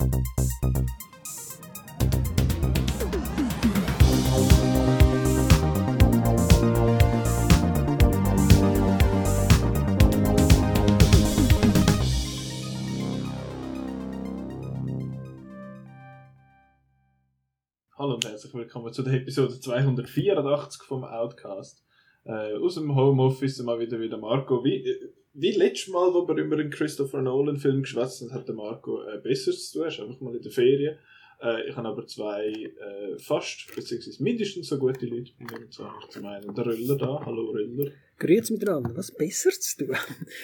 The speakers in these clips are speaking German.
Hallo und herzlich willkommen zu der Episode 284 vom Outcast. Äh, aus dem Homeoffice mal wieder wieder Marco. Wie, äh, wie letztes Mal, wo wir über einen Christopher Nolan-Film geschwätzt haben, hat der Marco äh, Besseres zu tun. Er ist einfach mal in der Ferien. Äh, ich habe aber zwei äh, fast, beziehungsweise mindestens so gute Leute bei mir. Zum einen der Rüller da. Hallo Rüller. Grüezi miteinander. Was Besseres zu tun?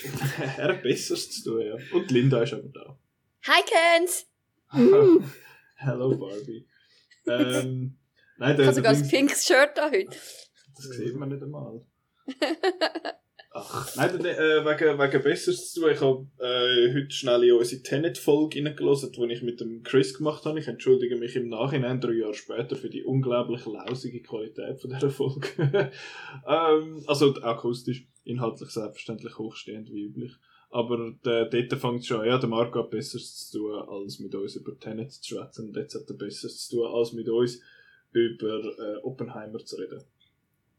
er hat Besseres zu tun, ja. Und Linda ist aber da. Hi Kens! Hello Barbie. Ähm, nein, Ich der, habe sogar ein pinkes Shirt da heute. Das sieht man nicht einmal. Ach, nein, äh, wegen, wegen Besseres zu tun. Ich habe äh, heute schnell in unsere Tenet-Folge reingelassen, die ich mit dem Chris gemacht habe. Ich entschuldige mich im Nachhinein, drei Jahre später, für die unglaublich lausige Qualität von dieser Folge. ähm, also akustisch, inhaltlich selbstverständlich hochstehend wie üblich. Aber der, dort fängt es schon, ja, der Marco hat Besseres zu tun, als mit uns über Tenet zu schwätzen. Und jetzt hat er Besseres zu tun, als mit uns über äh, Oppenheimer zu reden.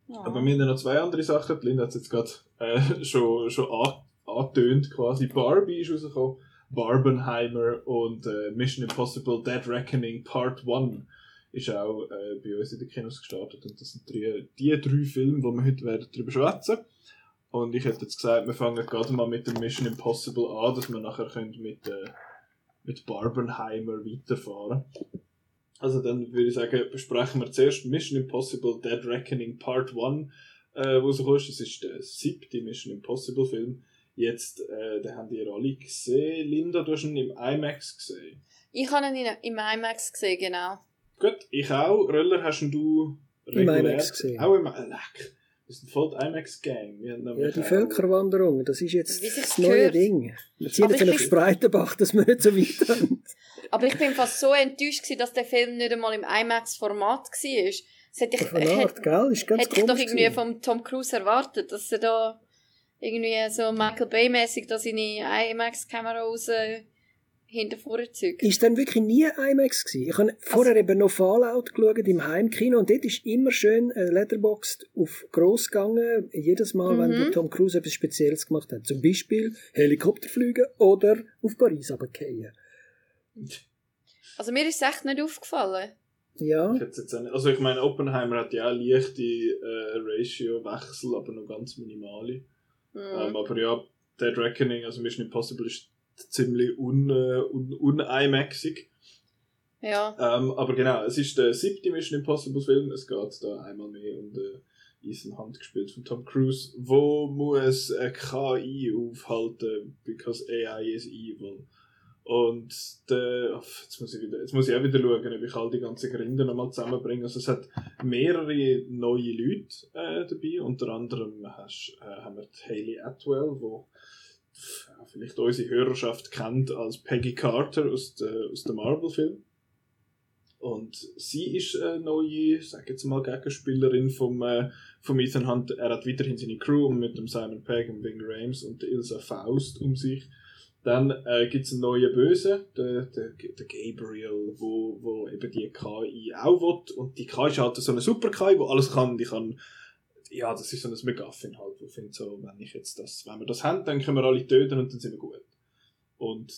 Aber wir haben ja noch zwei andere Sachen. Die Linda hat es jetzt gerade äh, schon, schon an, angetönt quasi. Barbie ist rausgekommen, Barbenheimer und äh, Mission Impossible Dead Reckoning Part 1 ist auch äh, bei uns in den Kinos gestartet. Und das sind drei, die drei Filme, wo wir heute werden darüber schwätzen Und ich hätte jetzt gesagt, wir fangen gerade mal mit dem Mission Impossible an, dass wir nachher können mit, äh, mit Barbenheimer weiterfahren also dann würde ich sagen, besprechen wir zuerst Mission Impossible Dead Reckoning Part 1, äh, wo so ist. Das ist der siebte Mission Impossible Film. Jetzt, äh, den haben die alle gesehen. Linda, du hast ihn im IMAX gesehen. Ich habe ihn in- im IMAX gesehen, genau. Gut, ich auch. Röller, hast ihn du Im IMAX gesehen. Auch im Leck. Wir sind voll die IMAX-Gang. Ja, die Völkerwanderung, das ist jetzt das neue gehört. Ding. Wir ziehen jetzt nach Spreitenbach, dass wir nicht so weit haben. Aber ich bin fast so enttäuscht, gewesen, dass der Film nicht einmal im IMAX-Format war. Das hätte ich, Art, gell? Ist ganz hätte ich doch irgendwie vom Tom Cruise erwartet, dass er da irgendwie so Michael Bay-mäßig da seine IMAX-Kamera raus äh, hinten vorne zieht. Ist dann wirklich nie IMAX gewesen? Ich habe vorher eben noch Fallout geschaut im Heimkino und dort ist immer schön äh, Letterboxd auf gross gegangen, jedes Mal, wenn Mhm. der Tom Cruise etwas Spezielles gemacht hat. Zum Beispiel Helikopterflüge oder auf Paris runterfallen. Also mir ist es echt nicht aufgefallen. Ja, Ich hätte jetzt nicht- Also ich meine, Oppenheimer hat ja auch leichte äh, Ratio-Wechsel, aber nur ganz minimale. Mhm. Ähm, aber ja, Dead Reckoning, also Mission Impossible ist ziemlich un, äh, un, un-IMAXig. Ja. Ähm, aber genau, es ist der siebte Mission Impossible Film. Es geht da einmal mehr um den Ethan Hunt gespielt von Tom Cruise. Wo muss eine KI aufhalten, because AI is evil. Und der, ach, jetzt, muss ich wieder, jetzt muss ich auch wieder schauen, ob ich all die ganzen Gründe nochmal zusammenbringe. Also es hat mehrere neue Leute äh, dabei. Unter anderem hast, äh, haben wir die Hayley Atwell, wo ja, vielleicht unsere Hörerschaft kennt als Peggy Carter aus der, aus der Marvel-Film. Und sie ist eine neue, sag jetzt mal, Gegenspielerin vom, äh, vom Ethan Hunt. Er hat weiterhin seine Crew mit dem Simon Pegg, dem Wing Rames und der Ilsa Faust um sich. Dann äh, gibt es einen neuen Bösen, der, der, der Gabriel, wo, wo eben die KI auch will. Und die KI ist halt so eine super KI, die alles kann. Die kann, ja, das ist so ein McGuffin halt, wo findet so, wenn ich jetzt das, wenn wir das haben, dann können wir alle töten und dann sind wir gut. Und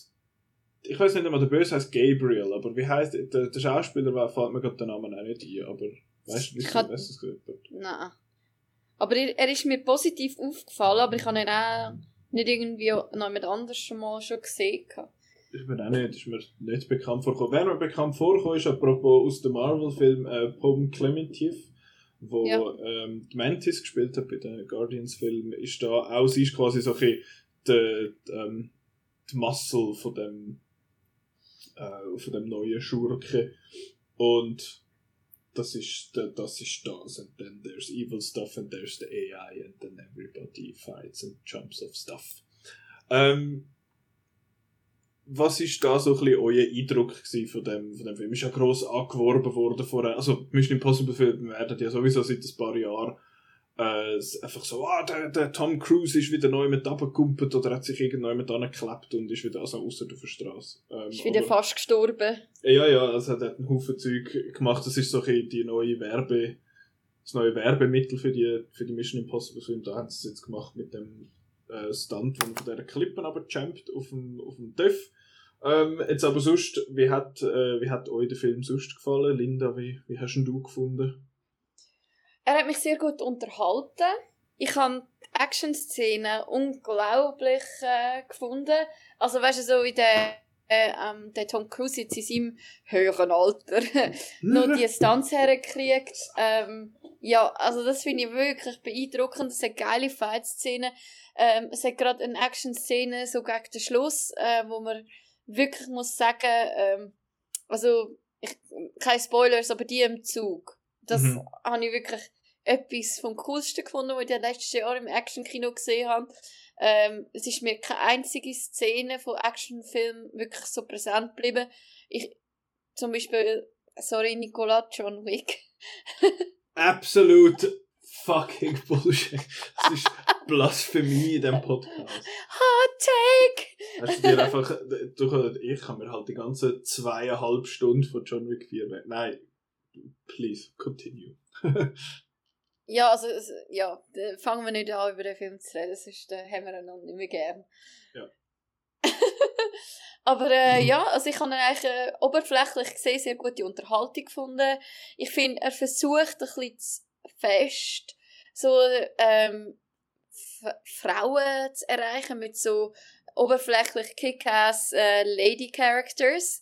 ich weiß nicht einmal, der Böse heißt Gabriel, aber wie heißt der, der Schauspieler, war, fällt mir gerade der Name auch nicht ein, aber weißt du, wie Ich es gehört? Nein. Aber er, er ist mir positiv aufgefallen, aber ich habe ihn auch nicht irgendwie noch jemand anders schon mal schon gesehen. gehabt. Ich bin auch nicht, ist mir nicht bekannt vorgekommen. Wer mir bekannt vorgekommen ist, apropos aus dem Marvel-Film äh, Pom Clementif, wo Ja. ähm, die Mantis gespielt hat bei den Guardians-Film, ist da auch, sie ist quasi so ein bisschen die, die, ähm, die Muscle von dem, äh, von dem neuen Schurke. Und das ist, da- das ist das. And then there's evil stuff and there's the AI and then everybody fights and jumps off stuff. Ähm, was ist da so ein bisschen euer Eindruck von dem, von dem Film? Ist ja gross angeworben worden vorher. Also, Mission Impossible Filme werden ja sowieso seit ein paar Jahren äh, einfach so, ah, der, der Tom Cruise ist wieder neu mit runtergekumpelt oder hat sich irgendjemand angeklebt und ist wieder also außer auf der Straße. Ähm, Ist wieder aber- fast gestorben. ja, ja, also er hat einen Haufen Zeug gemacht. Das ist so ein die neue Werbe, das neue Werbemittel für die, für die Mission Impossible Film. Da haben sie es jetzt gemacht mit dem äh, Stunt, wo man von dieser Klippen aber jumpt auf dem, auf dem Döff. Ähm, jetzt aber sonst, wie hat, äh, wie hat euch der Film sonst gefallen? Linda, wie, wie hast ihn du gefunden? Er hat mich sehr gut unterhalten. Ich habe die Action-Szene unglaublich äh, gefunden. Also weißt du, so wie der, äh, ähm, der Tom Cruise jetzt in seinem höheren Alter noch die Stunts herkriegt. Ähm, ja, also das finde ich wirklich beeindruckend. Es hat geile Fight-Szenen. Ähm, es hat gerade eine Action-Szene so gegen den Schluss, äh, wo man wirklich muss sagen, ähm, also ich, keine Spoilers, aber die im Zug. Das Mhm. habe ich wirklich etwas vom Coolsten gefunden, was ich in den letzten Jahren im Actionkino gesehen habe. Ähm, es ist mir keine einzige Szene von Actionfilmen wirklich so präsent geblieben. Ich, zum Beispiel, sorry, Nicola John Wick. Absolut fucking Bullshit. Das ist Blasphemie in diesem Podcast. Hot Take! Hast du dir einfach, du, ich kann mir halt die ganze zweieinhalb Stunden von John Wick 4 weg. Nein, please, continue. Ja, also, ja, fangen wir nicht an, über den Film zu reden, sonst äh, haben wir ihn noch nicht mehr gern. Ja. Aber äh, ja, also ich habe ihn eigentlich äh, oberflächlich gesehen sehr gute Unterhaltung gefunden. Ich finde, er versucht ein bisschen zu fest, so ähm, Frauen zu erreichen mit so oberflächlich Kick-Ass äh, Lady-Characters,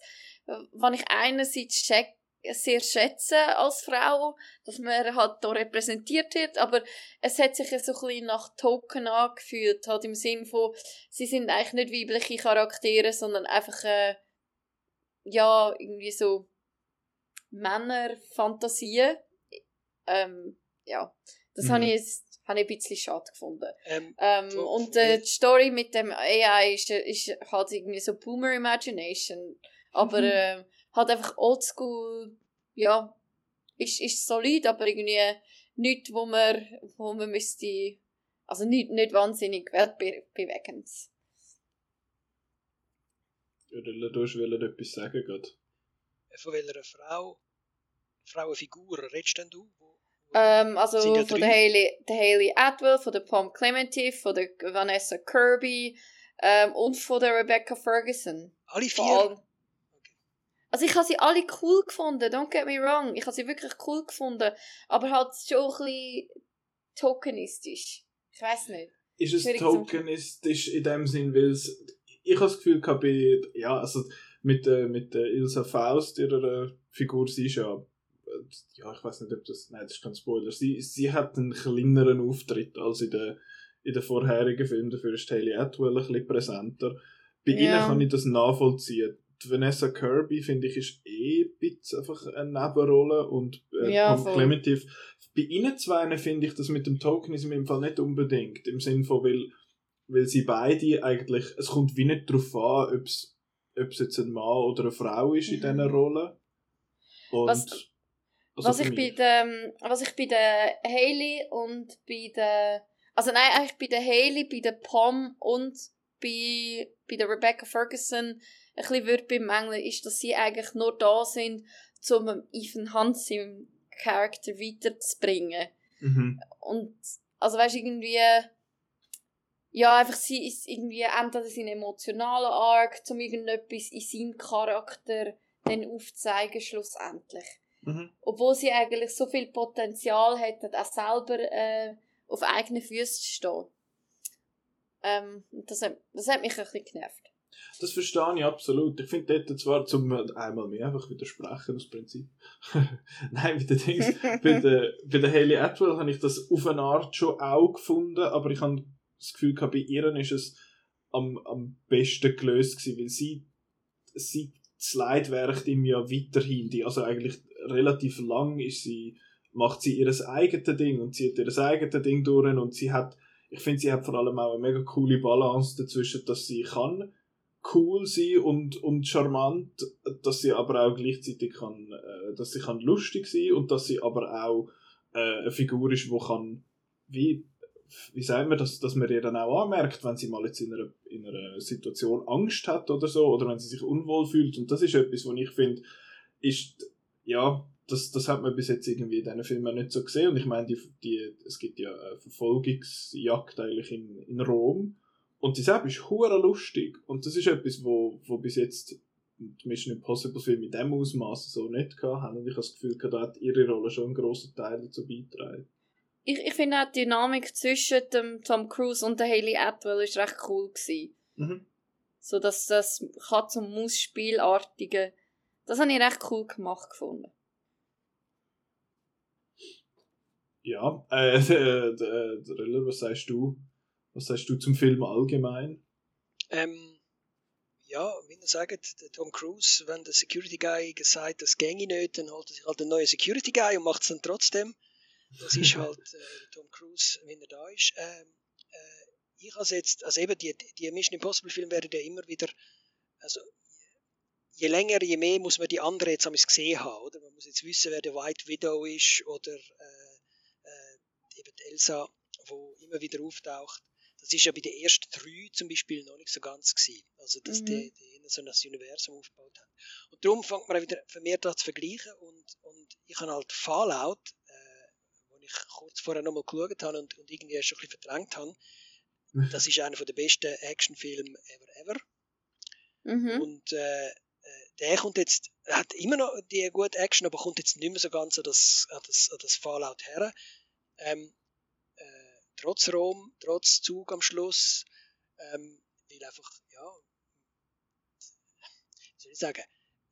was ich einerseits check, sehr schätze als Frau, dass man halt da repräsentiert wird, aber es hat sich so ein bisschen nach Token angefühlt, halt im Sinn von, sie sind eigentlich nicht weibliche Charaktere, sondern einfach, äh, ja, irgendwie so Männerfantasien. Ähm, ja, das Mhm. habe ich jetzt habe ich ein bisschen schade gefunden. Ähm, Ähm, So, und äh, die Story mit dem AI ist, ist halt irgendwie so Boomer Imagination. Aber Mhm. äh, halt einfach oldschool, ja, ist, ist solid, aber irgendwie nichts, wo man, wo man müsste, also nicht, nicht wahnsinnig weltbewegend. Oder du hast wollen etwas sagen gerade. von welcher Frau, Frauenfigur redest denn du? Ähm, also ja von der Hayley, der Hayley Atwell, von der Pom Clemente, von der Vanessa Kirby ähm, und von der Rebecca Ferguson. alle vier? Also ich habe sie alle cool gefunden, don't get me wrong. Ich habe sie wirklich cool gefunden, aber halt schon ein bisschen tokenistisch. Ich weiß nicht. Ist es Schwierig tokenistisch in dem Sinn, weil es, ich habe das Gefühl gehabt, bei, ja, also mit, der mit der Ilsa Faust, ihrer äh, Figur, sie ist ja, äh, ja, ich weiß nicht, ob das, nein, das ist kein Spoiler, sie, sie hat einen kleineren Auftritt als in der, in den vorherigen Filmen, dafür ist Haley Atwell ein bisschen präsenter. Bei Ja. ihnen kann ich das nachvollziehen. Die Vanessa Kirby, finde ich, ist eh ein bisschen einfach eine Nebenrolle und äh, Ja. Clemente bei ihnen zwei finde ich das mit dem Tokenism im Fall nicht unbedingt. Im Sinn von, weil, weil sie beide eigentlich, es kommt wie nicht darauf an, ob es jetzt ein Mann oder eine Frau ist in Mhm. dieser Rolle. Und, Was- also was, ich bei der, was ich bei der Hayley und bei der. Also nein, eigentlich bei der Hayley, bei der Pom und bei, bei der Rebecca Ferguson bisschen würde bemängeln, ist, dass sie eigentlich nur da sind, um Ethan Hunt im Charakter weiterzubringen. Mhm. Und, also weißt irgendwie, ja, einfach sie ist irgendwie entweder sein emotionaler Arc, um irgendetwas in seinem Charakter dann aufzuzeigen, schlussendlich. Mhm. Obwohl sie eigentlich so viel Potenzial hätte, auch selber äh, auf eigenen Füßen zu stehen. Ähm, das, hat, das hat mich ein bisschen genervt. Das verstehe ich absolut. Ich finde dort zwar zum einmal mehr einfach widersprechen aus Prinzip. Nein, bei den Dings, bei der, bei der Hayley Atwell habe ich das auf eine Art schon auch gefunden, aber ich habe das Gefühl gehabt, bei ihr ist es am, am besten gelöst gewesen, weil sie, sie das Leitwerk ihm ja weiterhin, die, also eigentlich relativ lang ist sie, macht sie ihr eigenes Ding und zieht ihr eigenes Ding durch und sie hat, ich finde, sie hat vor allem auch eine mega coole Balance dazwischen, dass sie kann cool sein und, und charmant, dass sie aber auch gleichzeitig kann, äh, dass sie kann lustig sein und dass sie aber auch äh, eine Figur ist, die kann wie, wie sagt man das, dass man ihr dann auch anmerkt, wenn sie mal jetzt in einer, in einer Situation Angst hat oder so, oder wenn sie sich unwohl fühlt. Und das ist etwas, was ich finde, ist, ja, das, das hat man bis jetzt irgendwie in diesen Filmen nicht so gesehen. Und ich meine, die, die, es gibt ja eine Verfolgungsjagd eigentlich in, in Rom. Und die Sepp ist hure lustig. Und das ist etwas, wo, wo bis jetzt die Mission Impossible Filme mit dem Ausmaß so nicht haben. Und ich habe das Gefühl, da hat ihre Rolle schon einen grossen Teil dazu beitragen. Ich, ich finde auch die Dynamik zwischen dem Tom Cruise und der Haley Atwell ist recht cool gewesen. Mhm. So dass das Katz- und Maus-Spielartige, das habe ich recht cool gemacht gefunden. Ja, äh, der, der, der was sagst du? Was sagst du zum Film allgemein? Ähm, ja, wie ihr sagt, der Tom Cruise, wenn der Security Guy gesagt das ginge nicht, dann holt er sich halt einen neuen Security Guy und macht es dann trotzdem. Das ist halt äh, Tom Cruise, wenn er da ist. Ähm, äh, ich habe jetzt, also eben die, die Mission Impossible Filme werden ja immer wieder, also je länger, je mehr muss man die anderen jetzt einmal gesehen haben, oder? Man muss jetzt wissen, wer der White Widow ist oder äh, äh, eben die Elsa, wo immer wieder auftaucht. Das ist ja bei den ersten drei zum Beispiel noch nicht so ganz gewesen. Also, dass Mhm. die, die so ein Universum aufgebaut haben. Und darum fängt man auch wieder vermehrt an zu vergleichen und, und ich habe halt Fallout, äh, wo ich kurz vorher nochmal geschaut habe und, und irgendwie schon ein bisschen verdrängt habe, das ist einer der besten Actionfilme ever, ever. Mhm. Und äh, äh, der kommt jetzt, hat immer noch die gute Action, aber kommt jetzt nicht mehr so ganz an das, an das, an das Fallout her. Ähm, äh, trotz Rom, trotz Zug am Schluss, ähm, weil einfach, ja, wie soll ich sagen,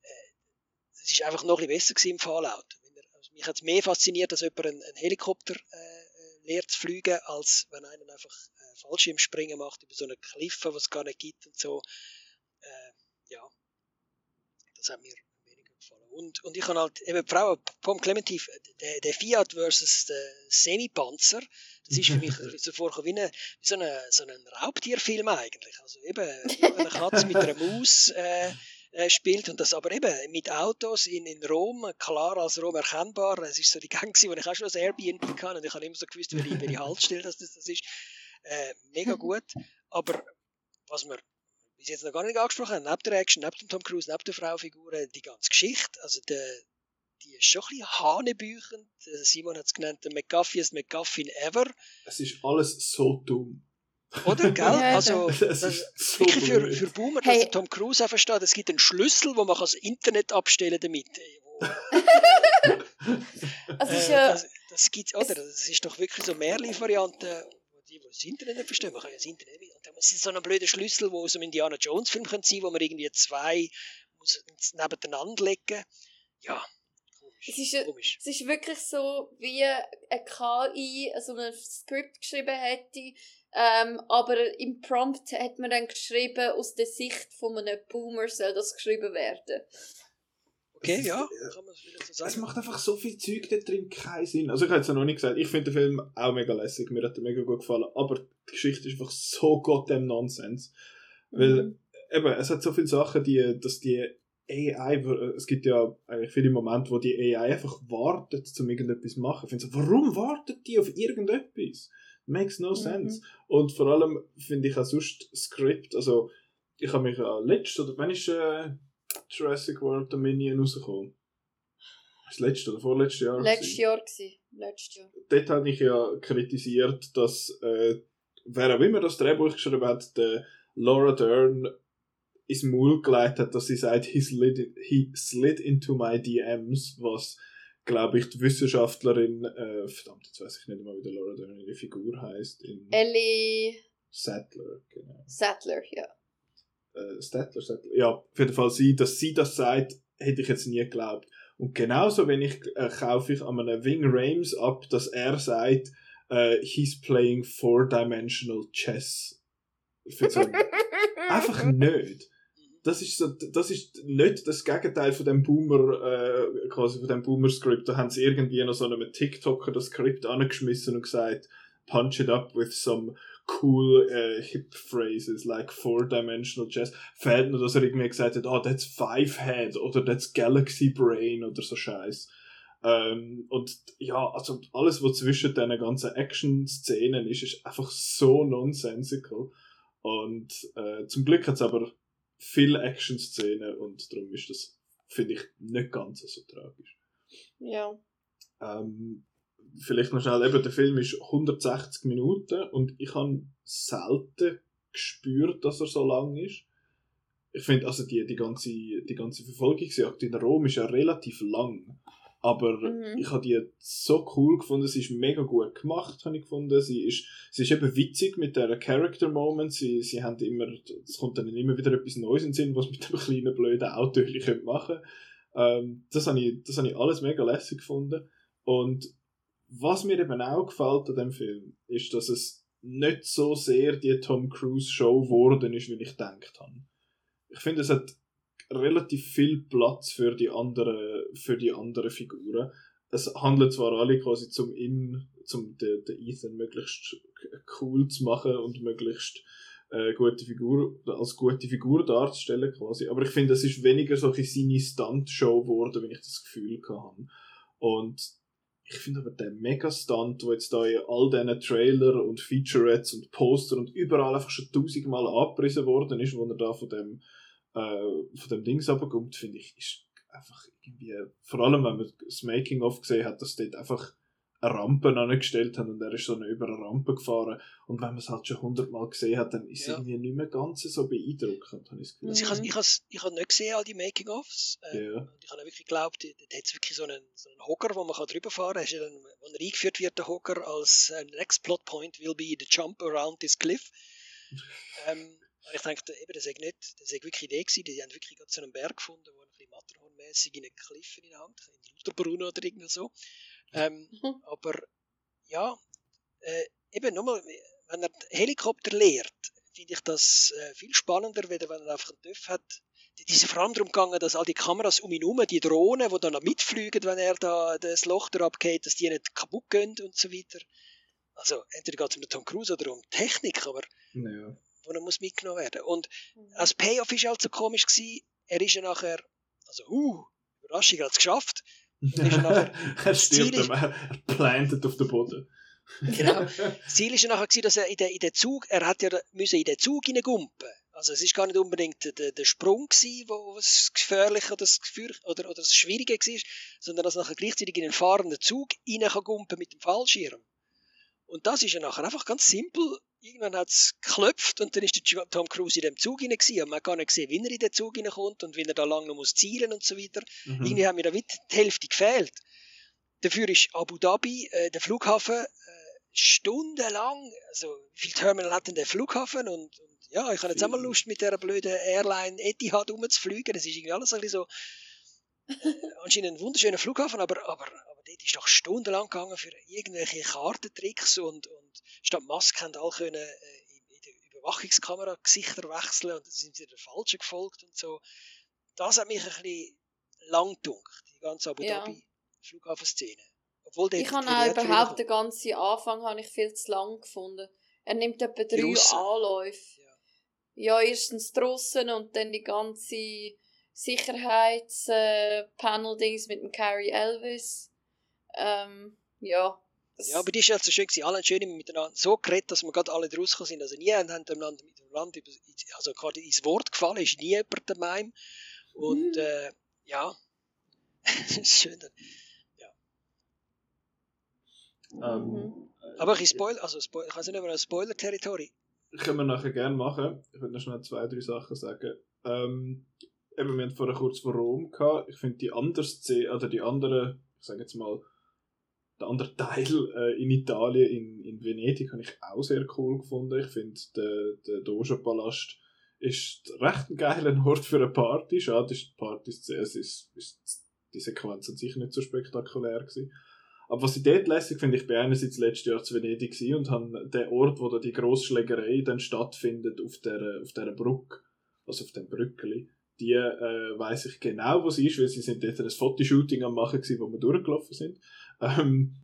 äh, es ist einfach noch ein bisschen besser im Fallout. Also mich hat es mehr fasziniert, dass jemand einen, einen Helikopter äh, äh, lernt zu fliegen, als wenn einer einfach äh, Fallschirmspringen macht über so eine Kliffe, was es gar nicht gibt und so. Äh, ja, das hat mir weniger gefallen. Und, und ich habe halt eben die Frau Pom Clementif, der, der Fiat versus der Semi-Panzer, das ist für mich so vorgekommen wie, eine, so, so ein Raubtierfilm eigentlich. Also eben eine Katze mit einer Maus äh, äh, spielt und das aber eben mit Autos in, in Rom, klar als Rom erkennbar. Es ist so die Gang, wo ich auch schon das Airbnb kann und ich habe immer so gewusst, welche, welche Haltestelle das, das ist. Äh, mega gut. Aber was wir bis jetzt noch gar nicht angesprochen haben, neben der Action, neben dem Tom Cruise, neben der Fraufigur, die ganze Geschichte, also der, die ist schon ein bisschen hanebüchend. Simon hat es genannt, der McGuffey ist McGuffin ever. Es ist alles so dumm. Oder, gell? Also, Das ist so wirklich für, für Boomer, dass Hey. der Tom Cruise auch versteht, es gibt einen Schlüssel, wo man das Internet abstellen damit. Also es ist Äh, das, das gibt's, oder? Das ist doch wirklich so die das Internet nicht verstehen, man kann ja das Internet nicht. Und dann ist so ein blöder Schlüssel, wo aus einem Indiana Jones-Film könnte sein, wo man irgendwie zwei muss nebeneinander legen. Ja, komisch. Es ist ja- komisch. es ist wirklich so, wie eine KI so ein Skript geschrieben hätte, ähm, aber im Prompt hat man dann geschrieben, aus der Sicht von einem Boomer soll das geschrieben werden. Okay, Es ist- ja, äh, kann man vielleicht so Es sagen. macht einfach so viel Zeug da drin keinen Sinn. Also ich habe jetzt noch nicht gesagt, ich finde den Film auch mega lässig, mir hat er mega gut gefallen, aber die Geschichte ist einfach so goddamn Nonsens. Weil Mhm. eben, es hat so viele Sachen, die, dass die AI, es gibt ja eigentlich viele Momente, wo die AI einfach wartet, um irgendetwas zu machen. Ich finde so, warum wartet die auf irgendetwas? Makes no Mhm. sense. Und vor allem finde ich auch sonst Skript, also ich habe mich ja letzt, oder wann ist äh, Jurassic World Dominion rausgekommen? Das letzte oder vorletzte Jahr? Letztes. Jahr gewesen. Letztes Jahr. Dort habe ich ja kritisiert, dass äh, wer auch immer das Drehbuch geschrieben hat, der Laura Dern ins Maul gelegt hat, dass sie sagt, he slid, he slid into my DMs, was glaube ich die Wissenschaftlerin, äh, verdammt, jetzt weiß ich nicht mehr, wie der Laura Dern ihre Figur heißt, in Ellie Sattler, genau. Sattler, ja. Äh, Sattler, Sattler, ja, auf jeden Fall sie, dass sie das sagt, hätte ich jetzt nie geglaubt. Und genauso, wenn ich, äh, kaufe ich an einem Wing Rames ab, dass er sagt, äh, he's playing four-dimensional chess. So einfach nicht. Das ist so, das ist nicht das Gegenteil von dem Boomer, äh, quasi von dem Boomer-Script. Da haben sie irgendwie noch so einem TikToker das Skript angeschmissen und gesagt, punch it up with some cool äh, hip phrases like four-dimensional chess. Fehlt nur, dass er irgendwie gesagt hat, oh, that's five head oder that's galaxy brain oder so Scheiß. Ähm, und ja, also alles, was zwischen diesen ganzen Action-Szenen ist, ist einfach so nonsensical. Und äh, zum Glück hat es aber viele Action-Szenen und darum ist das, finde ich, nicht ganz so tragisch. Ja. Ähm, vielleicht noch schnell, eben, der Film ist 160 Minuten und ich habe selten gespürt, dass er so lang ist. Ich finde, also die, die ganze, die ganze Verfolgungsjagd in Rom ist ja relativ lang. Aber Mhm. ich habe die so cool gefunden, sie ist mega gut gemacht, habe ich gefunden. Sie ist, sie ist eben witzig mit der Character Moment. Sie, sie haben immer, es kommt dann immer wieder etwas Neues in den Sinn, was mit dem kleinen blöden Auto machen ähm, das habe ich, das habe ich alles mega lässig gefunden. Und was mir eben auch gefällt an dem Film, ist, dass es nicht so sehr die Tom Cruise Show geworden ist, wie ich gedacht habe. Ich finde, es hat relativ viel Platz für die anderen, für die anderen Figuren. Es handelt zwar alle quasi zum in, zum den, den Ethan möglichst cool zu machen und möglichst äh, gute Figur, als gute Figur darzustellen quasi, aber ich finde, es ist weniger so ein seine Stunt-Show geworden, wenn ich das Gefühl hatte. Und ich finde aber der Mega-Stunt, der jetzt da in all diesen Trailer und Featurettes und Poster und überall einfach schon tausendmal abgerissen worden ist, wo er da von dem äh, von dem Dings runterkommt, finde ich, ist einfach irgendwie, vor allem wenn man das Making-of gesehen hat, dass dort einfach eine Rampe angestellt haben und er ist so über eine Rampe gefahren und wenn man es halt schon hundertmal gesehen hat, dann ist es Ja. irgendwie nicht mehr ganz so beeindruckend, habe ich das Gefühl. Also ich habe ich has, ich has nicht gesehen, all die Making-ofs. Äh, Ja. Und ich habe wirklich geglaubt, da hat es wirklich so einen, so einen Hocker, wo man kann drüber fahren kann. Ja wenn er eingeführt wird, der Hocker, als äh, next plot point will be the jump around this cliff. ähm, ich dachte, eben, das ist nicht, das ist wirklich Idee gewesen. Die haben wirklich gerade so einen Berg gefunden, wo ein bisschen Matterhornmäßig in einen Cliff in der Hand, in Lauterbrunnen oder irgend so. Ähm, Mhm. aber ja, äh, eben nochmal, wenn er den Helikopter lehrt, finde ich das äh, viel spannender, wenn er einfach einen TÜV hat. Die ist vor allem darum gegangen, dass all die Kameras um ihn herum, die Drohnen, die dann noch mitfliegen, wenn er da das Loch da abgeht, dass die nicht kaputt gehen und so weiter. Also entweder geht es um den Tom Cruise oder um Technik, aber Ja. wo er muss mitgenommen werden. Und als Payoff ist halt so komisch gewesen, er ist ja nachher, also uh, Überraschung, er hat es geschafft. Ist er nachher- er stirbt, ist- er plantet auf den Boden. Genau. Das Ziel ist ja nachher gewesen, dass er in den, in den Zug, er hat ja müssen in den Zug hineingumpen. Also es ist gar nicht unbedingt der, der, der Sprung gewesen, wo das gefährliche oder das Gefühl, oder, oder das Schwierige war, sondern dass er nachher gleichzeitig in einen fahrenden Zug rein kann gumpen mit dem Fallschirm. Und das ist ja nachher einfach ganz simpel. Irgendwann hat es geklopft und dann ist der Tom Cruise in dem Zug hinein gewesen. Und man kann nicht sehen, wie er in den Zug hineinkommt und wie er da lang noch muss zielen und so weiter. Mhm. Irgendwie haben mir da die Hälfte gefehlt. Dafür ist Abu Dhabi, äh, der Flughafen, äh, stundenlang, also viel Terminal hat denn der Flughafen? Und, und ja, ich habe jetzt auch mal Viel. Lust, mit dieser blöden Airline Etihad rumzufliegen. Das ist irgendwie alles ein bisschen so, äh, anscheinend ein wunderschöner Flughafen, aber, aber dort ist doch stundenlang gegangen für irgendwelche Kartentricks und, und statt Maske haben alle können, äh, in, der Überwachungskamera Gesichter wechseln und dann sind sie der Falschen gefolgt und so. Das hat mich ein bisschen lang gedunkt, die ganze Abu Ja. Dhabi Flughafenszene. Obwohl Ich habe auch überhaupt den ganzen Anfang habe ich viel zu lang gefunden. Er nimmt etwa drei Russen. Anläufe. Ja, erstens die Russen und dann die ganze Sicherheitspanel-Dings mit dem Carrie Elvis. Ähm, ja. Das- Ja, aber die ist halt so schön gewesen. Alle haben schön miteinander so geredet, dass wir gerade alle rausgekommen sind. Also nie haben einander mit dem Land über, also gerade ins Wort gefallen, ist nie jemand der Mime. Und Mhm. äh, ja, das ist schön. Ähm, Mhm. Aber ein bisschen Spoiler, also Spoiler, ich weiß nicht, ob ein Spoiler-Territory. können wir nachher gerne machen. Ich würde noch schnell zwei, drei Sachen sagen. Ähm, eben, wir haben vorher kurz von Rom gehabt. Ich finde die andere Szene, oder die andere, ich sage jetzt mal, der andere Teil äh, in Italien, in, in Venedig, habe ich auch sehr cool gefunden. Ich finde, der, der Doge-Palast ist recht ein geiler Ort für eine Party. Schade ist die Party, es ist, ist die Sequenz an sich nicht so spektakulär gewesen. Aber was ich dort lässig finde, ich bin einerseits letztes Jahr zu Venedig und habe den Ort, wo da die Grossschlägerei dann stattfindet, auf der, auf der Brücke, also auf dem Brückeli, die äh, weiß ich genau, wo sie ist, weil sie sind dort ein Fotoshooting am machen gewesen, wo wir durchgelaufen sind. Ähm,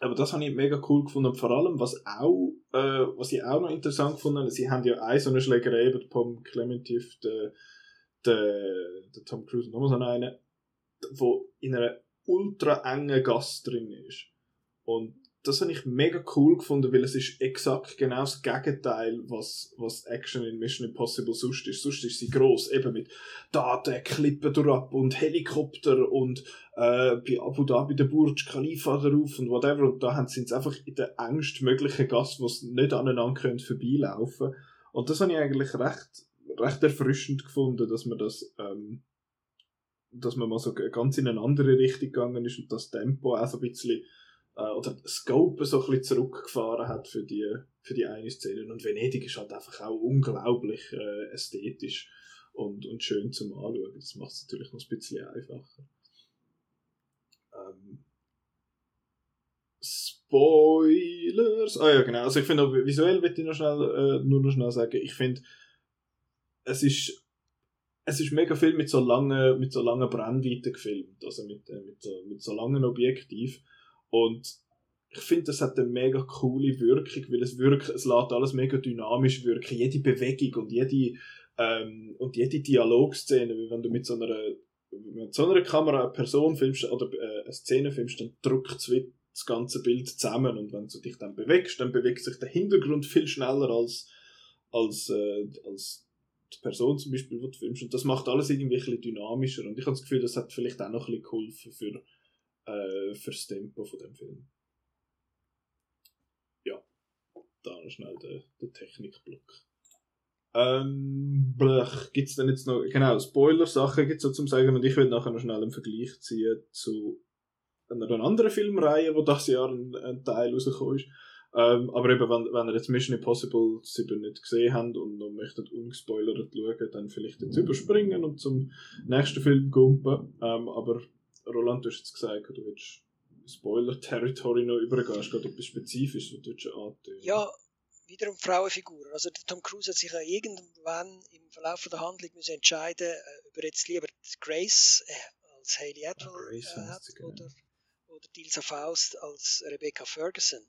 aber das habe ich mega cool gefunden. Und vor allem, was auch, äh, was ich auch noch interessant gefunden sie haben ja eine so eine Schlägerei über Tom Clementif, der, der, der Tom Cruise und nochmal so eine, wo in einer ultra engen Gast drin ist. Und das habe ich mega cool gefunden, weil es ist exakt genau das Gegenteil, was, was Action in Mission Impossible sonst ist. Sonst ist sie gross, eben mit Daten, Klippen durchab und Helikopter und äh, bei Abu Dhabi der Burj Khalifa drauf und whatever. Und da sind sie einfach in der engstmöglichen Gasse, wo sie nicht aneinander können vorbeilaufen Und das habe ich eigentlich recht, recht erfrischend gefunden, dass man das, ähm, dass man mal so ganz in eine andere Richtung gegangen ist und das Tempo auch so ein bisschen äh, oder Scope so ein bisschen zurückgefahren hat für die, für die eine Szene. Und Venedig ist halt einfach auch unglaublich äh, ästhetisch und, und schön zum Anschauen. Das macht es natürlich noch ein bisschen einfacher. Ähm, Spoilers! Ah ja, genau. Also ich finde auch visuell, würde ich noch schnell, äh, nur noch schnell sagen, ich finde, es ist es ist mega viel mit so langen, mit so langen Brennweiten gefilmt, also mit, äh, mit, so, mit so langen Objektiv. Und ich finde, das hat eine mega coole Wirkung, weil es wirkt, es lässt alles mega dynamisch wirken. Jede Bewegung und jede, ähm, und jede Dialogszene, wie wenn du mit so einer, mit so einer Kamera eine Person filmst oder äh, eine Szene filmst, dann drückt das ganze Bild zusammen und wenn du dich dann bewegst, dann bewegt sich der Hintergrund viel schneller als, als, äh, als die Person zum Beispiel, die du filmst. Und das macht alles irgendwie ein bisschen dynamischer. Und ich habe das Gefühl, das hat vielleicht auch noch ein bisschen geholfen für äh, fürs Tempo von dem Film. Ja, da noch schnell der, der Technikblock. Ähm, gibt es denn jetzt noch, genau, Spoiler-Sachen gibt es so zum Sagen und ich will nachher noch schnell einen Vergleich ziehen zu einer anderen Filmreihe, wo das Jahr ein, ein Teil rausgekommen ist. Ähm, aber eben, wenn, wenn ihr jetzt Mission Impossible 7 nicht gesehen habt und noch möchtet ungespoilert schauen, dann vielleicht jetzt überspringen und zum nächsten Film gumpen. Ähm, aber Roland, du hast jetzt gesagt, du willst Spoiler-Territory noch übergehen. Hast du gerade etwas Spezifisches, was du antönen Ja, wiederum Frauenfiguren. Also der Tom Cruise hat sich ja irgendwann im Verlauf der Handlung müssen entscheiden, äh, ob er jetzt lieber Grace äh, als Hayley Atwell äh, hat oder, oder Dilsa Faust als Rebecca Ferguson.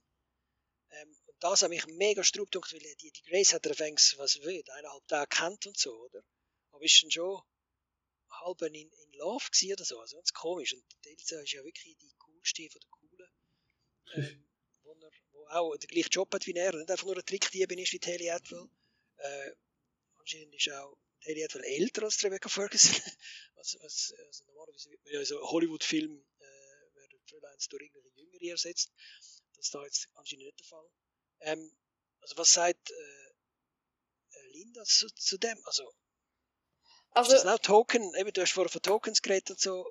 Ähm, und das hat mich mega strupp weil die, die Grace hat er fängst, was will, eineinhalb Tage kennt und so, oder? Aber ist dann schon halb in, in Love gewesen oder so. Also ganz komisch. Und die Elsa ist ja wirklich die coolste von der coolen. Ähm, wo, er, wo auch den gleichen Job hat wie er. Nicht einfach nur ein Trickdiebin ist wie Haley Atwell. Äh, anscheinend ist auch Haley Atwell älter als Rebecca Ferguson. was, was, also normalerweise wird man ja so Hollywood-Film äh, werden Fräuleins durch irgendwelche Jüngere ersetzt. Das ist da jetzt anscheinend nicht der Fall. Ähm, also was sagt äh, äh Linda zu, zu dem? Also also, ist das auch Token? Eben, du hast vorher von Tokens geredet und so.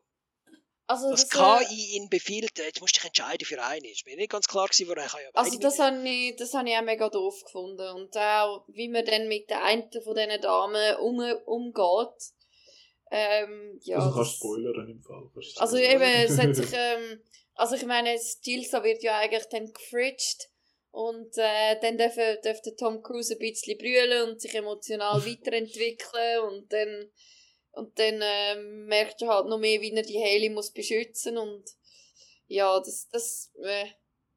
Also das, das KI ihn befiehlt, jetzt musst du dich entscheiden für einen. Ist mir nicht ganz klar gewesen, wo er kann ja Also das habe ich, das habe ich auch mega doof gefunden. Und auch, wie man dann mit der einen von diesen Damen um, umgeht. Ähm, ja, also kannst du spoilern im Fall. Also eben, es hat sich, ähm, also ich meine, Stilsa wird ja eigentlich dann gefridged und äh, dann darf, darf der Tom Cruise ein bisschen brüllen und sich emotional weiterentwickeln und dann, und dann äh, merkt er halt noch mehr, wie er die Haley muss beschützen und ja, das... das äh,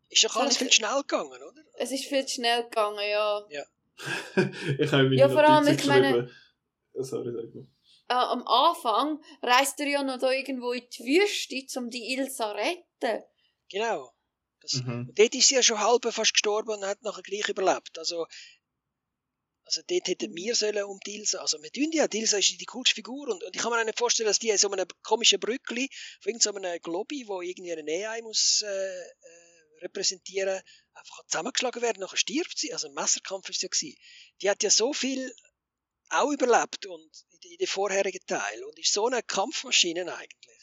ist doch alles viel schnell gegangen, oder? Es ist viel schnell gegangen, ja. Ja. ich habe ja, vor allem, ich meine... Sorry, sag mal. Äh, am Anfang reist er ja noch da irgendwo in die Wüste, um die Ilsa zu retten. Genau. Das, mhm. Dort ist sie ja schon halb fast gestorben und hat nachher gleich überlebt. Also, also dort hätten wir sollen um Dilsa, also wir tun ja, Dilsa ist die coolste Figur und, und ich kann mir auch nicht vorstellen, dass die in so einem komischen Brückli von irgendeinem Globi, wo irgendwie eine AI muss äh, äh, repräsentieren, einfach zusammengeschlagen werden, nachher stirbt sie, also ein Messerkampf ist ja gewesen. Die hat ja so viel auch überlebt und in, in den vorherigen Teil und ist so eine Kampfmaschine eigentlich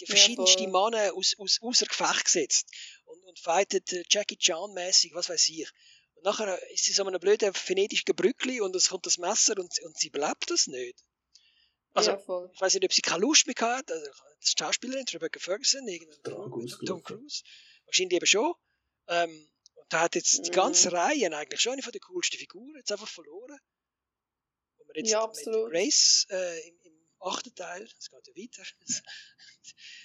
die verschiedensten ja, Männer aus, aus, außer Gefecht gesetzt und, und fightet äh, Jackie Chan-mäßig, was weiß ich. Und nachher ist sie so einem blöden venedischen Brückli und es kommt das Messer und, und sie bleibt das nicht. Also, ja, ich weiß nicht, ob sie keine Lust mehr hat. Also, die Schauspielerin, Rebecca Ferguson, Tom Cruise. Wahrscheinlich eben schon. Ähm, und da hat jetzt die ganze mhm. Reihe eigentlich schon eine von der coolsten Figuren jetzt einfach verloren. Wo man jetzt ja, mit Grace äh, im achten Teil, es geht ja weiter,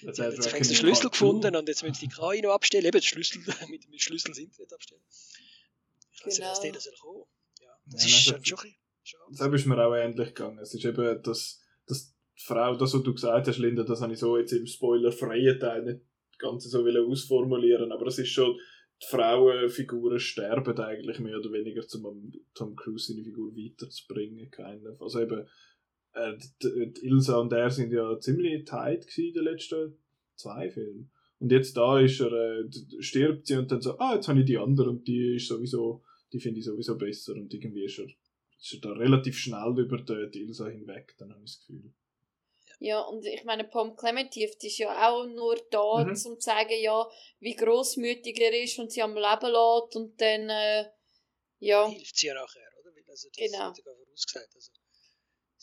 Jetzt, jetzt haben sie den Schlüssel gefunden und jetzt müssen sie die KI noch abstellen. Eben, den Schlüssel, mit dem Schlüssel das Internet abstellen. Ich weiß nicht, was der soll kommen. Ja, das ja, ist schon, schon ein bisschen schade. Das ist mir auch ähnlich gegangen. Es ist eben, dass, dass die Frau, das, was du gesagt hast, Linda, das habe ich so jetzt im spoilerfreien Teil nicht ganz so ausformulieren, aber es ist schon, die Frauenfiguren sterben eigentlich mehr oder weniger, um Tom Cruise seine Figur weiterzubringen. Keine. Also eben, äh, die, die Ilsa und er sind ja ziemlich tight in den letzten zwei Filmen. Und jetzt da ist er, äh, stirbt sie und dann so, ah, jetzt habe ich die andere und die ist sowieso, die finde ich sowieso besser und irgendwie ist er, ist er da relativ schnell über die, die Ilsa hinweg, dann habe ich das Gefühl. Ja, und ich meine, Pom Clementif ist ja auch nur da, mhm. um zu sagen, ja, wie grossmütig er ist und sie am Leben lässt und dann, äh, ja. Hilft sie ja nachher, oder? Also, das genau. hat sogar vorausgesagt. Also,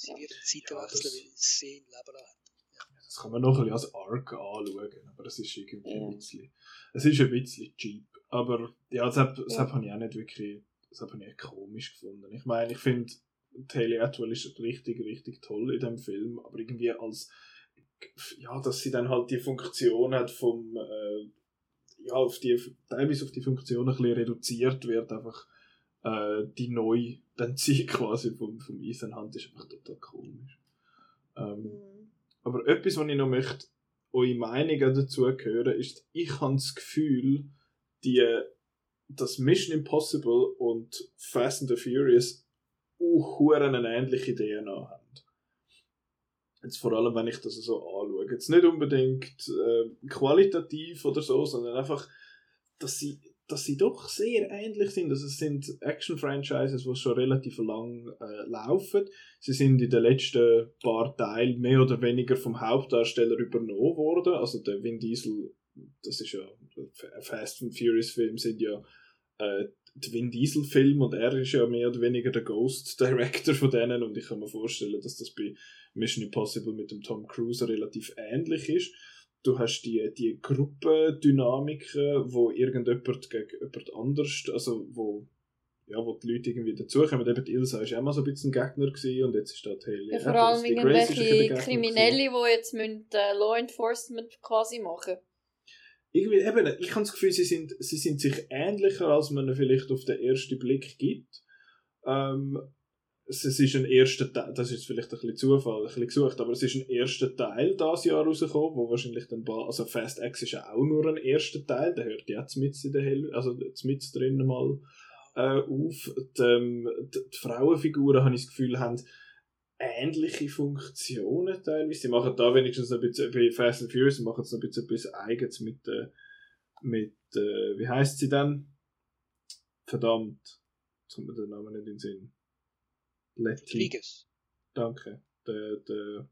sie wird Zeiten ja, wechseln, weil sie ihn Leben. Ja. Das kann man noch ein bisschen als Arc anschauen, aber es ist irgendwie ja. ein bisschen, es ist ein bisschen cheap. Aber ja, deshalb, deshalb ja. habe ich auch nicht wirklich, das habe ich nicht komisch gefunden. Ich meine, ich finde, Haley Atwell ist richtig, richtig toll in dem Film, aber irgendwie als, ja, dass sie dann halt die Funktion hat vom, äh, ja, auf die, teilweise auf die Funktion ein bisschen reduziert wird, einfach äh, die neu dann zieht quasi vom, vom Ethan Hunt ist einfach total komisch. Ähm, mhm. Aber etwas, was ich noch möchte, eure Meinung dazu hören, ist, ich habe das Gefühl, die, dass Mission Impossible und Fast and the Furious auch eine ähnliche DNA haben. Jetzt vor allem, wenn ich das so anschaue. Jetzt nicht unbedingt äh, qualitativ oder so, sondern einfach, dass sie, dass sie doch sehr ähnlich sind. Also es sind Action-Franchises, die schon relativ lang äh, laufen. Sie sind in den letzten paar Teilen mehr oder weniger vom Hauptdarsteller übernommen worden. Also der Vin Diesel, das ist ja, Fast and Furious Film sind ja äh, die Vin Diesel Film und er ist ja mehr oder weniger der Ghost Director von denen und ich kann mir vorstellen, dass das bei Mission Impossible mit dem Tom Cruise relativ ähnlich ist. Du hast die, die Gruppendynamiken, wo irgendjemand gegen jemand anders, also wo, ja, wo die Leute irgendwie dazukommen. Eben die Ilsa war auch mal so ein bisschen ein Gegner gewesen, und jetzt ist da die Ja, vor allem irgendwelche Kriminelle, die jetzt müssen, äh, Law Enforcement quasi machen irgendwie, eben, ich habe das Gefühl, sie sind, sie sind sich ähnlicher, als man vielleicht auf den ersten Blick gibt. Ähm, es, es ist ein erster Teil, das ist vielleicht ein bisschen Zufall, ein bisschen gesucht, aber es ist ein erster Teil dieses Jahr rausgekommen, wo wahrscheinlich dann bald, also Fast X ist ja auch nur ein erster Teil, der hört jetzt mit in der Hell, also mit drinnen mal äh, auf. Die, ähm, die, die Frauenfiguren, habe ich das Gefühl, haben ähnliche Funktionen teilweise. Sie machen da wenigstens ein bisschen, bei Fast and Furious machen noch ein bisschen etwas Eigenes mit, äh, mit äh, wie heißt sie dann? Verdammt, jetzt kommt mir der Name nicht in den Sinn. Letty. Rodriguez. Danke. Der, der,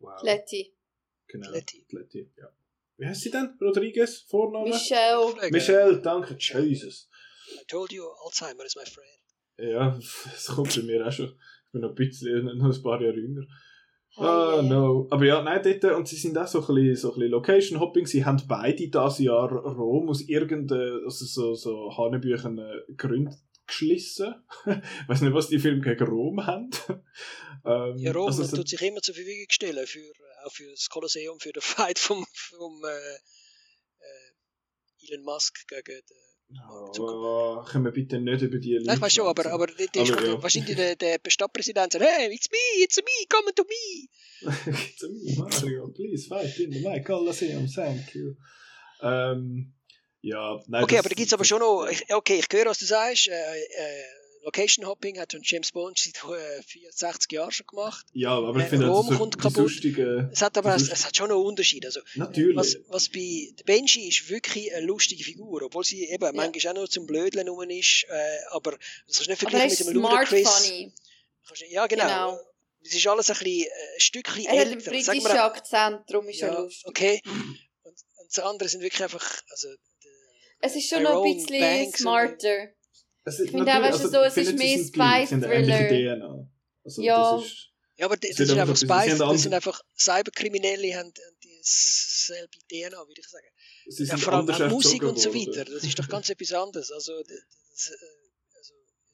wow. Letty. Genau. Letty. Letty, ja. Wie heißt sie denn? Rodriguez? Vorname? Michelle. Michelle, danke. Jesus. I told you, Alzheimer is my friend. Ja, das kommt bei mir auch schon. Ich bin noch ein bisschen, noch ein paar Jahre jünger. Ah, oh, no. Aber ja, nein, dort, und sie sind auch so ein bisschen, so ein bisschen Location Hopping. Sie haben beide das Jahr Rom aus irgendeinem, also so, so Hanebüchen äh, Gründen geschlissen. ich weiß nicht, was die Filme gegen Rom haben. ähm, ja, Rom also, so, tut sich immer zur Verfügung stellen, für, auch für das Kolosseum, für den Fight vom, vom äh, äh, Elon Musk gegen den Oh, können wir bitte nicht über die Leute... ich weiß schon, aber, aber, die aber ja. wahrscheinlich der, der Stadtpräsident sagt, hey, it's me, it's me, come to me. it's me, Mario, please fight in the Colosseum, thank you. Ähm, ja, nein, Okay, aber da gibt es aber schon noch, ich, okay, ich höre, was du sagst, äh, äh, Location Hopping hat schon James Bond seit 64 äh, Jahren schon gemacht. Ja, aber ich äh, finde, Rom das kommt kaputt. Lustige, es hat aber es, es, hat schon noch Unterschied. Also, Natürlich. Was, was bei Benji ist wirklich eine lustige Figur, obwohl sie eben ja. manchmal auch nur zum Blödeln rum ist, äh, aber das kannst du nicht vergleichen mit dem Ludacris. Funny. Ja, genau. genau. Es ist alles ein, bisschen, äh, ein Stückchen er älter. Er hat einen britischen Akzent, darum ist ja, er lustig. Okay. Und, und das andere sind wirklich einfach, also, es ist schon noch ein bisschen Banks smarter. Also, ich finde auch, weißt du, so, es ist mehr Spy-Thriller. Also, ja. ja, aber das, das ist einfach Spy, das sind einfach Cyberkriminelle, haben, haben dieselbe DNA, würde ich sagen. Ja, vor allem Musik und so weiter, das ist doch ganz etwas anderes. Also, das, äh, also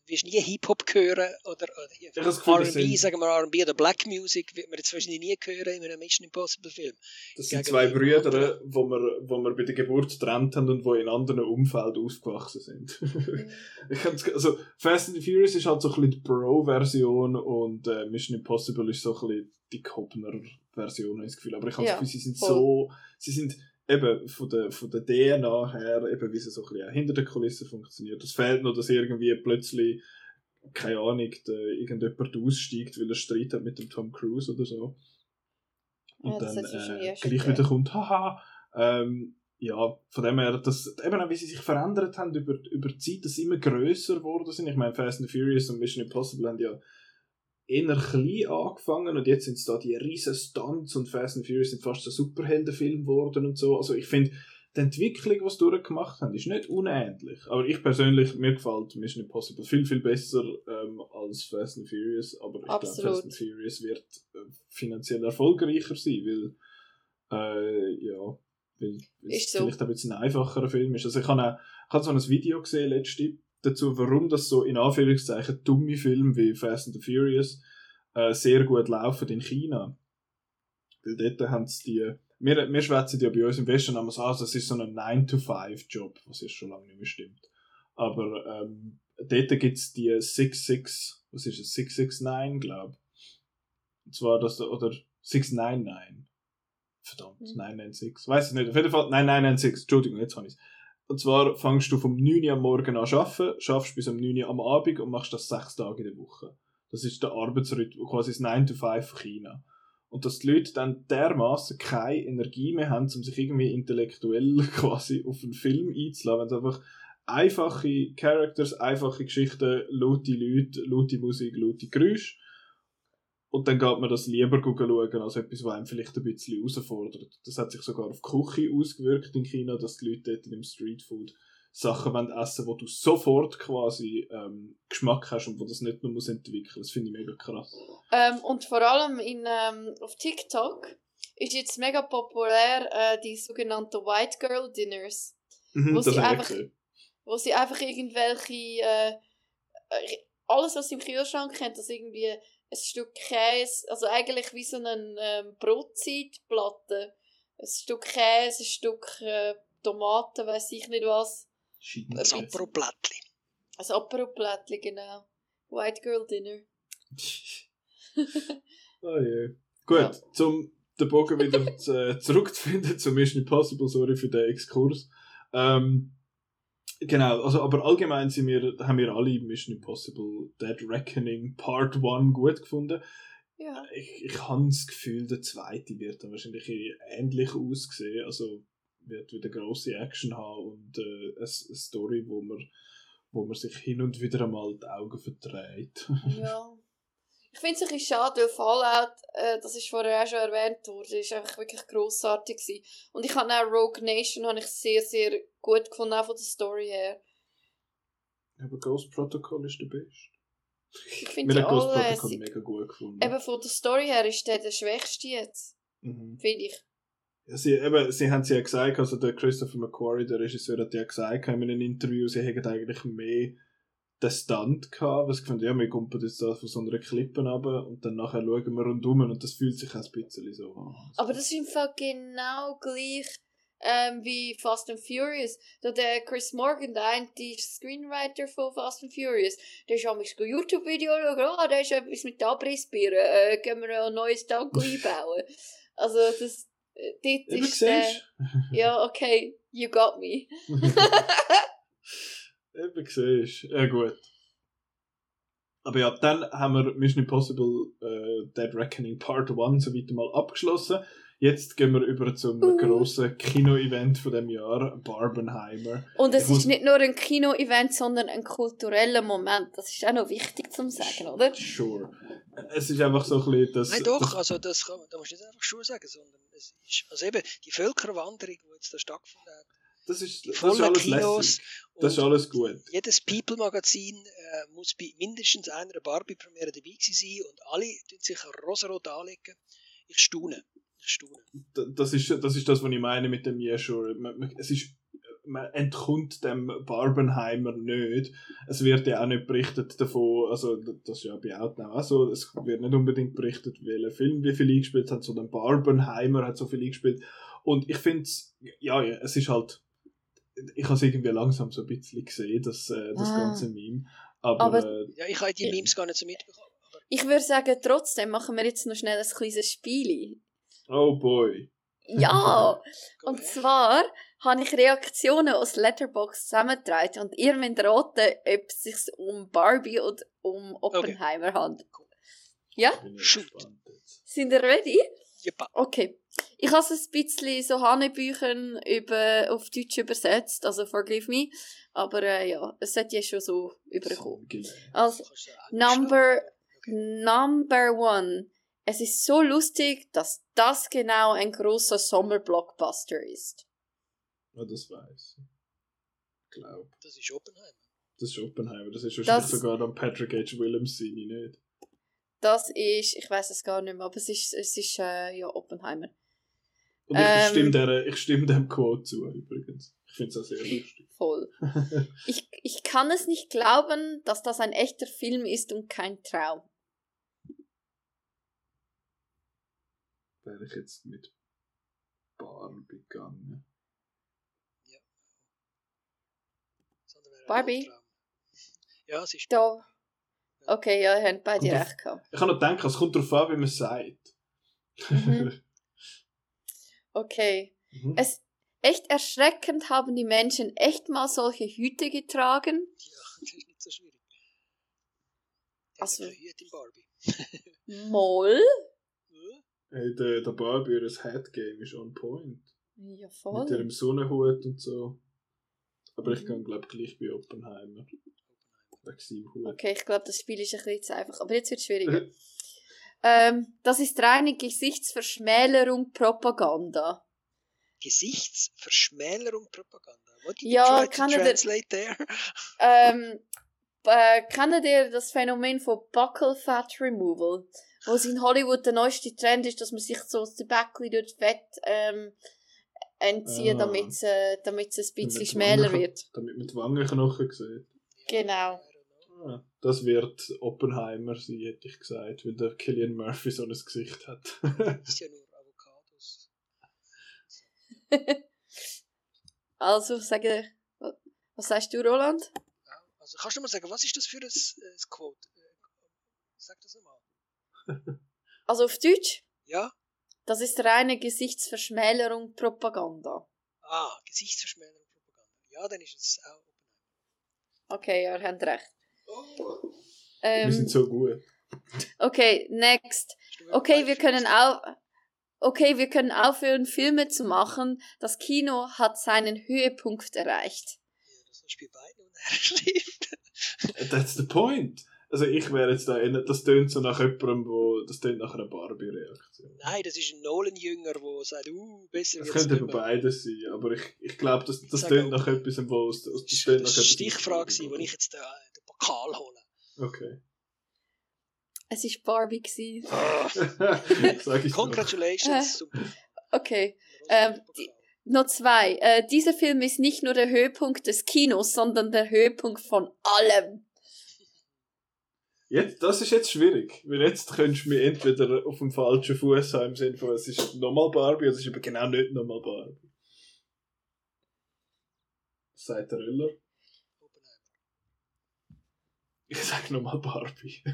wirst nie Hip-Hop hören oder, oder R&B, sagen wir R&B oder Black Music, wird man jetzt wahrscheinlich nie hören in einem Mission Impossible Film. Das sind zwei Brüder, wo wir, wo wir bei der Geburt getrennt haben und wo in anderen Umfeldern aufgewachsen sind. Mhm. also Fast and Furious ist halt so ein bisschen die Pro-Version und äh, Mission Impossible ist so ein bisschen die Kopner-Version, habe ich das Gefühl. Aber ich habe ja, das Gefühl, sie sind voll. so, sie sind eben von der, von der DNA her, eben wie sie so ein bisschen hinter den Kulissen funktioniert. Es fehlt noch, dass irgendwie plötzlich, keine Ahnung, der, irgendjemand aussteigt, weil er Streit hat mit dem Tom Cruise oder so. Und ja, dann äh, gleich wieder kommt, haha, ähm, ja, von dem her, dass, eben auch wie sie sich verändert haben über, über die Zeit, dass sie immer grösser geworden sind. Ich meine, Fast and Furious und Mission Impossible haben ja eher klein angefangen und jetzt sind es da die riesen Stunts und Fast and Furious sind fast so Superheldenfilm geworden und so. Also ich finde, die Entwicklung, die sie durchgemacht haben, ist nicht unähnlich. Aber ich persönlich, mir gefällt Mission Impossible viel, viel besser ähm, als Fast and Furious. Aber ich glaube, Fast and Furious wird äh, finanziell erfolgreicher sein, weil, äh, ja, weil es so. vielleicht ein bisschen ein einfacherer Film ist. Also ich habe, ich habe so ein Video gesehen letzte dazu, warum das so in Anführungszeichen dumme Filme wie Fast and the Furious äh, sehr gut laufen in China. Weil dort haben sie die, wir, wir schwätzen ja bei uns im Westen so, also das ist so ein 9-to-5-Job, was jetzt schon lange nicht mehr stimmt. Aber ähm, dort gibt es die 66, was ist es, 669, glaube ich. Und zwar das, oder 699. Verdammt, mhm. 996. Weiß ich nicht. Auf jeden Fall, nein, 996. Entschuldigung, jetzt habe ich es. Und zwar fängst du vom 9 Uhr am Morgen an arbeiten, schaffst bis am 9 Uhr am Abend und machst das sechs Tage in der Woche. Das ist der Arbeitsrhythmus, quasi das 9 to 5 von China. Und dass die Leute dann dermaßen keine Energie mehr haben, um sich irgendwie intellektuell quasi auf einen Film einzulassen, wenn sie einfach einfache Characters, einfache Geschichten, laute Leute, laute Musik, laute Geräusche und dann geht man das lieber schauen, als etwas, was einem vielleicht ein bisschen herausfordert. Das hat sich sogar auf die Küche ausgewirkt in China, dass die Leute dort im Streetfood Sachen wollen essen wo du sofort quasi ähm, Geschmack hast und wo das nicht nur muss entwickeln Das finde ich mega krass. Ähm, und vor allem in, ähm, auf TikTok ist jetzt mega populär äh, die sogenannten White Girl Dinners. Mhm, wo, sie einfach, wo sie einfach irgendwelche äh, äh alles, was sie im Kühlschrank kennt, das irgendwie ein Stück Käse, also eigentlich wie so eine ähm, Brotzeitplatte. Ein Stück Käse, ein Stück äh, Tomaten, weiß ich nicht was. Ein Apero-Plättchen. Ein Apero-Plättchen, genau. White Girl Dinner. oh je. Gut, ja. zum den Bogen wieder äh, zurückzufinden zu Mission Impossible, sorry für den Exkurs. Ähm, Genau, also aber allgemein sind wir, haben wir alle Mission Impossible Dead Reckoning Part 1 gut gefunden. Ja. Ich, ich habe das Gefühl, der zweite wird dann wahrscheinlich ähnlich aussehen. Also wird wieder große Action haben und äh, eine, Story, wo man, wo man sich hin und wieder einmal die Augen verdreht. Ja. Ich finde es ein bisschen schade, weil Fallout, äh, das ist vorher auch schon erwähnt worden, ist einfach wirklich grossartig gewesen. Und ich habe auch Rogue Nation habe ich sehr, sehr gut gefunden, auch von der Story her. Aber Ghost Protocol ist der beste. Ich finde Ghost Protocol mega gut gefunden. Eben von der Story her ist der der schwächste jetzt. Mhm. Finde ich. Ja, sie, eben, sie haben ja gesagt, also der Christopher McQuarrie, der Regisseur, hat ja gesagt in einem Interview, sie hätten eigentlich mehr den Stunt gehabt, was gefunden, ja, wir kommen jetzt da von so einer Klippe runter und dann nachher schauen wir rundum und das fühlt sich ein bisschen so an. Aber das ist im Fall genau gleich ähm, wie Fast and Furious. Da der Chris Morgan, der eine Screenwriter von Fast and Furious, der ist amigs YouTube-Video schauen, oh, der ist etwas mit Abrissbirnen, äh, können wir ein neues Tank einbauen. Also das, äh, dort ist der... ja, okay, you got me. Eben siehst Ja, gut. Aber ja, dann haben wir Mission Impossible äh, Dead Reckoning Part 1 so weiter mal abgeschlossen. Jetzt gehen wir über zum uh. grossen Kino-Event von dem Jahr, Barbenheimer. Und es ich ist nicht nur ein Kino-Event, sondern ein kultureller Moment. Das ist auch noch wichtig zu sagen, oder? Sure. Es ist einfach so ein bisschen das... Nein, doch, das, also das kann, da musst du nicht einfach sure sagen, sondern es ist, also eben die Völkerwanderung, die jetzt da stattgefunden hat, das ist, das ist alles Kinos Das ist alles gut. Jedes People-Magazin äh, muss bei mindestens einer Barbie-Premiere dabei sein und alle tun sich rosarot anlegen. Ich staune. Ich staune. Das ist, das ist das, was ich meine mit dem Yeah, sure. Es ist man entkommt dem Barbenheimer nicht. Es wird ja auch nicht berichtet davon, also das ist ja bei Outnow auch so, es wird nicht unbedingt berichtet, welcher Film wie viel eingespielt hat, sondern Barbenheimer hat so viel eingespielt. Und ich finde es, ja, ja, es ist halt, ich habe es irgendwie langsam so ein bisschen gesehen, das, äh, das Ah. ganze Meme. Aber, Aber- äh, Ja, ich habe die Memes gar nicht so mitbekommen. Ich würde sagen, trotzdem machen wir jetzt noch schnell ein kleines Spiel. oh boy. Ja! Und zwar habe ich Reaktionen aus Letterbox zusammengetragen und ihr müsst raten, ob es sich um Barbie oder um Oppenheimer handelt. Ja? Shoot. Sind ihr ready? Jeppa. Okay. Ich habe es ein bisschen so Hanebüchen über, auf Deutsch übersetzt, also forgive me. Aber äh, ja, es hat ja schon so überkommen. Ungenehm. Also, Number, number one. Es ist so lustig, dass das genau ein großer Sommerblockbuster ist. Ja, das weiß ich. Ich glaube. Das ist Oppenheimer. Das ist Oppenheimer. Das ist wahrscheinlich Das- sogar dann Patrick H. Williams seine nicht. Das ist, ich weiß es gar nicht mehr, aber es ist, es ist äh, ja Oppenheimer. Und ich, Ähm. stimme der, ich stimme dem Quote zu, übrigens. Ich finde es auch sehr lustig. Voll. ich, ich kann es nicht glauben, dass das ein echter Film ist und kein Traum. Wäre ich jetzt mit Barbie gegangen. Ein Barbie? Ja, es ist Da. Okay, ja, ihr habt beide recht gehabt. Ich habe noch gedacht, es kommt darauf an, wie man es sagt. Mhm. Okay. Mhm. Es echt erschreckend haben die Menschen echt mal solche Hüte getragen. Ja, das ist nicht so schwierig. Der Also- Hüte Barbie. Moll. Hey, der, der Barbie, das Headgame ist on point. Ja, Mit voll. ihrem Sonnenhut und so. Aber ich Mhm. gehe, glaube gleich bei Oppenheimer. Wegen seinem Hut. Okay, ich glaube, das Spiel ist ein bisschen zu einfach. Aber jetzt wird es schwieriger. ähm, das ist reine Gesichtsverschmälerung Propaganda. Gesichtsverschmälerung Propaganda. What did Ja, you try kann to translate there? Ähm, äh, kennt ihr das Phänomen von Buckle Fat Removal? Wo es in Hollywood der neueste Trend ist, dass man sich so aus dem Bäckchen dort Fett ähm, entzieht, Ah. damit es äh, damit's ein bisschen Damit schmäler Wangen- wird. Damit man die Wangenknochen sieht. Genau. Das wird Oppenheimer sein, hätte ich gesagt, weil der Killian Murphy so ein Gesicht hat. Das ist ja nur Avocados. Also, sage, was sagst du, Roland? Also kannst du mal sagen, was ist das für ein, äh, ein Quote? Äh, Sag das nochmal. Also auf Deutsch, Ja? das ist reine Gesichtsverschmälerung Propaganda. Ah, Gesichtsverschmälerung Propaganda. Ja, dann ist es auch Oppenheimer. Okay, ihr habt recht. Wir sind Ähm, so gut. okay, next. Okay, wir können auch. Okay, wir können aufhören, Filme zu machen. Das Kino hat seinen Höhepunkt erreicht. das er. That's the point. Also ich wäre jetzt da eher, das tönt so nach jemandem, wo, das tönt nach einer Barbie-Reaktion. Nein, das ist ein Nolan-Jünger, der sagt, uh, besser Das könnte aber beides sein, aber ich, ich glaube, das, das tönt nach etwas, wo es, das Das nach eine etwas- Stichfrage, gewesen, wo ich jetzt den, den Pokal hole. Okay. Es war Barbie. Gewesen. Sag ich. Congratulations zum Okay, Ähm, die- noch zwei. Äh, dieser Film ist nicht nur der Höhepunkt des Kinos, sondern der Höhepunkt von allem. Jetzt, das ist jetzt schwierig, weil jetzt könntest du mich entweder auf dem falschen Fuß haben, im Sinne von, es ist nochmal Barbie, oder es ist aber genau nicht nochmal Barbie. Was sagt der Röller? Ich sag nochmal Barbie.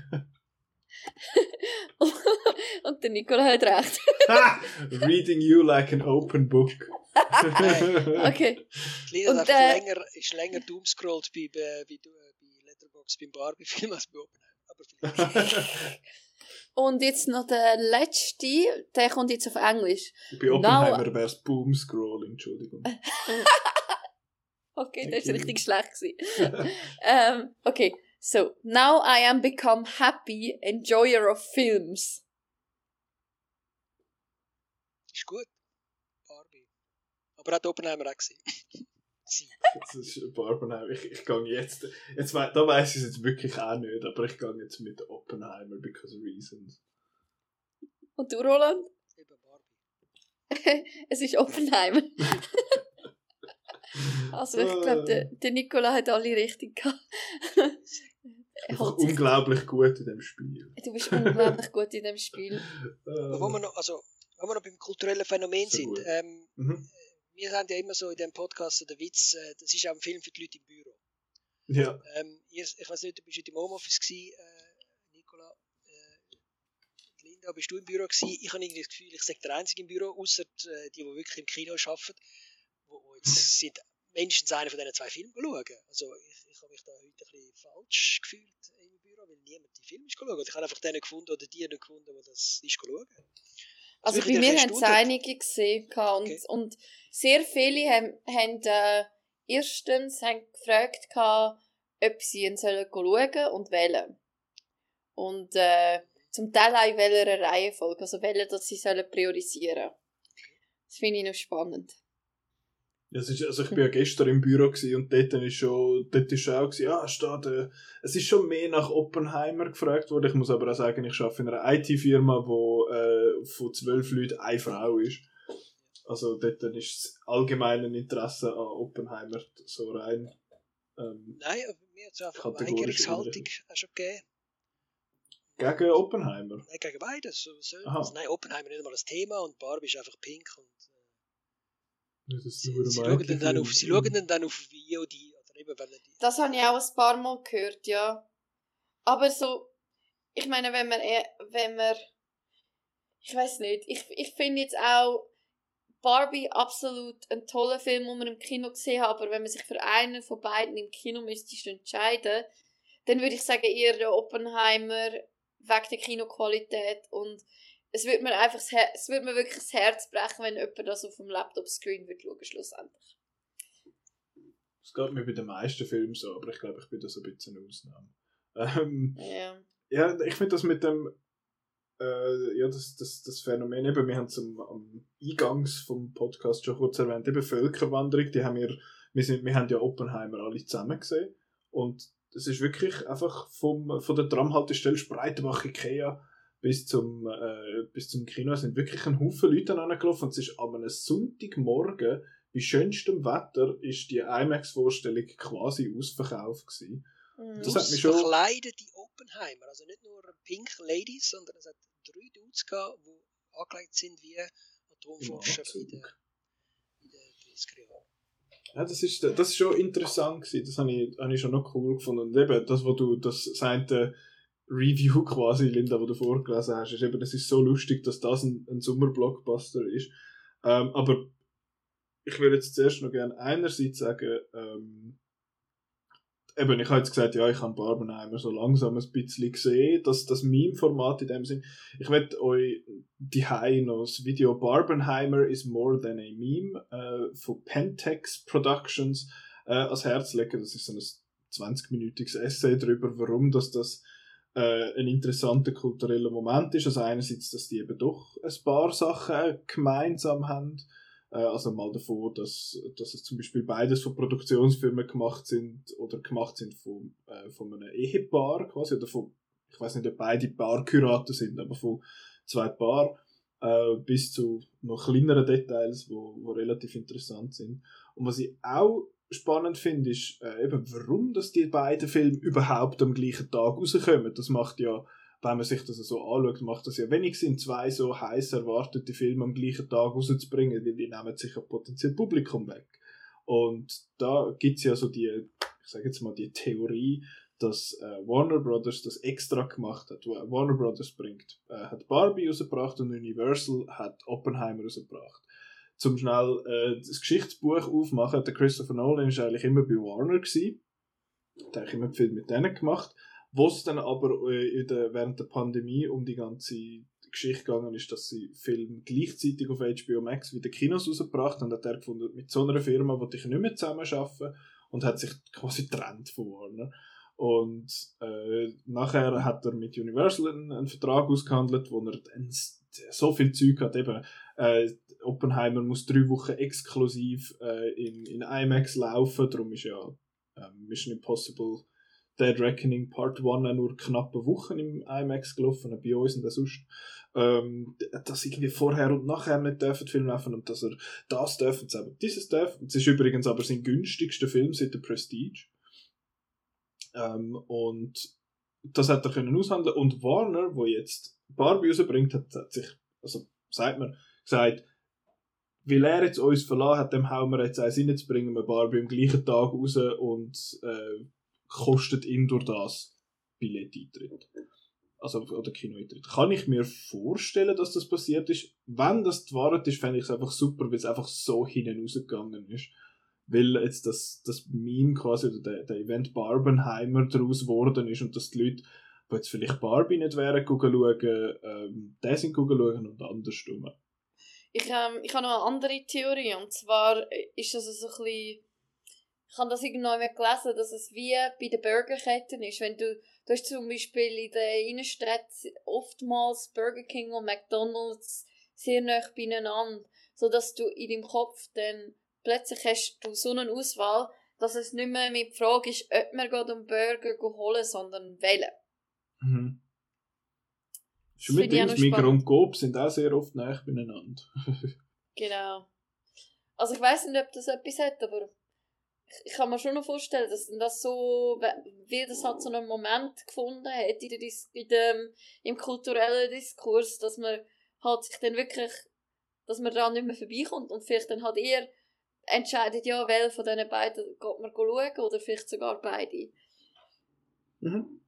Und der Nicola hat recht. Ha! Reading you like an open book. Okay. Lina Und, ist, äh, länger, ist länger doomscrollt bei, bei, bei, bei Letterboxd beim Barbie-Film als bei Oppenheimer. Und jetzt noch der letzte, der kommt jetzt auf Englisch. Bei Oppenheimer wäre es Boom Scroll, Entschuldigung. Okay, das you. richtig schlecht. gewesen. ähm, okay, so. Now I am become happy enjoyer of films. ist gut. Barbie. Aber hat Oppenheimer auch gesehen. Sie. Das ist Barbenheimer. Ich, ich gehe jetzt, jetzt da weiß ich es jetzt wirklich auch nicht, aber ich gehe jetzt mit Oppenheimer because of reasons. Und du, Roland? Eben Barbie. es ist Oppenheimer. Also ich glaube, der, der Nicola hat alle richtig gehabt. Einfach unglaublich gut in dem Spiel. Du bist unglaublich gut in dem Spiel. wo wir noch, also, wenn wir noch beim kulturellen Phänomen so sind, ähm, mhm. wir haben ja immer so in dem Podcast den Witz, äh, das ist auch ein Film für die Leute im Büro. Ja. Ähm, ich, ich weiß nicht, du bist heute im Homeoffice gewesen, äh, Nicola. Äh, Linda, bist du im Büro gewesen? Ich habe irgendwie das Gefühl, ich sage der Einzige im Büro, außer die, äh, die, die wirklich im Kino arbeiten, wo, wo jetzt sind mindestens einer von diesen zwei Filmen schauen. Also ich, ich habe mich da heute ein bisschen falsch gefühlt im Büro, weil niemand die Filme ist geschaut. Ich habe einfach den gefunden oder die nicht gefunden, die das ist schauen. Also bei mir haben es einige gesehen und, okay. und sehr viele haben, haben äh, erstens haben gefragt, ob sie ihn sollen schauen und wählen. Und äh, zum Teil auch in welcher Reihenfolge, also wählen, dass sie sollen priorisieren Das finde ich noch spannend. Ja, ist, also ich bin ja gestern im Büro und dort ist schon, dort ist schon auch gewesen, ja, steht, äh, es ist schon mehr nach Oppenheimer gefragt worden. Ich muss aber auch sagen, ich arbeite in einer IT-Firma, wo äh, von zwölf Leuten eine Frau ist. Also dort ist das allgemeine Interesse an Oppenheimer so rein. Ähm, Nein, aber mir hat es einfach eine Einigungshaltung schon gegeben. Gegen Oppenheimer? Nein, gegen beides. Nein, Oppenheimer ist nicht mal das Thema und Barbie ist einfach pink und sie, sie, schauen dann, dann auf, sie schauen dann, dann auf VOD oder eben, wenn die Das habe ich auch ein paar Mal gehört, ja. Aber so, ich meine, wenn man, wenn man, ich weiß nicht, ich, ich finde jetzt auch Barbie absolut ein toller Film, den man im Kino gesehen hat, aber wenn man sich für einen von beiden im Kino müsste entscheiden, dann würde ich sagen eher der Oppenheimer wegen der Kinoqualität und es wird mir einfach es wird mir wirklich das Herz brechen, wenn jemand das auf dem Laptop-Screen wird schauen, schlussendlich. Das geht mir bei den meisten Filmen so, aber ich glaube, ich bin das ein bisschen eine Ausnahme. Ähm, ja. ja, ich finde das mit dem äh, ja, das, das, das Phänomen, eben, wir haben es am, am Eingangs vom Podcast schon kurz erwähnt, eben Völkerwanderung, die haben wir, wir, sind, wir haben ja Oppenheimer alle zusammen gesehen und es ist wirklich einfach vom, von der Tramhaltestelle Spreitenbach Ikea bis zum, äh, bis zum Kino sind wirklich ein Haufen Leute angelaufen und es ist an einem Sonntagmorgen bei schönstem Wetter ist die IMAX-Vorstellung quasi ausverkauft gewesen. Mhm. Das hat mich schon... Verkleidete Oppenheimer, also nicht nur Pink Ladies, sondern es hat drei Dudes gehabt, die angelegt sind wie Atomforscher in den, in den 30er Jahren. Ja, das ist, das ist schon interessant gewesen. Das habe ich, habe ich schon noch cool gefunden. Und eben, das, was du, das seinte, Review quasi, Linda, wo du vorgelesen hast, ist eben, es ist so lustig, dass das ein, ein Sommerblockbuster ist. Ähm, aber ich würde jetzt zuerst noch gerne einerseits sagen, ähm, eben, ich habe jetzt gesagt, ja, ich habe Barbenheimer so langsam ein bisschen gesehen, dass das Meme-Format in dem Sinn, ich werde euch die noch das Video Barbenheimer is more than a meme äh, von Pentex Productions äh, ans Herz legen. Das ist so ein 20-minütiges Essay darüber, warum das das äh, ein interessanter kultureller Moment ist. Also einerseits, dass die eben doch ein paar Sachen gemeinsam haben. Äh, also mal davon, dass, dass es zum Beispiel beides von Produktionsfirmen gemacht sind oder gemacht sind von, äh, von einem Ehepaar quasi oder von, ich weiß nicht, ob beide Paarkuraten sind, aber von zwei Paar bis zu noch kleineren Details, wo, wo relativ interessant sind. Und was ich auch spannend finde, ist äh, eben, warum dass die beiden Filme überhaupt am gleichen Tag rauskommen. Das macht ja, wenn man sich das so anschaut, macht das ja wenig Sinn, zwei so heiß erwartete Filme am gleichen Tag rauszubringen, weil die nehmen sich ein potenzielles Publikum weg. Und da gibt's ja so die, ich sage jetzt mal, die Theorie, dass äh, Warner Brothers das extra gemacht hat. Warner Brothers bringt, äh, hat Barbie rausgebracht und Universal hat Oppenheimer rausgebracht zum schnell äh, das Geschichtsbuch aufmachen. Der Christopher Nolan war eigentlich immer bei Warner. Gewesen. Der hat immer viel mit denen gemacht. Wo es dann aber äh, der, während der Pandemie um die ganze Geschichte gegangen ist, dass sie Filme gleichzeitig auf HBO Max wieder Kinos rausgebracht haben, hat er gefunden, mit so einer Firma wollte ich nicht mehr zusammenarbeiten und hat sich quasi getrennt von Warner. Und äh, nachher hat er mit Universal einen, einen Vertrag ausgehandelt, wo er so viel Zeug hat, eben äh, Oppenheimer muss drei Wochen exklusiv äh, in, in IMAX laufen, darum ist ja äh, Mission Impossible Dead Reckoning Part 1 nur knappe Wochen im IMAX gelaufen, bei uns und sonst. ähm, dass irgendwie vorher und nachher nicht dürfen Film laufen und dass er das dürfen, aber dieses dürfen. Es ist übrigens aber sein günstigster Film seit der Prestige. Ähm, und das hat er können aushandeln und Warner, wo jetzt Barbie rausbringt, hat, hat sich, also sagt man, gesagt, weil er jetzt uns verlassen hat, dem hauen wir jetzt eins rein, jetzt bringen wir Barbie am gleichen Tag raus und äh, kostet ihm durch das Billett-Eintritt. Also, oder Kino-Eintritt. Kann ich mir vorstellen, dass das passiert ist? Wenn das die Wahrheit ist, fände ich es einfach super, weil es einfach so hinten rausgegangen ist. Weil jetzt das, das Meme quasi, oder der, der Event Barbenheimer daraus geworden ist und dass die Leute, die jetzt vielleicht Barbie nicht wären, schauen, ähm, den sind schauen und andersrum. Ich, ähm, ich habe noch eine andere Theorie, und zwar ist das so ein bisschen ich habe das irgendwann gelesen, dass es wie bei den Burgerketten ist. Wenn du, du hast zum Beispiel in der Innenstadt oftmals Burger King und McDonalds sehr nah beieinander, sodass du in deinem Kopf dann plötzlich hast du so eine Auswahl, dass es nicht mehr mit der Frage ist, ob man um Burger holen, sondern wählen. Mhm. Schon mit Migros und Coop sind auch sehr oft nah beieinander. genau. Also ich weiß nicht, ob das etwas hat, aber ich kann mir schon noch vorstellen, dass das so, wie das hat so einen Moment gefunden hat in der in dem, im kulturellen Diskurs, dass man halt sich dann wirklich, dass man da nicht mehr vorbeikommt und vielleicht dann halt eher entscheidet, ja, wer von diesen beiden geht man schauen oder vielleicht sogar beide. Mhm.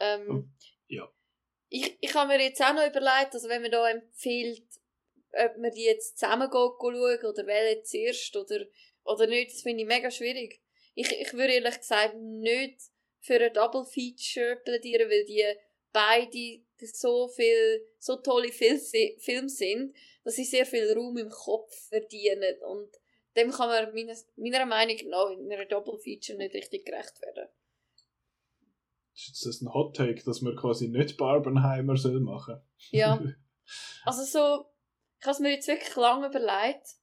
Ähm, oh, ja. Ich, ich habe mir jetzt auch noch überlegt, also wenn man da empfiehlt, ob man die jetzt zusammen schauen oder welche zuerst oder oder nicht, das finde ich mega schwierig. Ich, ich würde ehrlich gesagt nicht für ein Double Feature plädieren, weil die beide so viel, so tolle Fil Filme sind, dass sie sehr viel Raum im Kopf verdienen und dem kann man meiner, meiner Meinung nach in einer Double Feature nicht richtig gerecht werden. Ist das ein Hot Take, dass man quasi nicht Barbenheimer soll machen? Ja. Also so, ich habe es mir jetzt wirklich lange überlegt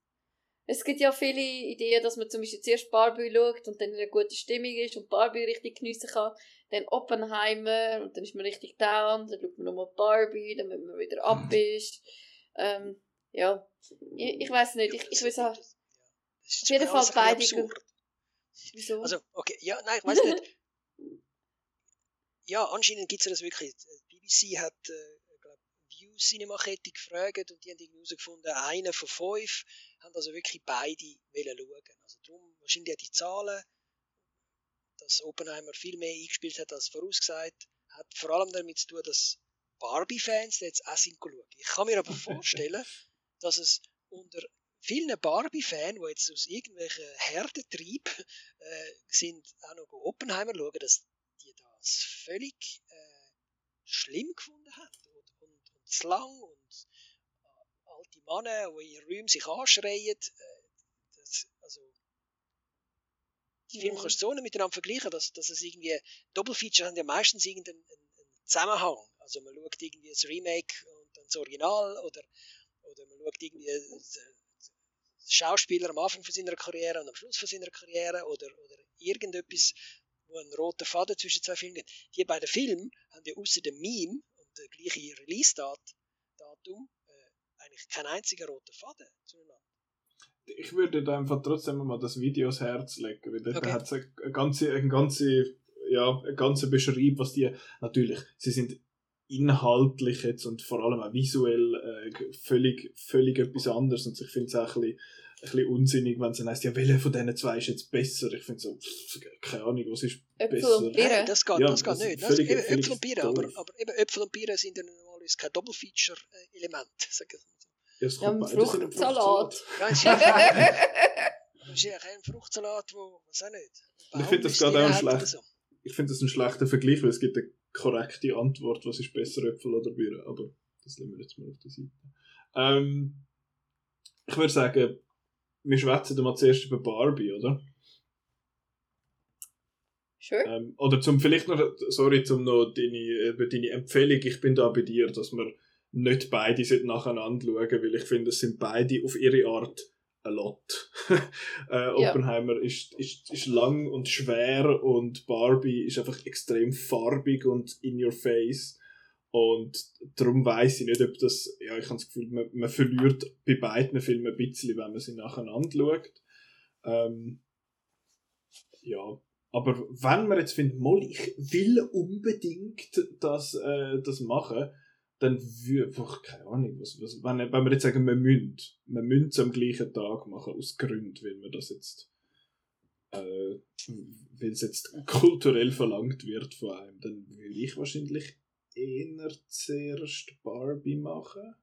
es gibt ja viele Ideen, dass man zum Beispiel zuerst Barbie schaut und dann in einer guten Stimmung ist und Barbie richtig geniessen kann. Dann Oppenheimer und dann ist man richtig down. Dann schaut man nochmal Barbie, damit man wieder ab ist. Ähm, ja, ich, ich weiß nicht. Ich, ich will sagen, auf jeden Fall beide. Wieso? Also, okay, ja, nein, ich weiß nicht. ja, anscheinend gibt es das wirklich. Die BBC hat, äh, glaube View Cinema Kette gefragt und die haben irgendwie herausgefunden, einer von fünf haben also wirklich beide wollen schauen. Also darum wahrscheinlich die Zahlen, dass Oppenheimer viel mehr eingespielt hat als vorausgesagt, hat vor allem damit zu tun, dass Barbie-Fans jetzt auch sind schauen. Ich kann mir aber vorstellen, dass es unter vielen Barbie-Fans, die jetzt aus irgendwelchen Herdentrieb äh, sind, auch noch Oppenheimer schauen, dass das völlig äh, schlimm gefunden haben und, und, und zu lang und alte Männer, die in Räumen sich anschreien. Äh, das, also, die Filme kannst du so nicht miteinander vergleichen, dass, dass es irgendwie, Doppelfeature haben ja meistens irgendeinen einen Zusammenhang. Also man schaut irgendwie das Remake und dann das Original oder, oder man schaut irgendwie das Schauspieler am Anfang von seiner Karriere und am Schluss von seiner Karriere oder, oder irgendetwas, wo ein roter Faden zwischen zwei Filmen geht. Die beiden Filme haben ja außer dem Meme und der gleiche Release-Datum eigentlich kein einziger roter Faden zueinander. Ich würde da einfach trotzdem mal das Video ans Herz legen, weil okay. da hat es eine ganze, eine ganze, ja, eine ganze Beschreibung, was die, natürlich, sie sind inhaltlich jetzt und vor allem auch visuell äh, völlig, völlig etwas anderes und ich finde es auch ein bisschen, bisschen unsinnig, wenn es dann heisst, ja, welcher von diesen zwei ist jetzt besser? Ich finde so, pff, keine Ahnung, was ist Äpfel besser? Und Nein, das geht, ja, das geht nicht. Das, völlig, eben, Äpfel und Bier, aber, aber eben Äpfel und Bier sind dann normalerweise kein Doppelfeature-Element, sag ich ja, es ja, ein Fruchtsalat. Das ist ja kein Fruchtsalat, wo, was auch nicht. Ich finde das gerade auch schlecht. So. Ich finde das ein schlechter Vergleich, weil es gibt eine korrekte Antwort, was ist besser, Äpfel oder Bier, aber das nehmen wir jetzt mal auf der Seite. Ähm, ich würde sagen, wir schwätzen mal zuerst über Barbie, oder? Sure. Ähm, oder zum vielleicht noch, sorry, zum noch deine, deine Empfehlung, ich bin da bei dir, dass wir nicht beide nacheinander schauen, weil ich finde, es sind beide auf ihre Art ein Lot. äh, Oppenheimer ja. ist, ist, ist lang und schwer und Barbie ist einfach extrem farbig und in your face. Und darum weiß ich nicht, ob das, ja, ich habe das Gefühl, man, man verliert bei beiden Filmen ein bisschen, wenn man sie nacheinander schaut. Ähm, ja, aber wenn man jetzt findet, Molly, ich will unbedingt das, äh, das machen, dann würde einfach, keine Ahnung, was, was, wenn, wenn wir jetzt sagen, wir müssen, wir müssen es am gleichen Tag machen, aus Gründen, weil man das jetzt, äh, weil es jetzt kulturell verlangt wird von einem, dann würde ich wahrscheinlich eher zuerst Barbie machen.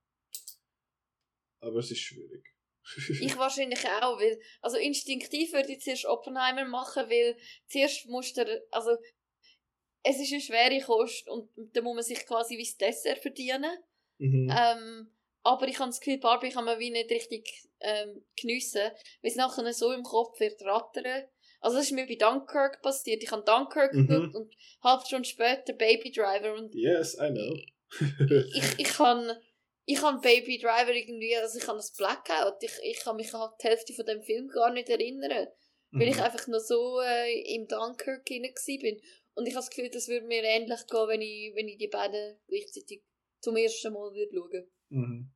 Aber es ist schwierig. ich wahrscheinlich auch, weil, also instinktiv würde ich zuerst Oppenheimer machen, weil zuerst musst du, also, es ist eine schwere Kost und da muss man sich quasi wie das Dessert verdienen. Mhm. Ähm, aber ich habe das Gefühl, Barbie kann man wie nicht richtig ähm, geniessen, weil es nachher so im Kopf wird rattern. Also das ist mir bei Dunkirk passiert. Ich habe Dunkirk Mhm. geguckt und halb Stunde später Baby Driver und yes, I know. ich, ich kann ich kann Baby Driver irgendwie, also ich habe das Blackout. Ich, ich kann mich an die Hälfte von dem Film gar nicht erinnern, weil ich Mhm. einfach noch so äh, im Dunkirk hinein bin. Und ich habe das Gefühl, das würde mir ähnlich gehen, wenn ich, wenn ich die beiden gleichzeitig zum ersten Mal würde schauen. Mhm.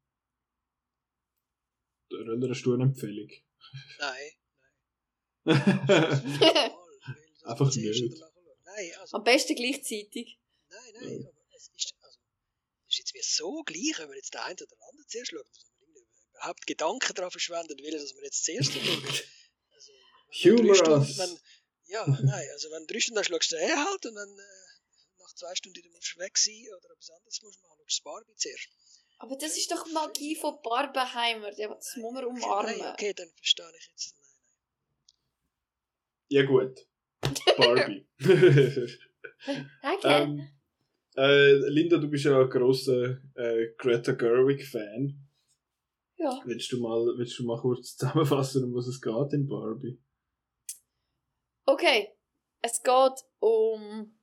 Röller, hast du eine Empfehlung? Nein. Einfach nicht. Nein, also, Am besten gleichzeitig. nein, nein. Aber es ist, also, es ist jetzt mir so gleich, wenn wir jetzt den einen oder den anderen zuerst schauen, dass wir irgendwie überhaupt Gedanken daran verschwenden will, dass wir jetzt zuerst schauen. Also, wenn Humor drei Stunden- us. wenn- Ja, nein, also wenn du drei Stunden hast, schaust du den halt und dann äh, nach zwei Stunden wieder musst du weg sein oder etwas anderes musst du machen, schaust du das Barbie zuerst. Aber das ist doch Magie von Barbenheimer. Das muss man umarmen. Nein, okay, dann verstehe ich jetzt. Ja gut. Barbie. Danke. ähm, äh, Linda, du bist ja ein grosser äh, Greta Gerwig-Fan. ja. Willst du, mal, willst du mal kurz zusammenfassen, um was es geht in Barbie? Okay. Es geht um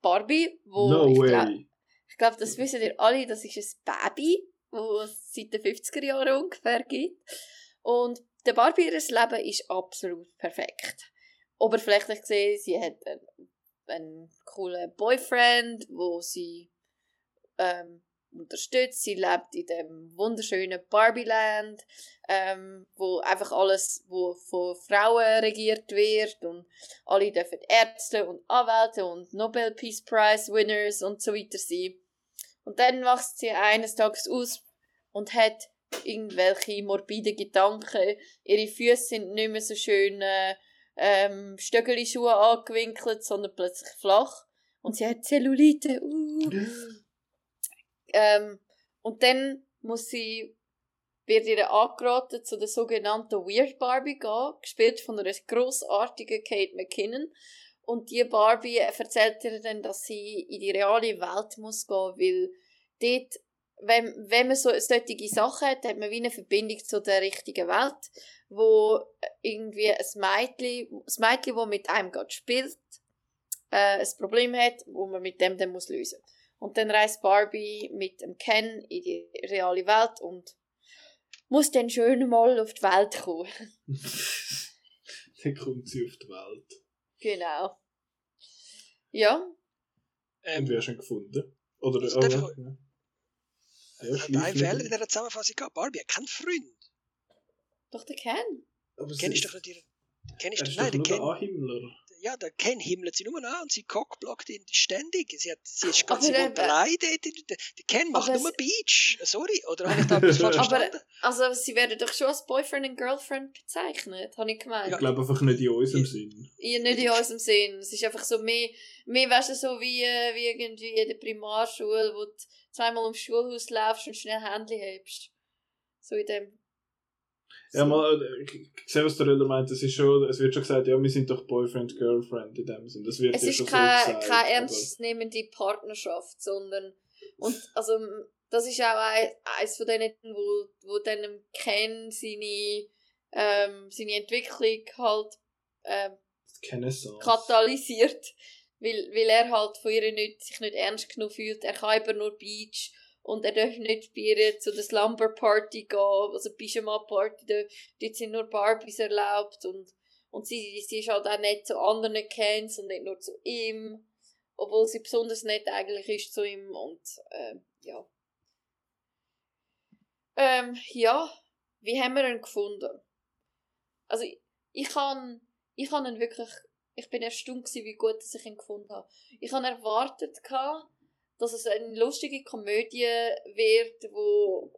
Barbie, wo no ich way. glaube, ich glaub, das wissen ihr alle, das ist ein Baby, wo es seit den 50er Jahren ungefähr gibt. Und der Barbie ihres Leben ist absolut perfekt. Oberflächlich gesehen, sie hat einen, einen coolen Boyfriend, wo sie ähm, unterstützt. Sie lebt in dem wunderschönen Barbieland, ähm, wo einfach alles, wo von Frauen regiert wird und alle dürfen Ärzte und Anwälte und Nobel Peace Prize Winners und so weiter sein. Und dann wacht sie eines Tages aus und hat irgendwelche morbide Gedanken. Ihre Füße sind nicht mehr so schön äh, ähm, Stöckeli-Schuhe angewinkelt, sondern plötzlich flach. Und sie hat Zellulite. Uh. Ähm, und dann muss sie, wird ihr angeraten, zu der sogenannten Weird Barbie gehen, gespielt von einer grossartigen Kate McKinnon. Und die Barbie erzählt ihr dann, dass sie in die reale Welt muss gehen, weil dort, wenn, wenn man so solche Sachen hat, hat man wie eine Verbindung zu der richtigen Welt, wo irgendwie ein Mädchen, das Mädchen, das mit einem gerade spielt, äh, ein Problem hat, wo man mit dem dann muss lösen Und dann reist Barbie mit dem Ken in die reale Welt und muss dann schön mal auf die Welt kommen. Dann kommt sie auf die Welt. genau. Ja, Ähm, Und wer schon gefunden? Oder, Also, ja. Schleif Fehler in nicht. dieser Zusammenfassung gehabt. Barbie hat keinen Freund. doch der Ken. Aber ist- du doch nicht ihren. Du ist Nein, doch nur der Ken. Anhimmler. Ja, der Ken himmelt sie nur an und sie cockblockt ihn ständig. Sie, hat, sie ist ganz sie der- Der, Ken macht nur es- Beach. Sorry, oder habe ich da etwas falsch Aber- verstanden? Also, sie werden doch schon als Boyfriend und Girlfriend bezeichnet, habe ich gemeint. Ich glaube einfach nicht in unserem Sinn. Ja, nicht in unserem Sinn. Es ist einfach so mehr, mehr weißt du, so wie, äh, wie irgendwie in der Primarschule, wo du zweimal ums Schulhaus laufst und schnell Händchen hebst. So in dem. Ja, mal, äh, ich sehe, was der Röller meint. Es, ist schon, es wird schon gesagt, ja, wir sind doch Boyfriend, Girlfriend in dem Sinn. Das wird Es ja ist schon so keine, gesagt. keine ernstnehmende Partnerschaft, sondern. Und also, das ist auch ein, eins von denen, wo, wo dann Ken seine, ähm, seine Entwicklung halt ähm, katalysiert, weil, weil er halt von ihr nicht, sich nicht ernst genug fühlt. Er kann eben nur Beach und er darf nicht bei ihr zu der Slumber Party gehen, also Pyjama Party, da, dort sind nur Barbies erlaubt und, und sie, sie ist halt auch nicht zu anderen Cans und nicht nur zu ihm. obwohl sie besonders nett eigentlich ist zu ihm und äh, ja. Ähm, ja, wie haben wir ihn gefunden? Also ich, ich kann ich habe ihn wirklich ich bin erstaunt gewesen, wie gut ich ihn gefunden habe. Ich habe erwartet gehabt, dass es eine lustige Komödie wird, wo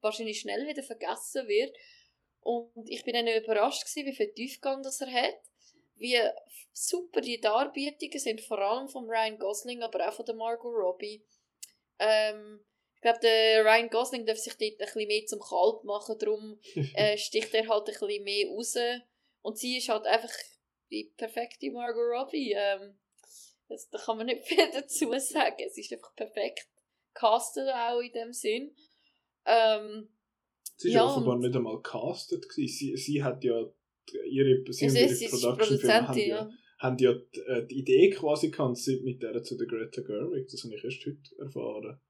wahrscheinlich schnell wieder vergessen wird. Und ich bin dann überrascht gewesen, wie viel Tiefgang das er hat, wie super die Darbietungen sind, vor allem von Ryan Gosling, aber auch von der Margot Robbie. Ähm, ich glaube, der Ryan Gosling darf sich dort ein bisschen mehr zum Kalb machen, darum äh, sticht er halt ein bisschen mehr raus. Und sie ist halt einfach die perfekte Margot Robbie. Ähm, das, da kann man nicht viel dazu sagen. Es ist einfach perfekt castet auch in dem Sinn. Ähm, sie ist ja, offenbar nicht einmal castet. Sie, sie hat ja ihre, sie also ihre sie Production Firma haben ja, ja. haben ja die, äh, die Idee quasi gehabt, sie mit der zu der Greta Gerwig. Das habe ich erst heute erfahren.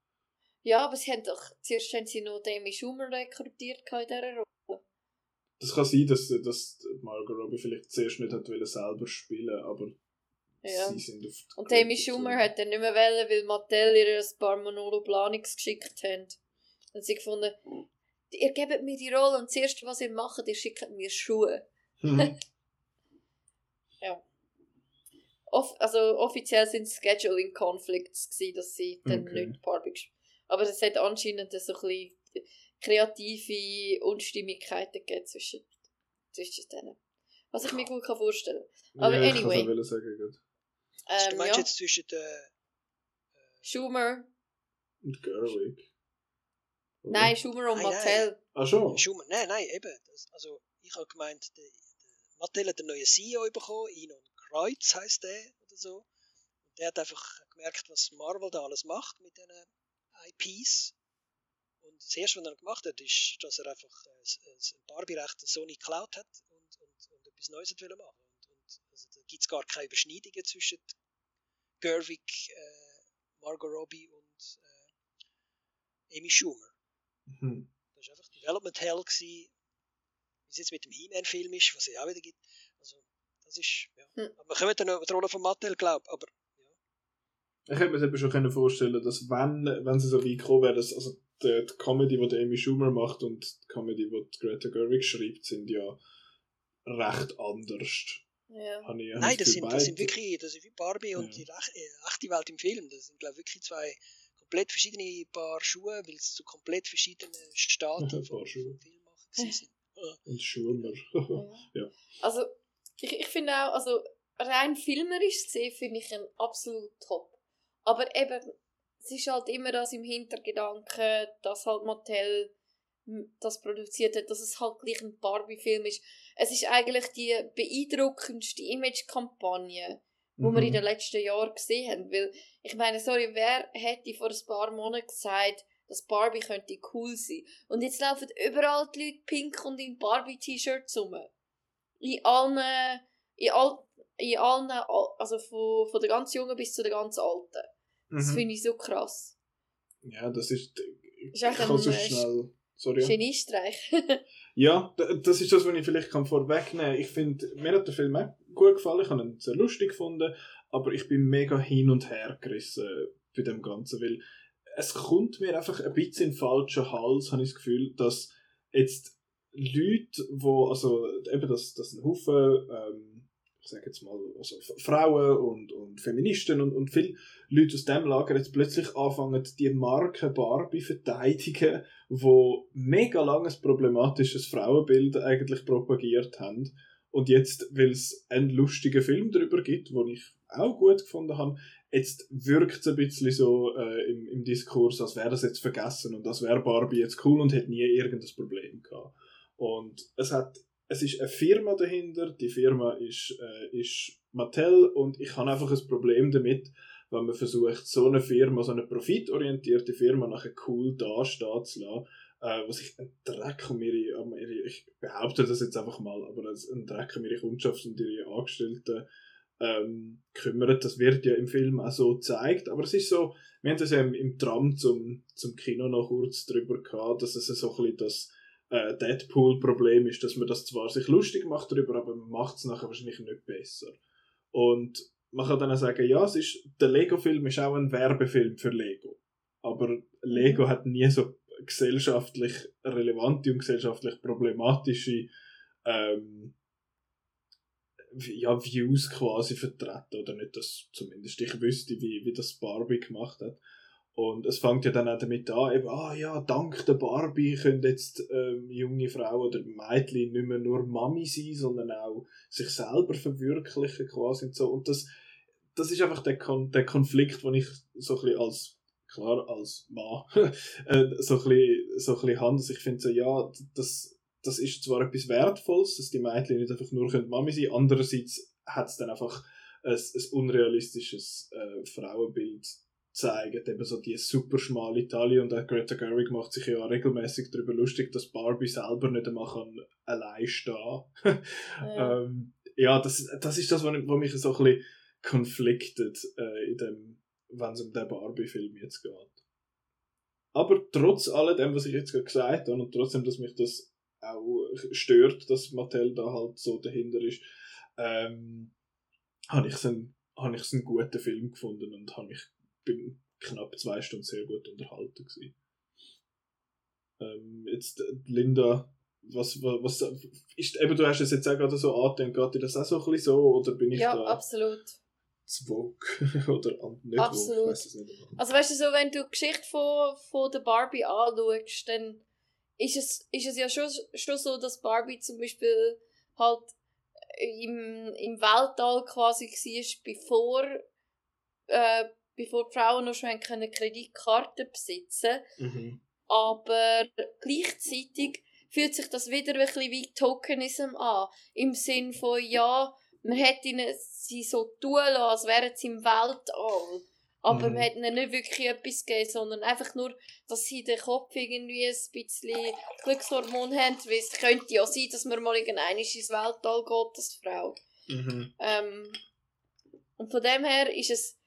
Ja, aber sie haben doch, zuerst haben sie noch Demi Schumer rekrutiert in dieser Rolle. Das kann sein, dass, dass Margot Robbie vielleicht zuerst nicht hat wollen selber spielen, aber Ja. sie sind auf Und Greta Schumer hat dann nicht mehr wollen, weil Mattel ihr ein paar Manolo Planungs geschickt haben. Und sie gefunden, ihr gebt mir die Rolle und das Erste, was ihr macht, ihr schickt mir Schuhe. Mhm. Off also offiziell sind es Scheduling Conflicts gewesen, dass sie dann Okay. nicht Barbie gespielt Aber es hat anscheinend so ein bisschen kreative Unstimmigkeiten gegeben zwischen, zwischen denen. Was ich mir gut kann vorstellen Aber ja, ich anyway. kann es sagen gerade. Also, du ähm, meinst ja, jetzt zwischen der Schumer, Und Gerwig. Oder? nein, Schumer und Nein, nein. Mattel. Ah schon? Schumann? Nein, nein, eben. Das, also, ich habe gemeint, der, der Mattel hat einen neuen CEO bekommen, Inon Kreuz heißt der oder so. Und der hat einfach gemerkt, was Marvel da alles macht mit diesen IPs. Und das erste, was er gemacht hat, ist, dass er einfach das Barbie-Recht an Sony geklaut hat und, und, und etwas Neues hat machen. Also, da gibt es gar keine Überschneidungen zwischen Gerwig, äh, Margot Robbie und äh, Amy Schumer. Mhm. Das war einfach Development Hell, gewesen, wie es jetzt mit dem He-Man-Film ist, was es ja auch wieder gibt. Also, das ist, ja. Hm. Aber wir kommen dann noch die Rolle von Mattel, glaube aber Ich hätte mir das schon können vorstellen dass wenn, wenn sie so weit gekommen wäre, dass also die, die Comedy, die Amy Schumer macht und die Comedy, die die Greta Gerwig schreibt, sind ja recht anders. Ja. Nein, das sind, das sind wirklich, das sind wie Barbie und Ja. die rech- äh, echte Welt im Film. Das sind, glaube ich, wirklich zwei komplett verschiedene Paar Schuhe, weil es zu komplett verschiedenen Staaten vom, Schuhe. vom Film machen gewesen sind. Und Schumer. Ja. Also, ich, ich finde auch, also rein filmerisch gesehen finde ich ihn absolut top. Aber eben, es ist halt immer das im Hintergedanken, dass halt Mattel das produziert hat, dass es halt gleich ein Barbie-Film ist. Es ist eigentlich die beeindruckendste Image-Kampagne, wo wir in Mhm. den letzten Jahren gesehen haben. Weil, ich meine, sorry, wer hätte vor ein paar Monaten gesagt, dass Barbie könnte cool sein? Und jetzt laufen überall die Leute pink und in Barbie-T-Shirts rum. In allen, in, all, in allen, Al- also von, von der ganz Jungen bis zu der ganz Alten. Das Mhm. finde ich so krass. Ja, das ist. Ich Ist kann so schnell. Sorry. ja. Geniestreich. Ja, das ist das, was ich vielleicht kann vorwegnehmen kann. Ich finde, mir hat der Film auch gut gefallen, ich habe ihn sehr lustig gefunden, aber ich bin mega hin und her gerissen bei dem Ganzen, weil es kommt mir einfach ein bisschen in den falschen Hals, habe ich das Gefühl, dass jetzt Leute, wo, also eben, dass, dass ein Haufen, ähm, ich sage jetzt mal, also Frauen und, und Feministen und, und viele Leute aus dem Lager jetzt plötzlich anfangen, die Marke Barbie verteidigen wo mega langes problematisches Frauenbild eigentlich propagiert haben. Und jetzt, weil es einen lustigen Film darüber gibt, den ich auch gut gefunden habe, jetzt wirkt es ein bisschen so äh, im, im Diskurs, als wäre das jetzt vergessen und als wäre Barbie jetzt cool und hätte nie irgendein Problem gehabt. Und es hat, es ist eine Firma dahinter, die Firma ist, äh, ist Mattel und ich habe einfach ein Problem damit, wenn man versucht, so eine Firma, so eine profitorientierte Firma nachher cool dastehen zu lassen, äh, wo sich ein Dreck um ihre, um ihre, ich behaupte das jetzt einfach mal, aber ein Dreck um ihre Kundschaft und ihre Angestellten ähm, kümmert. Das wird ja im Film auch so gezeigt, aber es ist so, wir haben das ja im, im Tram zum, zum Kino noch kurz drüber gehabt, dass es so ein bisschen das äh, Deadpool-Problem ist, dass man das zwar sich lustig macht darüber, aber man macht es nachher wahrscheinlich nicht besser. Und man kann dann auch sagen, ja, es ist, der Lego-Film ist auch ein Werbefilm für Lego. Aber Lego hat nie so gesellschaftlich relevante und gesellschaftlich problematische ähm, ja, Views quasi vertreten. Oder nicht, dass zumindest ich wüsste, wie, wie das Barbie gemacht hat. Und es fängt ja dann auch damit an, eben, ah ja, dank der Barbie können jetzt ähm, junge Frauen oder Mädchen nicht mehr nur Mami sein, sondern auch sich selber verwirklichen quasi und so. Und das, das ist einfach der, Kon der Konflikt, den ich so ein bisschen als, klar, als Mann äh, so ein bisschen, so ein bisschen habe. Also ich finde so, ja, das, das ist zwar etwas Wertvolles, dass die Mädchen nicht einfach nur Mami sein können, andererseits hat es dann einfach ein, ein unrealistisches äh, Frauenbild zeigen, eben so die super schmale Taille und auch Greta Gerwig macht sich ja regelmäßig darüber lustig, dass Barbie selber nicht einmal kann allein stehen ja. ähm, ja, das, das ist das, was mich so ein bisschen konfliktet, äh, in dem, wenn es um den Barbie-Film jetzt geht. Aber trotz alledem, was ich jetzt gerade gesagt habe, und trotzdem, dass mich das auch stört, dass Mattel da halt so dahinter ist, ähm, habe ich es einen, hab einen guten Film gefunden und habe mich bin knapp zwei Stunden sehr gut unterhalten gewesen. Ähm, jetzt äh, Linda, was, was, was ist, eben du hast es jetzt auch gerade so angedenkt, geht dir das auch so ein bisschen so, oder bin ich ja, da? Ja, absolut. Zu oder nicht Absolut. Nicht also weißt du so, wenn du die Geschichte von, von der Barbie anschaust, dann ist es, ist es ja schon, schon so, dass Barbie zum Beispiel halt im, im Weltall quasi war, bevor äh, bevor die Frauen noch schon können Kreditkarten besitzen mhm. Aber gleichzeitig fühlt sich das wieder ein bisschen wie Tokenism an. Im Sinn von, ja, man hätte ihnen sie so tun lassen, als wären sie im Weltall. Aber mhm. man hat ihnen nicht wirklich etwas gegeben, sondern einfach nur, dass sie den Kopf irgendwie ein bisschen Glückshormon haben. Weil es könnte ja sein, dass man mal irgendwann ins Weltall geht als Frau. Mhm. Ähm, und von dem her ist es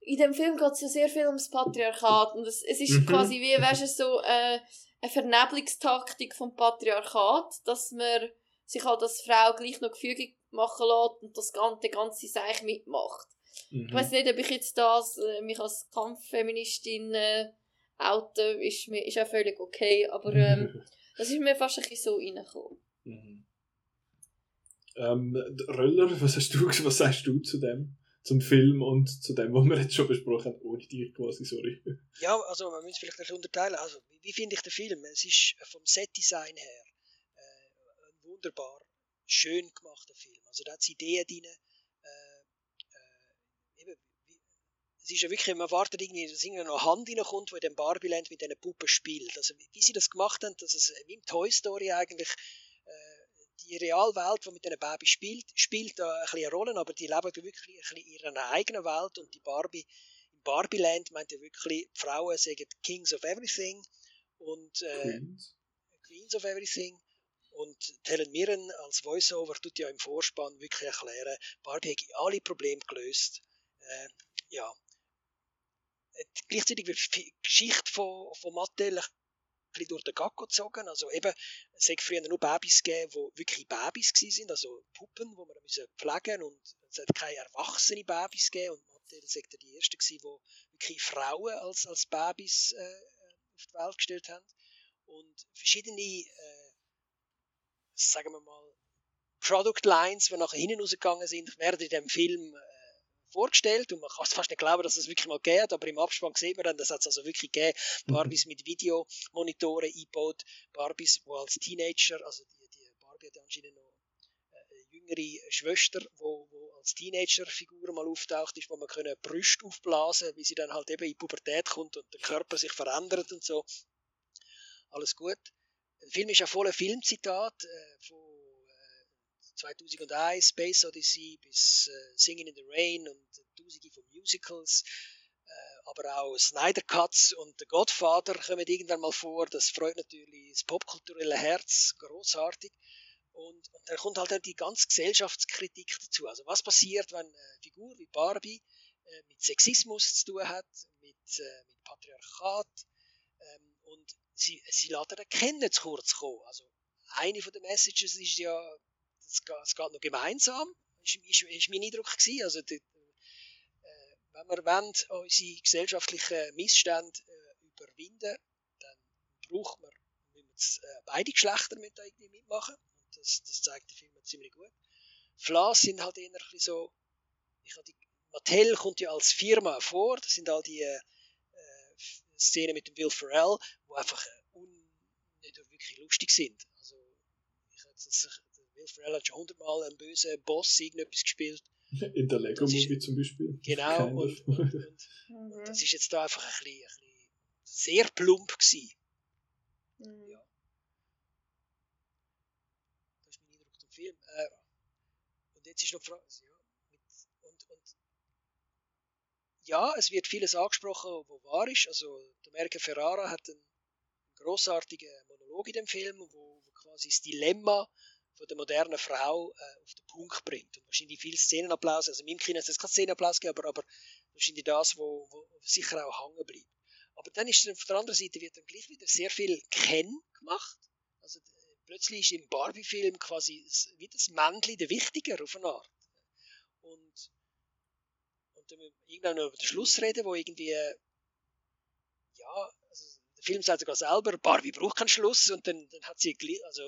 in dem Film geht es ja sehr viel ums Patriarchat und es, es ist mhm. quasi wie, weißt du, so äh, eine Vernebelungstaktik vom Patriarchat, dass man sich halt als Frau gleich noch gefügig machen lässt und das ganze, ganze Seich mitmacht. Mhm. Ich weiß nicht, ob ich jetzt das, äh, mich als Kampffeministin äh, oute, ist, mir, ist auch völlig okay, aber ähm, das ist mir fast ein bisschen so reingekommen. Mhm. Ähm, Röller, was hast du, was sagst du zu dem? zum Film und zu dem, was wir jetzt schon besprochen haben, ohne dich quasi, sorry. Ja, also man muss vielleicht ein unterteilen. Also, wie, wie finde ich den Film? Es ist vom Setdesign her äh, wunderbar schön gemachter Film. Also da hat es Ideen drin. Äh, äh, eben, es ist ja wirklich, man wartet irgendwie, dass irgendwie noch eine Hand reinkommt, die in dem Barbieland mit diesen Puppen spielt. Also wie, sie das gemacht haben, dass es wie im Toy Story eigentlich die Realwelt, die mit diesen Babys spielt, spielt da ein bisschen eine Rolle, aber die leben wirklich ein bisschen in ihrer eigenen Welt und die Barbie, im Barbieland meint ja wirklich, die Frauen sagen Kings of Everything und äh. Queens of Everything und Helen Mirren als Voiceover tut ja im Vorspann wirklich erklären, Barbie hat alle Probleme gelöst. Äh, ja. Gleichzeitig wird die Geschichte von, von Mattel bisschen durch den Gacko gezogen. Also eben, es hat früher nur Babys gegeben, die wirklich Babys sind, also Puppen, die man müssen pflegen und es hat keine erwachsenen Babys gegeben und Mattel war die erste, die wirklich Frauen als, als Babys äh, auf die Welt gestellt haben. Und verschiedene, äh, sagen wir mal, Product Lines, die nachher hinten rausgegangen sind, werden in dem Film äh, vorgestellt und man kann es fast nicht glauben, dass es das wirklich mal geht, aber im Abspann sieht man dann, das hat es also wirklich gegeben, mhm. Barbies mit Videomonitoren eingebaut, Barbies, wo als Teenager, also die, die Barbie hat anscheinend noch eine jüngere Schwester, wo, wo als Teenager-Figur mal auftaucht ist, wo man können Brüste aufblasen, wie sie dann halt eben in Pubertät kommt und der Körper sich verändert und so. Alles gut. Der Film ist ja voller Filmzitat äh, von 2001, Space Odyssey bis äh, Singing in the Rain und tausende von Musicals, äh, aber auch Snyder Cuts und The Godfather kommen irgendwann mal vor. Das freut natürlich das popkulturelle Herz großartig. Und, und dann kommt halt auch die ganze Gesellschaftskritik dazu. Also was passiert, wenn eine Figur wie Barbie äh, mit Sexismus zu tun hat, mit, äh, mit Patriarchat ähm, und sie, sie lässt erkennen, zu kurz kommen. Also eine von den Messages ist ja es geht, es geht noch gemeinsam. ist, ist, ist mein Eindruck gewesen. Also, die, äh, wenn wir wollen, unsere gesellschaftlichen Missstände äh, überwinden, dann braucht man, müssen äh, beide Geschlechter mit da irgendwie mitmachen. Und das, das zeigt der Film ziemlich gut. Flas sind halt eher so, ich die, Mattel kommt ja als Firma vor, das sind all die äh, Szenen mit dem Will Ferrell, wo einfach äh, nicht wirklich lustig sind. Also, ich das, Will Ferrell hat schon hundertmal einen bösen Boss irgendetwas gespielt. In der Lego Movie zum Beispiel. Genau, und, und, und, mhm. und, das ist jetzt da einfach ein bisschen, ein bisschen sehr plump gewesen. Mhm. Ja. Das ist mein Eindruck zum Film. Äh, und jetzt ist noch die Frage, ja, mit, und, und ja, es wird vieles angesprochen, wo wahr ist. Also, America Ferrara hat einen großartigen Monolog in dem Film, wo, quasi das Dilemma von der modernen Frau äh, auf den Punkt bringt. Und wahrscheinlich viele Szenenapplaus, also in meinem Kino hat es keinen Szenenapplaus gegeben, aber, aber wahrscheinlich das, wo, wo sicher auch hängen bleibt. Aber dann ist auf der anderen Seite wird dann gleich wieder sehr viel Ken gemacht. Also äh, plötzlich ist im Barbie-Film quasi wie das Männchen der Wichtiger auf eine Art. Und, irgendwann noch über den Schluss reden, wo irgendwie ja, also der Film sagt sogar selber, Barbie braucht keinen Schluss und dann, dann hat sie, also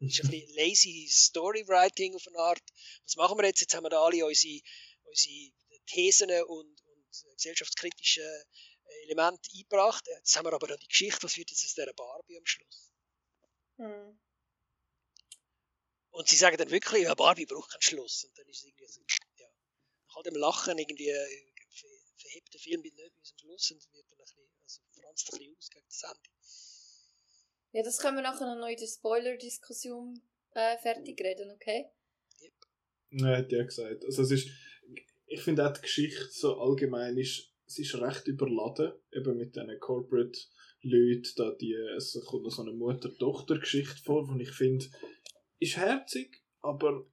ist ein bisschen lazy Storywriting auf eine Art. Was machen wir jetzt? Jetzt haben wir da alle unsere, unsere Thesen und, und gesellschaftskritische Elemente eingebracht. Jetzt haben wir aber noch die Geschichte, was wird jetzt aus dieser Barbie am Schluss? Hm. Und sie sagen dann wirklich, ja, Barbie braucht keinen Schluss. Und dann ist es irgendwie so, nach all dem Lachen irgendwie äh, verhebt der Film nicht bis zum Schluss und wird dann ein bisschen, also franzt ein bisschen aus gegen das Ende. Ja, das können wir nachher noch in der Spoiler-Diskussion äh, fertig reden, okay? Yep. Ja, hat ja gesagt. Also es ist, ich finde auch die Geschichte so allgemein ist, es ist recht überladen, eben mit diesen Corporate-Leuten, da die, es kommt noch so eine Mutter-Tochter-Geschichte vor, die ich finde, ist herzig, aber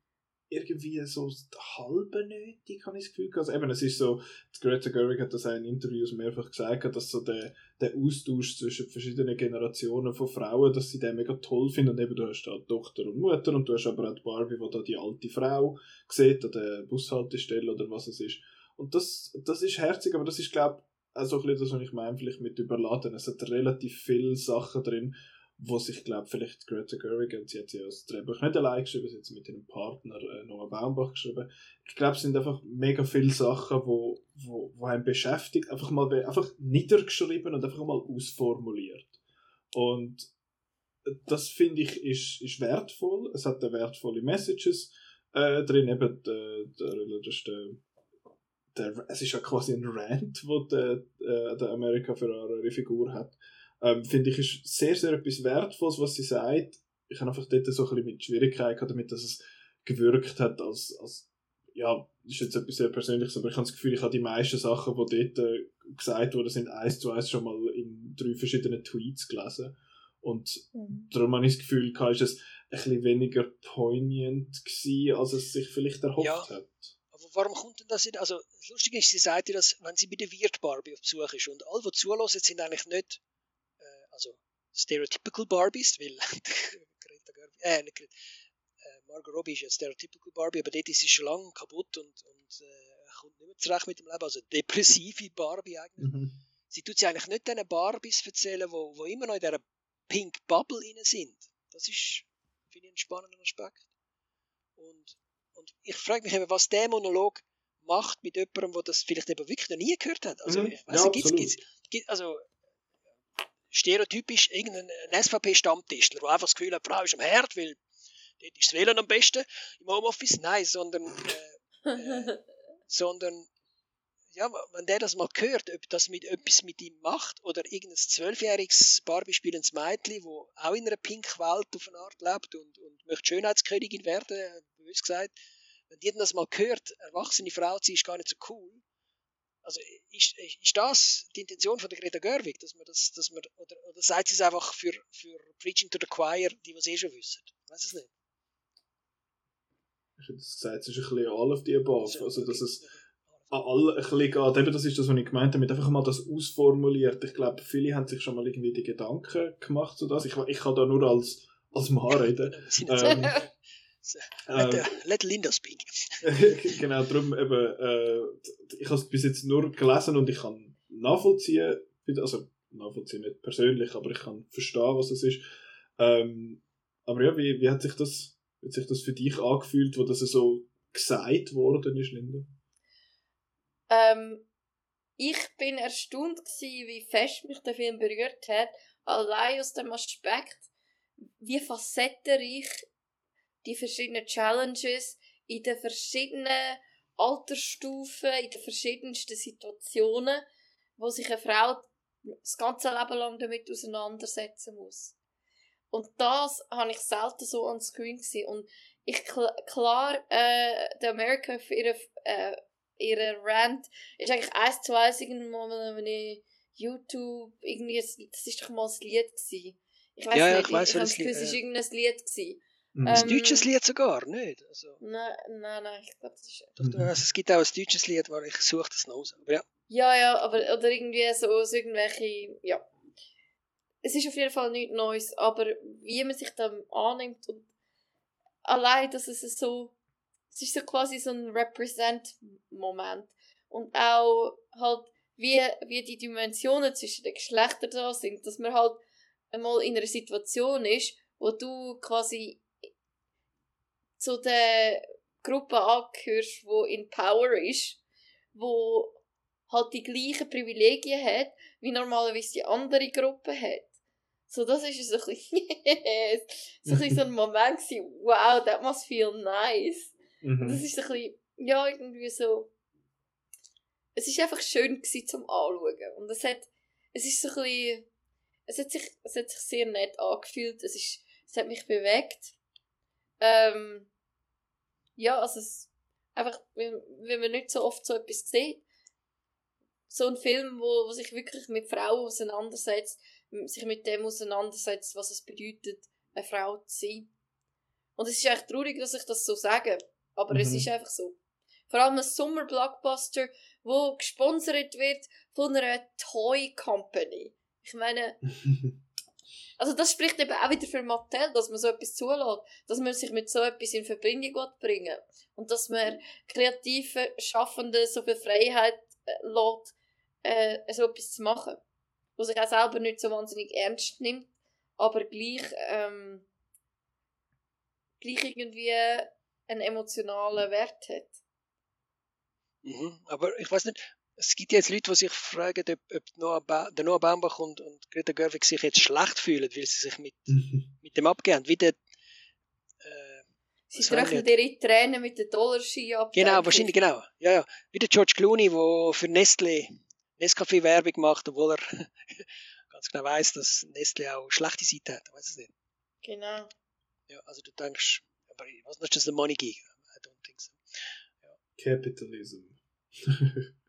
irgendwie so halbe nötig, habe ich das Gefühl. Also eben, es ist so, Greta Gerwig hat das auch in Interviews mehrfach gesagt, dass so der, der Austausch zwischen verschiedenen Generationen von Frauen, dass sie den mega toll finden. Und eben, du hast da Tochter und Mutter und du hast aber auch die Barbie, die da die alte Frau sieht, an der Bushaltestelle oder was es ist. Und das, das ist herzig, aber das ist, glaube ich, auch so ein bisschen das, was ich meine, vielleicht mit überladen. Es hat relativ viele Sachen drin, wo sich, glaube vielleicht Greta Gerwig, sie hat ja das Drehbuch nicht allein geschrieben, sie hat sie mit ihrem Partner äh, Noah Baumbach geschrieben. Ich glaube, es sind einfach mega viele Sachen, wo, wo, wo einen beschäftigt, einfach mal einfach niedergeschrieben und einfach mal ausformuliert. Und das finde ich ist, ist wertvoll. Es hat wertvolle Messages äh, drin, eben der, der, der, der, es ist ja quasi ein Rant, wo der, äh, der America Ferrara ihre Figur hat ähm, finde ich, ist sehr, sehr etwas Wertvolles, was sie sagt. Ich habe einfach dort so ein bisschen mit Schwierigkeiten damit, dass es gewirkt hat als, als ja, das ist jetzt etwas sehr Persönliches, aber ich habe das Gefühl, ich habe die meisten Sachen, die dort äh, gesagt wurden, sind eins zu eins schon mal in drei verschiedenen Tweets gelesen. Und mhm. darum habe ich das Gefühl, ist es ein bisschen weniger poignant gewesen, als es sich vielleicht erhofft ja. hat. Aber warum kommt denn das nicht? Also, das Lustige ist, sie sagt ja, dass, wenn sie bei der Wirt Barbie auf Besuch ist und alle, die zulassen, sind eigentlich nicht also stereotypical Barbies, weil Greta Gerwig, äh, nicht Greta, äh, Margot Robbie ist ja stereotypical Barbie, aber dort ist sie schon lange kaputt und, und äh, kommt nicht mehr zurecht mit dem Leben, also depressive Barbie eigentlich. Mhm. Sie tut sie eigentlich nicht diesen Barbies erzählen, wo, wo immer noch in dieser Pink Bubble drin sind. Das ist, finde ich, ein spannender Aspekt. Und, und ich frage mich eben, was der Monolog macht mit jemandem, der das vielleicht eben wirklich noch nie gehört hat. Also, mhm. ich weiss, ja, gibt's, gibt's, gibt's, also stereotypisch irgendein SVP-Stammtischler, der einfach das Gefühl hat, Frau ist am Herd, weil dort ist das WLAN am besten im Homeoffice. Nein, sondern, äh, äh, sondern ja, wenn der das mal hört, ob das mit etwas mit ihm macht oder irgendein zwölfjähriges Barbie-spielendes Mädchen, wo auch in einer Pink-Welt auf eine Art lebt und, und möchte Schönheitskönigin werden, bös gesagt, wenn die das mal hört, erwachsene Frau zu ist gar nicht so cool, also ist, ist das die Intention von der Greta Gerwig, dass man das, dass man, oder, oder sagt sie es einfach für, für Preaching to the Choir, die was eh schon wissen? Ich weiß es nicht. Ich hätte gesagt, es ist ein bisschen all of the above, also dass es an alle ein bisschen geht. Eben, das ist das, was ich gemeint habe, einfach mal das ausformuliert. Ich glaube, viele haben sich schon mal irgendwie die Gedanken gemacht zu das. Ich, ich kann da nur als, als Mann reden. ähm, Let, Ähm, let Linda speak. genau, darum eben, äh, ich habe es bis jetzt nur gelesen und ich kann nachvollziehen, also nachvollziehen nicht persönlich, aber ich kann verstehen, was es ist. Ähm, aber ja, wie, wie hat sich das, hat sich das für dich angefühlt, wo das so gesagt worden ist, Linda? Ähm, ich bin erstaunt gewesen, wie fest mich der Film berührt hat, allein aus dem Aspekt, wie facettenreich die verschiedenen Challenges in den verschiedenen Altersstufen, in den verschiedensten Situationen, wo sich eine Frau das ganze Leben lang damit auseinandersetzen muss. Und das habe ich selten so on screen gesehen. Und ich kl klar, äh, der America für ihre, äh, ihre Rant ist eigentlich eins zu eins irgendwann wenn ich YouTube irgendwie, das ist doch mal ein Lied gewesen. Ich weiß Ja, ja, nicht, ich weiss, ich, ich habe das Gefühl, es ist ja. irgendein Lied gewesen. Mhm. Ein Ähm, deutsches Lied sogar, nicht? Also, Nein, nein, nein, ich glaube, das ist... doch, doch, also es gibt auch ein deutsches Lied, wo ich suche das noch raus. Aber ja, Ja, ja, aber oder irgendwie so, so irgendwelche, ja. Es ist auf jeden Fall nichts Neues, aber wie man sich dann annimmt und allein, dass es so, es ist so quasi so ein Represent-Moment und auch halt, wie, wie die Dimensionen zwischen den Geschlechtern da sind, dass man halt einmal in einer Situation ist, wo du quasi zu der Gruppe angehörst, wo in Power ist, wo halt die gleichen Privilegien hat, wie normalerweise die andere Gruppe hat. So, das ist so ein bisschen, so, ein, bisschen so ein Moment gewesen, wow, that must feel nice. Und das Mhm. ist so ein bisschen, ja, irgendwie so, es ist einfach schön gewesen zum Anschauen. Und es hat, es ist so ein bisschen, es hat sich, es hat sich sehr nett angefühlt, es ist, es hat mich bewegt. Ähm, ja, also es, einfach, wenn, wenn man nicht so oft so etwas sieht, so ein Film, wo, wo sich wirklich mit Frauen auseinandersetzt, sich mit dem auseinandersetzt, was es bedeutet, eine Frau zu sein. Und es ist echt traurig, dass ich das so sage, aber es Mhm. ist einfach so. Vor allem ein Sommer-Blockbuster, wo gesponsert wird von einer Toy Company. Ich meine, also das spricht eben auch wieder für Mattel, dass man so etwas zulässt, dass man sich mit so etwas in Verbindung bringen und dass man kreativen Schaffenden so viel Freiheit äh, lässt, äh, so etwas zu machen, wo sich auch selber nicht so wahnsinnig ernst nimmt, aber gleich ähm, gleich irgendwie einen emotionalen Wert hat. mhm. aber ich weiß nicht, es gibt jetzt Leute, die sich fragen, ob, ob Noah ba der Noah Baumbach und, und Greta Gerwig sich jetzt schlecht fühlen, weil sie sich mit, mit dem abgeben. Wie der, äh, Sie trocknen ihre Tränen mit den Dollarschein ab. Genau, wahrscheinlich, ich. genau. Ja, ja. Wie der George Clooney, der für Nestle Nescafé Werbung macht, obwohl er ganz genau weiß, dass Nestle auch schlechte Seiten hat. Weiß es nicht. Genau. Ja, also du denkst, aber was ist das the money gig? I don't think so. Capitalism.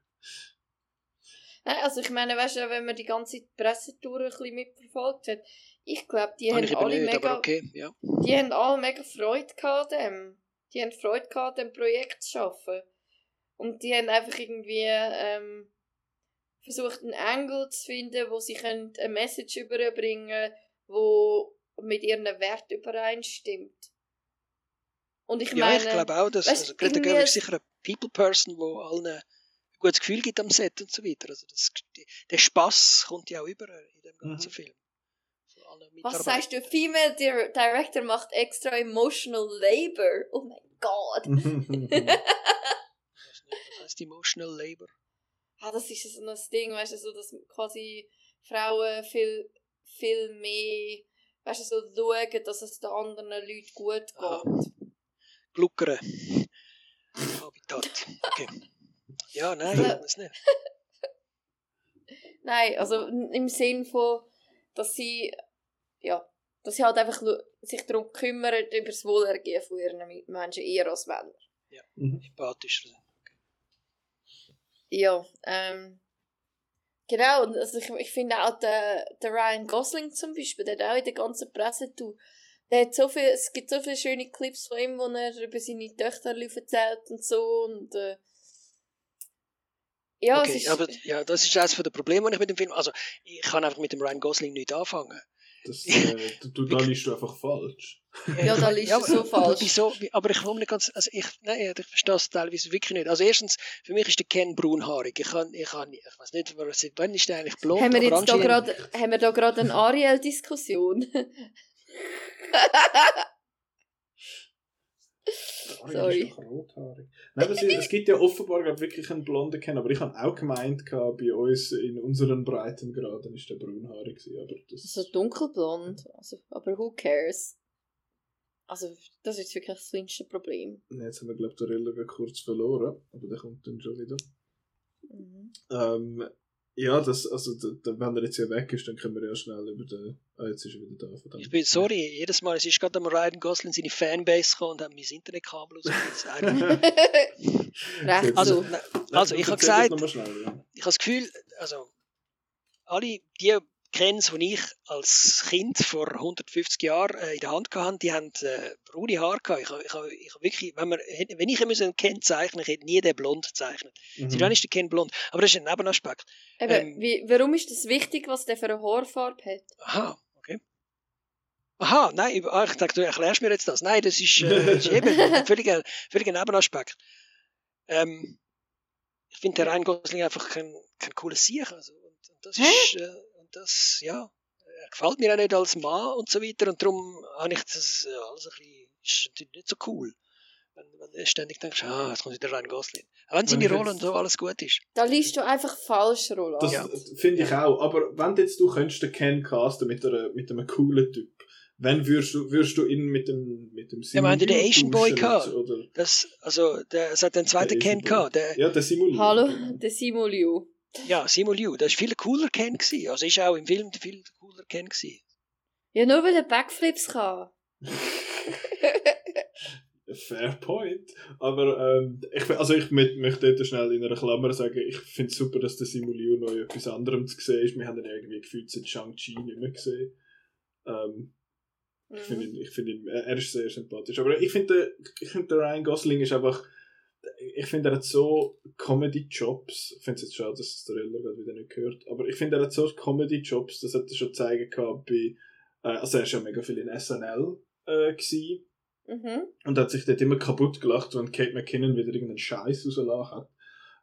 Nein, also ich meine, weißt du, wenn man die ganze Pressetour ein bisschen mitverfolgt hat, ich glaube, die Habe haben alle nicht, mega, okay, ja. die haben alle mega Freude gehabt an dem. Die haben Freude gehabt, dem Projekt zu schaffen. Und die haben einfach irgendwie ähm, versucht, einen Angle zu finden, wo sie können eine Message überbringen wo mit ihren Werten übereinstimmt. Und ich Ja, meine, ich glaube auch, dass weißt, also Greta Gerwig sicher eine People-Person, die allen ein gutes Gefühl gibt am Set und so weiter. Also das, die, der Spaß kommt ja auch über in dem ganzen Mhm. Film. Was sagst du? Female Dir Director macht extra emotional labor. Oh mein Gott. Was heißt Emotional Labor? Ah, das ist so ein Ding, weißt du, so, dass quasi Frauen viel, viel mehr, weißt du, so schauen, dass es den anderen Leuten gut geht. Gluckern. Habitat. Okay. Ja, nein, Also- ich weiß nicht. Nein, also im Sinn von, dass sie, ja, dass sie halt einfach sich darum kümmern, über das Wohlergehen von ihren Mi- Menschen, eher als Männer. Sympathischer. Ja, ähm, genau, und also ich, ich finde auch der, der Ryan Gosling zum Beispiel, der hat auch in der ganzen Presse, du, der hat so viel, es gibt so viele schöne Clips von ihm, wo er über seine Töchter erzählt und so, und, äh, ja, okay, ist, aber ja, das ist eines der Probleme, die ich mit dem Film. Also, ich kann einfach mit dem Ryan Gosling nicht anfangen. Das, äh, du, da liest du einfach falsch. Ja, da liest du so falsch. Wieso? Wie- Aber ich komme nicht ganz, also ich, nein, ich verstehe es teilweise wirklich nicht. Also erstens, für mich ist der Ken braunhaarig. Ich kann, ich kann, ich weiß nicht, wann ist der eigentlich blond? Haben wir jetzt da gerade, haben wir da gerade eine Ariel-Diskussion? Ariel Sorry. ist doch rothaarig. Nein, aber es, es gibt ja offenbar glaub, wirklich einen blonden Ken, aber ich habe auch gemeint, gehabt, bei uns in unseren Breitengraden ist der braunhaarig aber das... so dunkelblond. Also, aber who cares? Also, das ist wirklich das kleinste Problem. Jetzt haben wir, glaube ich, den Riller kurz verloren, aber der kommt dann schon wieder. Mhm. Ähm, ja, das, also, da, wenn er jetzt ja weg ist, dann können wir ja schnell über den... Ah, jetzt ist er wieder da. Verdammt. Ich bin sorry, jedes Mal, es ist gerade am Ryan Gosling seine Fanbase gekommen und haben mein Internetkabel. Recht also, also ich habe gesagt, ich habe das Gefühl, also alle die Kens, die ich als Kind vor 150 Jahren äh, in der Hand hatte, die haben äh, braune Haare gehabt. Ich ich ich wirklich, wenn, man, wenn ich einen Ken zeichnen ich hätte nie den blond gezeichnet. Mhm. Dann ist der Ken blond. Aber das ist ein Nebenaspekt. Eben, ähm, wie, warum ist das wichtig, was der für eine Haarfarbe hat? Aha, okay. Aha, nein, ich- ah, ich dachte, du erklärst mir jetzt das. Nein, das ist, äh, das ist eben ein völliger, völliger Nebenaspekt. Ähm, ich finde der Ryan Gosling einfach kein, kein cooles Sieg. Also, und, und das Hä? ist, äh, das, ja, er gefällt mir auch nicht als Mann und so weiter. Und darum habe ich das äh, alles ein bisschen, ist natürlich nicht so cool. Wenn, wenn du ständig denkst, ah, jetzt kommt wieder Ryan Gosling. Auch wenn seine Rolle und so alles gut ist. Da liest du einfach falsch, Roland. Das Ja. finde ich auch. Aber wenn jetzt du könntest den Ken casten mit, einer, mit einem coolen Typ, wenn würdest du, würdest du ihn mit dem, mit dem haben ja den Simon Asian Boy gehabt. Das, also, der, es hat den zweiten Der Ken gehabt. Der, Ja, der Simon. Hallo, der Simo Liu. Ja, Simu Liu, das war viel cooler Ken. Gewesen. Also ist auch im Film viel cooler Ken. Gewesen. Ja, nur weil er Backflips kann. Fair point. Aber ähm, ich, also ich mö- möchte dort schnell in einer Klammer sagen, ich finde es super, dass der Simon Liu noch etwas anderem zu sehen ist. Wir haben ihn irgendwie gefühlt seit Shang-Chi nicht mehr gesehen. Ähm, Ich finde Mhm. ihn, ich find ihn, er ist sehr sympathisch. Aber ich finde, der- ich finde, der Ryan Gosling ist einfach, ich finde, er hat so Comedy-Jobs. Ich finde es jetzt schade, dass es der Riller gerade wieder nicht gehört. Aber ich finde, er hat so Comedy-Jobs, das hat er schon zeigen gehabt bei, äh, also er ist ja mega viel in SNL äh, gewesen. Mhm. Und hat sich dort immer kaputt gelacht, wenn Kate McKinnon wieder irgendeinen Scheiß rausgelassen hat.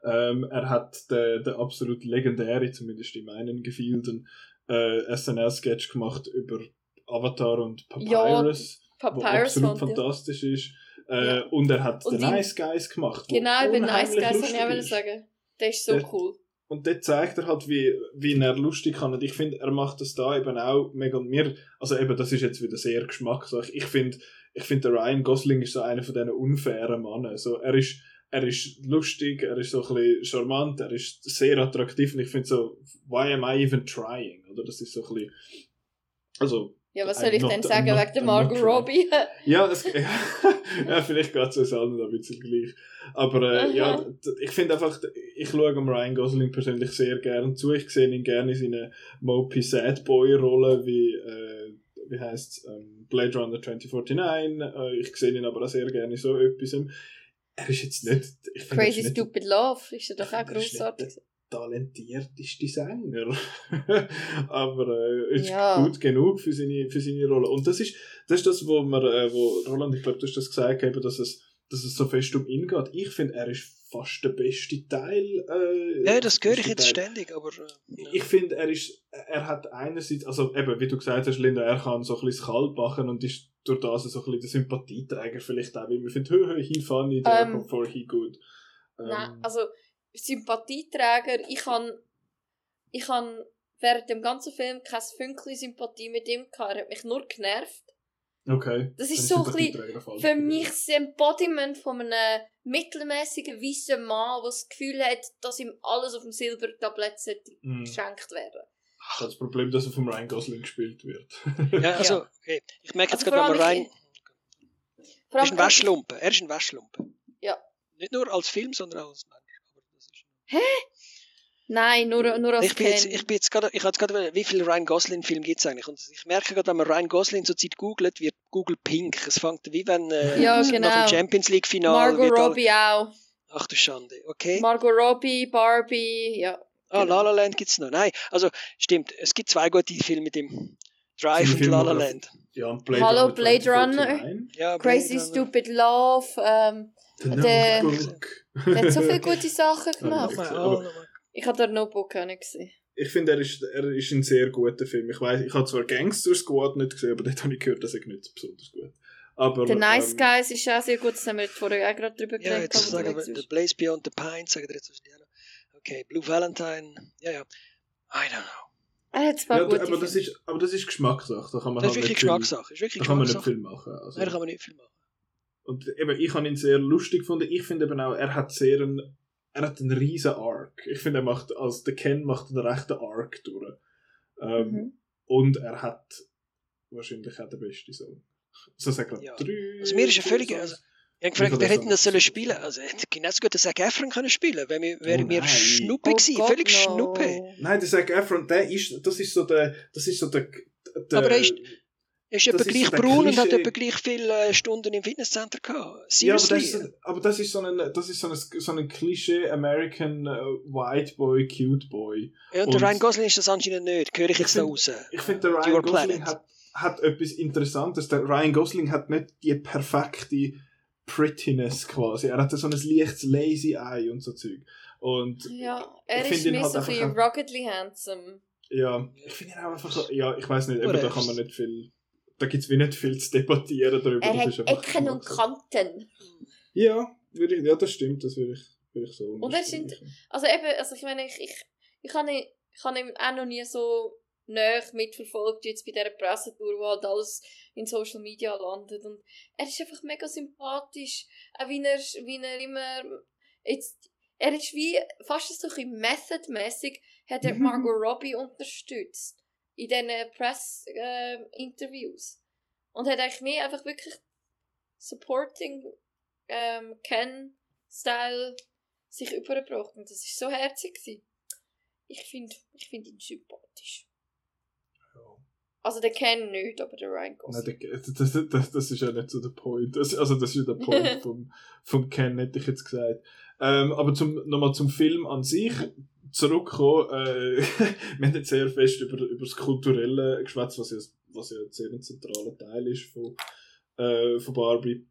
Ähm, er hat den, den absolut legendäre, zumindest in meinen Gefilden, äh, SNL-Sketch gemacht über Avatar und Papyrus, wo Papyrus absolut ja. fantastisch ist. Äh, Ja. Und er hat Und den die- Nice Guys gemacht. Genau, über Nice Guys wollte ich auch sagen. Der ist so Der- cool. Und dort zeigt er halt, wie, wie er lustig kann. Und ich finde, er macht das da eben auch mega mir. Also eben, das ist jetzt wieder sehr Geschmackssache. Ich finde, ich finde, der Ryan Gosling ist so einer von diesen unfairen Männern. So, er ist, er ist lustig, er ist so ein bisschen charmant, er ist sehr attraktiv. Und ich finde so, why am I even trying? Oder das ist so ein bisschen, also, Ja, was I'm soll ich not- denn sagen not- wegen der I'm Margot. Robbie? ja, es, ja, vielleicht geht es uns allen ein bisschen gleich. Aber äh, ja, ich finde einfach, ich schaue am Ryan Gosling persönlich sehr gern zu. Ich sehe ihn gerne in seiner Mopey Sad Boy Rolle, wie, äh, wie heißt ähm, Blade Runner 2049. Äh, ich sehe ihn aber auch sehr gerne in so etwas. Er ist jetzt nicht. Er Crazy nicht Stupid Love ist ja doch auch Er talentierteste Sänger. aber äh, ist Ja. gut genug für seine, für seine Rolle. Und das ist, das ist das, wo man, äh, wo Roland, ich glaube, du hast das gesagt, eben, dass es, dass es so fest um ihn geht. Ich finde, er ist fast der beste Teil. Äh, Ja, das höre ich jetzt Teil. ständig, aber. Äh, ja. Ich finde, er ist, er hat einerseits, also eben, wie du gesagt hast, Linda, er kann so ein bisschen Kalb machen und ist durch das so ein bisschen der Sympathieträger vielleicht auch, weil man findet, hö, hö, he funny, Ähm, therefore he good. Nein, Ähm, also Sympathieträger, ich kann ich kann während dem ganzen Film kein Fünkchen Sympathie mit ihm gehabt. Er hat mich nur genervt. okay. Das ist Dann so ein bisschen. Für mich das Embodiment von einem mittelmäßigen weißen Mann, der das Gefühl hat, dass ihm alles auf dem Silbertablett sollte Mhm. geschenkt werden. Ich habe das Problem, dass er vom Ryan Gosling gespielt wird. Ja, also, okay. Ich merke jetzt Also gerade, wenn man. Vor Er ist ein Waschlumpen. Er ist ein Waschlumpen. Ja. Nicht nur als Film, sondern auch als Mensch. Ist Nein, nur, nur als ich bin jetzt, ich bin jetzt gerade, ich habe jetzt gerade, wie viele Ryan Gosling Filme gibt es eigentlich? Und ich merke gerade, wenn man Ryan Gosling zurzeit googelt, wird Google pink. Es fängt wie wenn äh, Ja, nach genau. dem Champions League Finale Margot Robbie auch. Ach du Schande, okay. Margot Robbie, Barbie, ja. ah, genau. La La Land gibt's noch. Nein, also stimmt. Es gibt zwei gute Filme mit ihm. Drive und La La Land. Ja, und Blade Hallo, Runner Blade 2049. Ja, Crazy Blade Runner. Stupid Love. Ähm, Der- Notebook. der hat so viele gute Sachen Ja, gemacht. Oh. Ich habe den Notebook auch nicht gesehen. Ich finde, er ist, er ist ein sehr guter Film. Ich weiß, ich habe zwar Gangster Squad nicht gesehen, aber dort habe ich gehört, dass er nicht besonders gut. Aber, Der Nice ähm, Guys ist auch sehr gut, das haben wir vorher auch gerade drüber Ja, geredet. jetzt aber sagen wir, The Blaze Beyond the Pines, sagen wir jetzt auch. Okay, Blue Valentine, ja, ja. I don't know. Er hat paar Ja, gute aber das ist, aber das ist Geschmackssache. Da kann man Das ist halt wirklich viel- Geschmackssache. Ist wirklich Da kann man nicht viel machen. Also. Nein, da kann man nicht viel machen. Und eben, ich habe ihn sehr lustig gefunden. Ich finde eben auch, er hat sehr einen, er hat einen riesen Arc. Ich finde, er macht, als der Ken macht einen rechten Arc durch. Ähm, Mhm. Und er hat wahrscheinlich auch den besten Song. So sagen wir Ja. drei. Also mir ist ja völlig- also- Ich habe gefragt, wer hätte das sollen spielen? Also, hätte genauso gut den Zac Efron können spielen. Wäre mir, wäre Oh mir. Schnuppe gewesen. Gott, Völlig no. Schnuppe. Nein, der Zac Efron, der ist, das ist so der, das ist so der, der Aber er ist- Er ist Das etwa ist gleich der braun und hat etwa gleich viele äh, Stunden im Fitnesscenter gehabt. Ja, aber das, ist, aber das ist so ein, das ist so ein, so ein Klischee American äh, White Boy, Cute Boy. Ja, und der und- Ryan Gosling ist das anscheinend nicht. Höre ich jetzt da find- raus. Ich finde, der Your Ryan Gosling Planet. hat, hat etwas Interessantes. Der Ryan Gosling hat nicht die perfekte Prettiness quasi. Er hat so ein leichtes Lazy Eye und so Zeug. Und Ja, er Ich ist mehr halt so ein ruggedly handsome. ja, ich finde ihn auch einfach so, ja, ich weiß nicht, eben, da kann man nicht viel, da gibt es wie nicht viel zu debattieren darüber. Er das hat Ecken und. Kanten. Ja, würde ich, ja, das stimmt, das würde ich, würde ich so Und er sind-. Also eben, also ich meine, ich, ich, ich habe ihn, ich ihn auch noch nie so näher mitverfolgt, jetzt bei dieser Pressetour, wo halt alles in Social Media landet. Und er ist einfach mega sympathisch. Auch wie er, wie er immer, jetzt, er ist wie, fast so ein bisschen method-mässig, hat er Mhm. Margot Robbie unterstützt. In diesen Press-Interviews. Und hat eigentlich mehr einfach wirklich supporting ähm, Ken-Style sich übergebracht. Und das war so herzig. Gewesen. Ich finde ich find ihn sympathisch. Ja. Also der Ken nicht, aber der Ryan Nein, Gosling. der- das, das, das, das ist ja nicht so der Point. Das, also das ist ja der Point vom, vom Ken, hätte ich jetzt gesagt. Ähm, aber zum, nochmal zum Film an sich zurückkommen. Äh, wir haben jetzt sehr fest über, über das Kulturelle geschwätzt, was ja, was ja ein sehr zentraler Teil ist von, äh, von Barbie.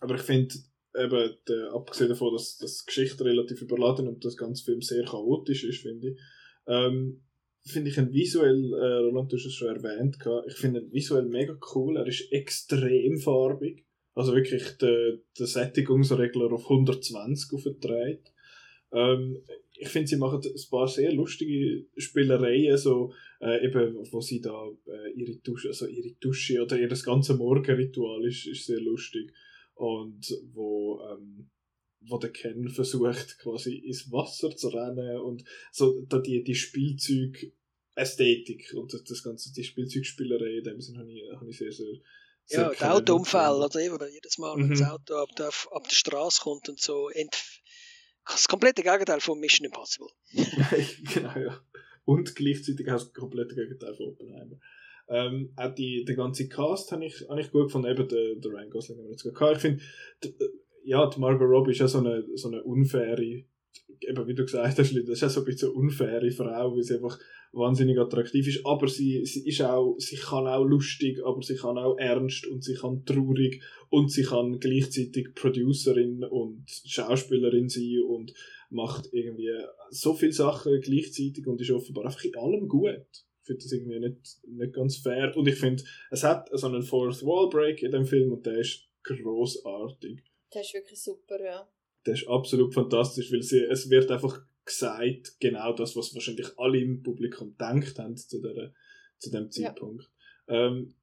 Aber ich finde, eben, der, abgesehen davon, dass, die Geschichte relativ überladen und das ganze Film sehr chaotisch ist, finde ich, ähm, finde ich ihn visuell, äh, Roland, du hast es schon erwähnt, ich finde ihn visuell mega cool, er ist extrem farbig, also wirklich der, Sättigungsregler auf 120 aufgedreht. Ähm, ich finde, sie machen ein paar sehr lustige Spielereien, so, äh, eben, wo sie da äh, ihre Dusche, also ihre Dusche oder ihr das ganze Morgenritual ist, ist sehr lustig. Und wo, ähm, wo der Ken versucht, quasi ins Wasser zu rennen und so da die, die Spielzeug-Ästhetik und das, das ganze, die Spielzeugspielerei, in dem Sinne habe ich, habe ich sehr, sehr, Ja, Autounfall, gefunden. oder eben, jedes Mal, wenn Mhm. das Auto ab der, ab der Straße kommt und so. Ent das komplette Gegenteil von Mission Impossible. genau, ja. Und gleichzeitig du das komplette Gegenteil von Oppenheimer. Ähm, auch die, den ganzen Cast habe ich, habe ich gut gefunden, eben der, der Ryan Gosling wir jetzt gehabt. Ich finde, d- ja, die Margot Robbie ist ja so eine, so eine unfaire, eben wie du gesagt hast, das ist ja so ein bisschen eine unfaire Frau, weil sie einfach wahnsinnig attraktiv ist, aber sie, sie ist auch, sie kann auch lustig, aber sie kann auch ernst und sie kann traurig und sie kann gleichzeitig Producerin und Schauspielerin sein und macht irgendwie so viele Sachen gleichzeitig und ist offenbar einfach in allem gut. Ich finde das irgendwie nicht, nicht ganz fair. Und ich finde, es hat so einen Fourth Wall Break in dem Film und der ist großartig. Das ist wirklich super, ja. Der ist absolut fantastisch, weil sie, es wird einfach gesagt, genau das, was wahrscheinlich alle im Publikum denkt haben zu, der, zu dem Ja. Zeitpunkt. Ähm,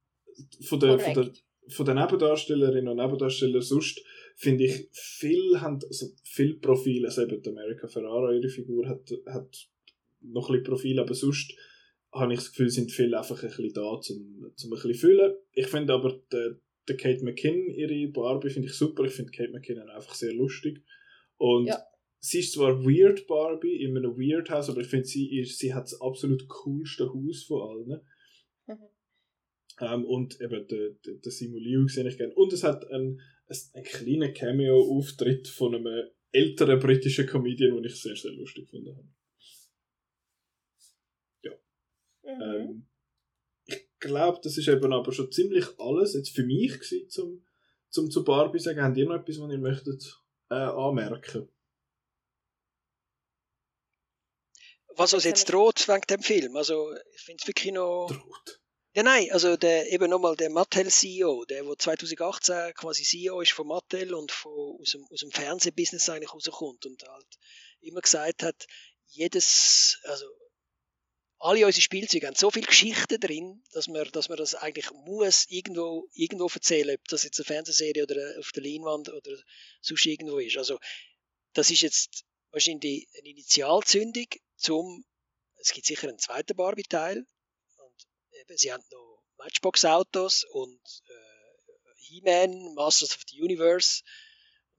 von, der, von, der, von den Nebendarstellerinnen und Nebendarstellern sonst finde ich, viel haben, also viel Profil, also eben die America Ferrara, ihre Figur hat, hat noch ein bisschen Profil, aber sonst habe ich das Gefühl, sind viele einfach ein bisschen da, zum, zum ein bisschen füllen. Ich finde aber, der, der Kate McKinnon, ihre Barbie, finde ich super. Ich finde Kate McKinnon einfach sehr lustig. Und Ja. sie ist zwar weird Barbie, in einem Weird House, aber ich finde, sie, ist, sie hat das absolut coolste Haus von allen. Mhm. Ähm, und eben der, der, der Simu Liu sehe ich gerne. Und es hat einen, einen kleinen Cameo-Auftritt von einem älteren britischen Comedian, den ich sehr, sehr lustig gefunden habe. Mhm. Ähm, glaube, das ist eben aber schon ziemlich alles jetzt für mich gewesen, zum, zum zu Barbie sagen. Habt ihr noch etwas, was ihr möchtet äh, anmerken? Was uns jetzt droht wegen dem Film, also ich finde es wirklich noch... Droht. Ja, nein, also der, eben nochmal der Mattel-CEO, der, der 2018 quasi CEO ist von Mattel und von, aus, dem, aus dem Fernsehbusiness eigentlich rauskommt und halt immer gesagt hat, jedes, also alle unsere Spielzeuge haben so viel Geschichte drin, dass man, dass man das eigentlich muss irgendwo, irgendwo erzählen, ob das jetzt eine Fernsehserie oder auf der Leinwand oder sonst irgendwo ist. Also, das ist jetzt wahrscheinlich eine Initialzündung zum, es gibt sicher einen zweiten Barbie-Teil und eben, sie haben noch Matchbox-Autos und äh, He-Man, Masters of the Universe,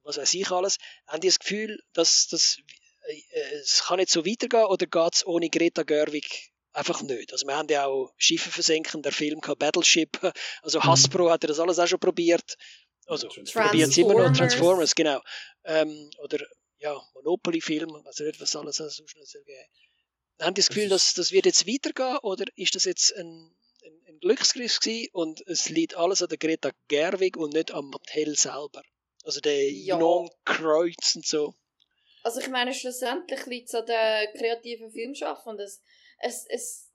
was weiß ich alles. Haben die das Gefühl, dass, dass äh, es kann nicht so weitergehen oder geht es ohne Greta Gerwig einfach nicht. Also wir haben ja auch Schiffe versenken, der Film gehabt, Battleship, also mhm. Hasbro hat ja das alles auch schon probiert. Also probiert es immer noch, Transformers, genau. Ähm, oder ja, Monopoly-Film, also nicht, was alles sonst noch geben. Haben die das Gefühl, dass das wird jetzt weitergehen oder ist das jetzt ein, ein, ein Glücksgriff gewesen und es liegt alles an der Greta Gerwig und nicht am Mattel selber? Also der ja. Non-Kreuz und so. Also ich meine, schlussendlich liegt es an den kreativen Filmschaffenden. Es, es,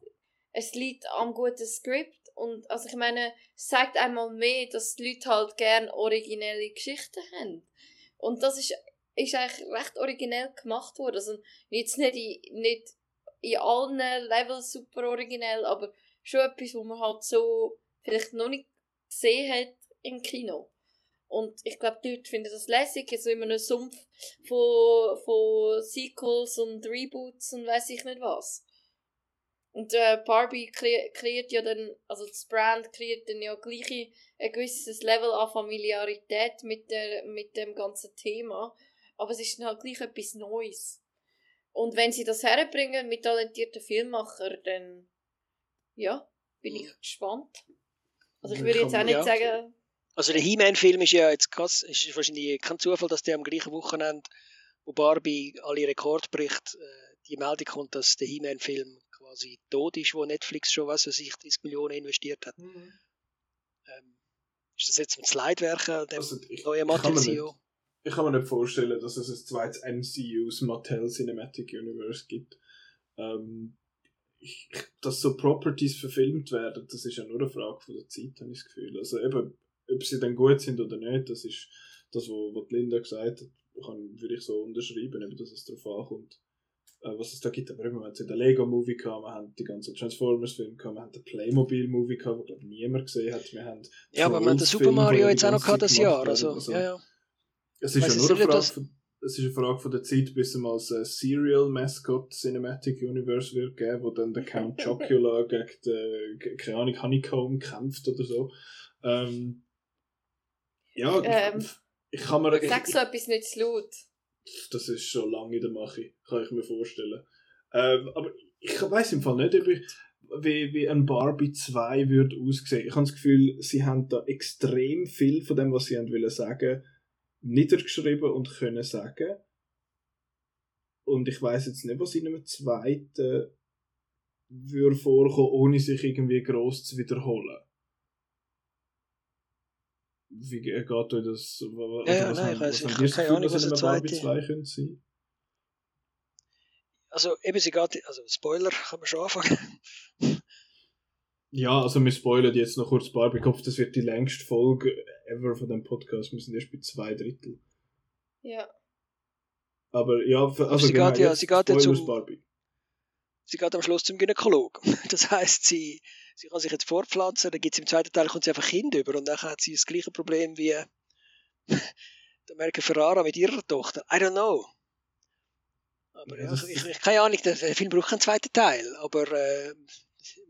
es, liegt am guten Skript und also ich meine, es zeigt einmal mehr, dass die Leute halt gerne originelle Geschichten haben. Und das ist, ist eigentlich recht originell gemacht worden. Also jetzt nicht in, nicht in allen Levels super originell, aber schon etwas, wo man halt so vielleicht noch nicht gesehen hat im Kino. Und ich glaube, die Leute finden das lässig, so in einem Sumpf von, von Sequels und Reboots und weiß ich nicht was. Und äh, Barbie kreiert ja dann, also das Brand kreiert dann ja gleich ein gewisses Level an Familiarität mit, der, mit dem ganzen Thema. Aber es ist dann halt gleich etwas Neues. Und wenn sie das herbringen mit talentierten Filmemachern, dann ja, bin ich gespannt. Also ich würde jetzt auch nicht sagen, also der He-Man-Film ist ja jetzt krass, ist wahrscheinlich kein Zufall, dass der am gleichen Wochenende, wo Barbie alle Rekord bricht, äh, die Meldung kommt, dass der He-Man-Film quasi tot ist, wo Netflix schon was, was ich 30 Millionen investiert hat. Mhm. Ähm, ist das jetzt mit Slidewerken, dem also ich, neuen Mattel-CEO? Ich kann mir nicht vorstellen, dass es ein zweites MCUs Mattel Cinematic Universe gibt. Ähm, ich, dass so Properties verfilmt werden, das ist ja nur eine Frage von der Zeit, habe ich das Gefühl. Also eben, ob sie dann gut sind oder nicht, das ist das, was Linda gesagt hat, kann, würde ich so unterschreiben, eben, dass es darauf ankommt, was es da gibt. Aber immer, wir haben den Lego-Movie gehabt, wir haben die ganzen Transformers-Filme gehabt, wir haben den Playmobil-Movie gehabt, den niemand gesehen hat. Wir haben ja, aber wir haben den Super Mario jetzt auch noch gehabt, das Jahr. Also, also, ja, ja. Es ist ja nur eine Frage, von, es ist eine Frage von der Zeit, bis es mal das äh, Serial Mascot Cinematic Universe wird geben, wo dann der Count Chocula gegen den, keine Ahnung, Honeycomb kämpft oder so. Ähm, ja, ähm, ich, ich kann mir... Sag so etwas nicht zu laut. Das ist schon lange in der Mache, kann ich mir vorstellen. Ähm, aber ich weiß im Fall nicht, ich, wie, wie ein Barbie 2 würde aussehen. Ich habe das Gefühl, sie haben da extrem viel von dem, was sie wollen sagen, niedergeschrieben und können sagen. Und ich weiß jetzt nicht, was in einem zweiten würde vorkommen, ohne sich irgendwie groß zu wiederholen wie geht euch das? Ja, ja, nein, ich weiß, ich habe keine Ahnung, was eine zweite... sein? Also eben, sie geht, also Spoiler kann man schon anfangen. ja, also wir spoilern jetzt noch kurz Barbie Kopf, das wird die längste Folge ever von dem Podcast, wir sind erst bei zwei Drittel. Ja. Aber ja, also sie genau, geht ja, sie geht ja zum, Barbie. Sie geht am Schluss zum Gynäkologen. Das heißt, sie sie kann sich jetzt fortpflanzen, dann gibt es im zweiten Teil kommt sie einfach Kind über und dann hat sie das gleiche Problem wie der American Ferrara mit ihrer Tochter. I don't know. Aber ja, ich, ich, keine Ahnung, der Film braucht keinen zweiten Teil, aber äh,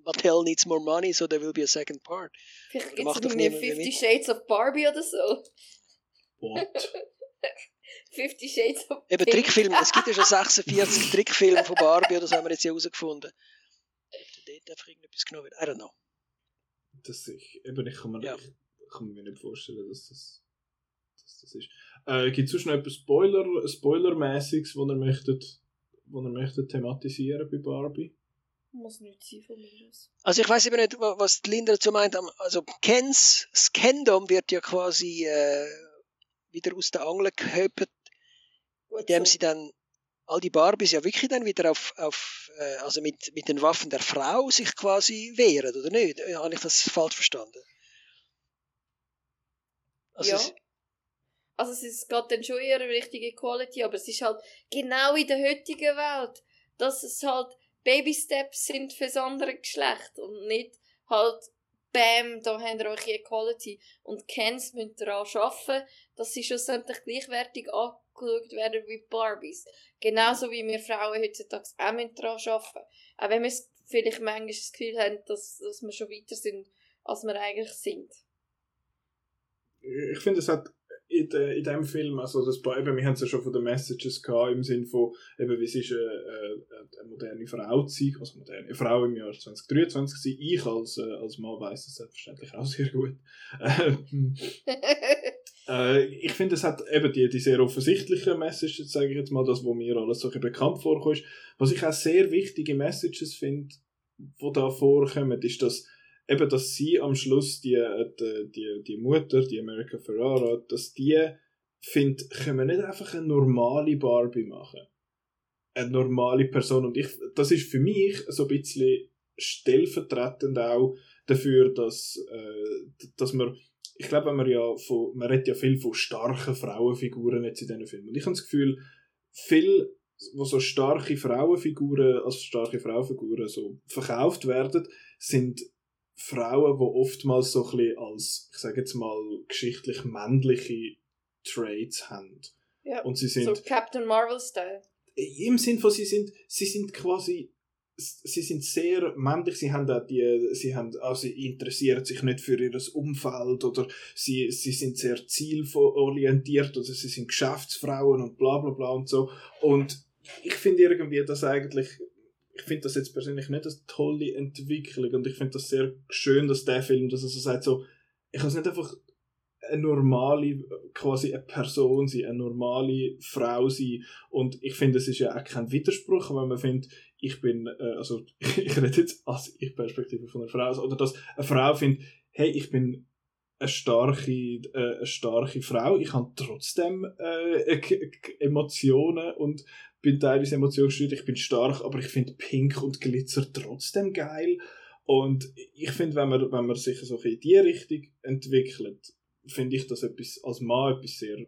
Mattel needs more money, so there will be a second part. Vielleicht gibt es irgendwie Fifty Shades of Barbie oder so. What? Fifty Shades of Eben Trickfilme, es gibt ja schon 46 Trickfilme von Barbie, oder so haben wir jetzt hier herausgefunden einfach irgendetwas genommen wird. I don't know. Das ich, eben, ich kann, mir, ja. ich, kann mir nicht vorstellen, dass das, dass das ist. Äh, Gibt es sonst noch etwas Spoiler, Spoilermäßiges, was ihr möchtet, was ihr möchtet thematisieren bei Barbie? Muss nicht sein von mir aus. Also ich weiß eben nicht, wa- was die Linda dazu meint. Also Kens, das Kendom wird ja quasi äh, wieder aus der Angel gehöpelt, indem so. sie dann all die Barbies ja wirklich dann wieder auf, auf äh, also mit, mit den Waffen der Frau sich quasi wehren, oder nicht? Äh, Habe ich das falsch verstanden? Also ja. es- Also es ist, geht dann schon eher in Richtung Equality, aber es ist halt genau in der heutigen Welt, dass es halt Baby Steps sind fürs andere Geschlecht und nicht halt Bam, da haben wir eure Equality. Und Kens müssen daran arbeiten, dass sie schlussendlich gleichwertig angeschaut werden wie Barbies. Genauso wie wir Frauen heutzutage auch daran arbeiten. Auch wenn wir vielleicht manchmal das Gefühl haben, dass, dass wir schon weiter sind, als wir eigentlich sind. ich finde, es hat in, de, in dem Film, also das, eben, wir haben es ja schon von den Messages gehabt, im Sinn von, eben, wie es ist, eine, eine, eine moderne Frau zu sein, also moderne Frau im Jahr 2023 zu sein. Ich als, äh, als Mann weiss es selbstverständlich auch sehr gut. Ähm, äh, ich finde, es hat eben die, die sehr offensichtlichen Messages, sage ich jetzt mal, das, wo mir alles so bekannt vorkommt. Was ich auch sehr wichtige Messages finde, die da vorkommen, ist, dass eben, dass sie am Schluss die, die, die, die Mutter, die America Ferrara, dass die findet, können wir nicht einfach eine normale Barbie machen. Eine normale Person. Und ich, das ist für mich so ein bisschen stellvertretend auch dafür, dass, äh, dass man, ich glaube, man ja von, man redet ja viel von starken Frauenfiguren jetzt in diesen Filmen. Und ich habe das Gefühl, viel, wo so starke Frauenfiguren, als starke Frauenfiguren so verkauft werden, sind Frauen, die oftmals so ein bisschen als, ich sage jetzt mal, geschichtlich männliche Traits haben. ja. Und sie sind so Captain Marvel-Style. im Sinn von, sie sind, sie sind quasi, sie sind sehr männlich, sie haben auch die, sie haben, also sie interessieren sich nicht für ihr Umfeld oder sie, sie sind sehr zielorientiert oder sie sind Geschäftsfrauen und bla bla bla und so. Und ich finde irgendwie das eigentlich, ich finde das jetzt persönlich nicht eine tolle Entwicklung und ich finde das sehr schön, dass der Film, dass er so sagt, so, ich kann es nicht einfach eine normale, quasi eine Person sein, eine normale Frau sein. Und ich finde, es ist ja auch kein Widerspruch, wenn man findet, ich bin, äh, also ich rede jetzt als ich Perspektive von einer Frau, also, oder dass eine Frau findet, hey, ich bin eine starke, äh, eine starke Frau, ich habe trotzdem äh, Emotionen und bin teilweise emotionsgesteuert, ich bin stark, aber ich finde Pink und Glitzer trotzdem geil. Und ich finde, wenn man, wenn man sich so in die Richtung entwickelt, finde ich das etwas, als Mann etwas sehr,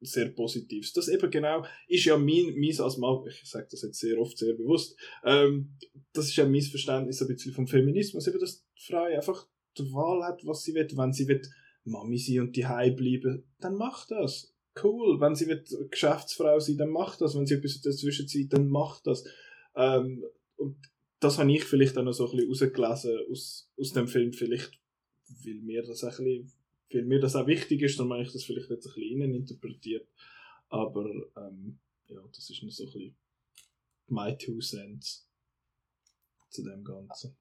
sehr Positives. Das eben genau ist ja mein, mein als Mann, ich sage das jetzt sehr oft sehr bewusst, ähm, das ist ja mein Verständnis ein bisschen vom Feminismus, eben, dass die Frau einfach die Wahl hat, was sie will. Wenn sie will Mami sein und die bleiben, dann macht das. Cool. Wenn sie will Geschäftsfrau sein, dann macht das. Wenn sie etwas dazwischen zieht, dann macht das. Ähm, und das habe ich vielleicht auch noch so ein bisschen rausgelesen aus, aus dem Film, vielleicht, weil mir das auch bisschen, weil mir das auch wichtig ist, dann habe ich das vielleicht jetzt ein bisschen interpretiert. Aber ähm, ja, das ist noch so ein bisschen my two cents zu dem Ganzen.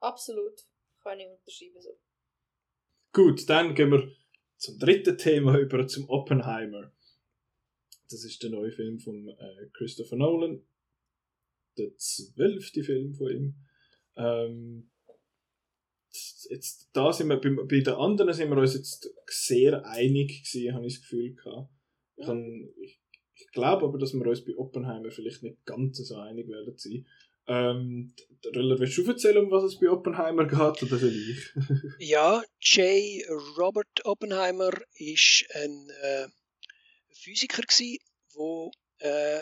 Absolut. Kann ich unterschreiben so. Gut, dann gehen wir zum dritten Thema über, zum Oppenheimer. Das ist der neue Film von äh, Christopher Nolan. Der zwölfte Film von ihm. Ähm, jetzt, da sind wir, bei, bei den anderen sind wir uns jetzt sehr einig gewesen, habe ich das Gefühl gehabt. Ich, ich glaube aber, dass wir uns bei Oppenheimer vielleicht nicht ganz so einig werden sein. Ähm, willst du erzählen, um was es bei Oppenheimer geht, oder soll ich? Ja, J. Robert Oppenheimer ist ein äh, Physiker wo äh,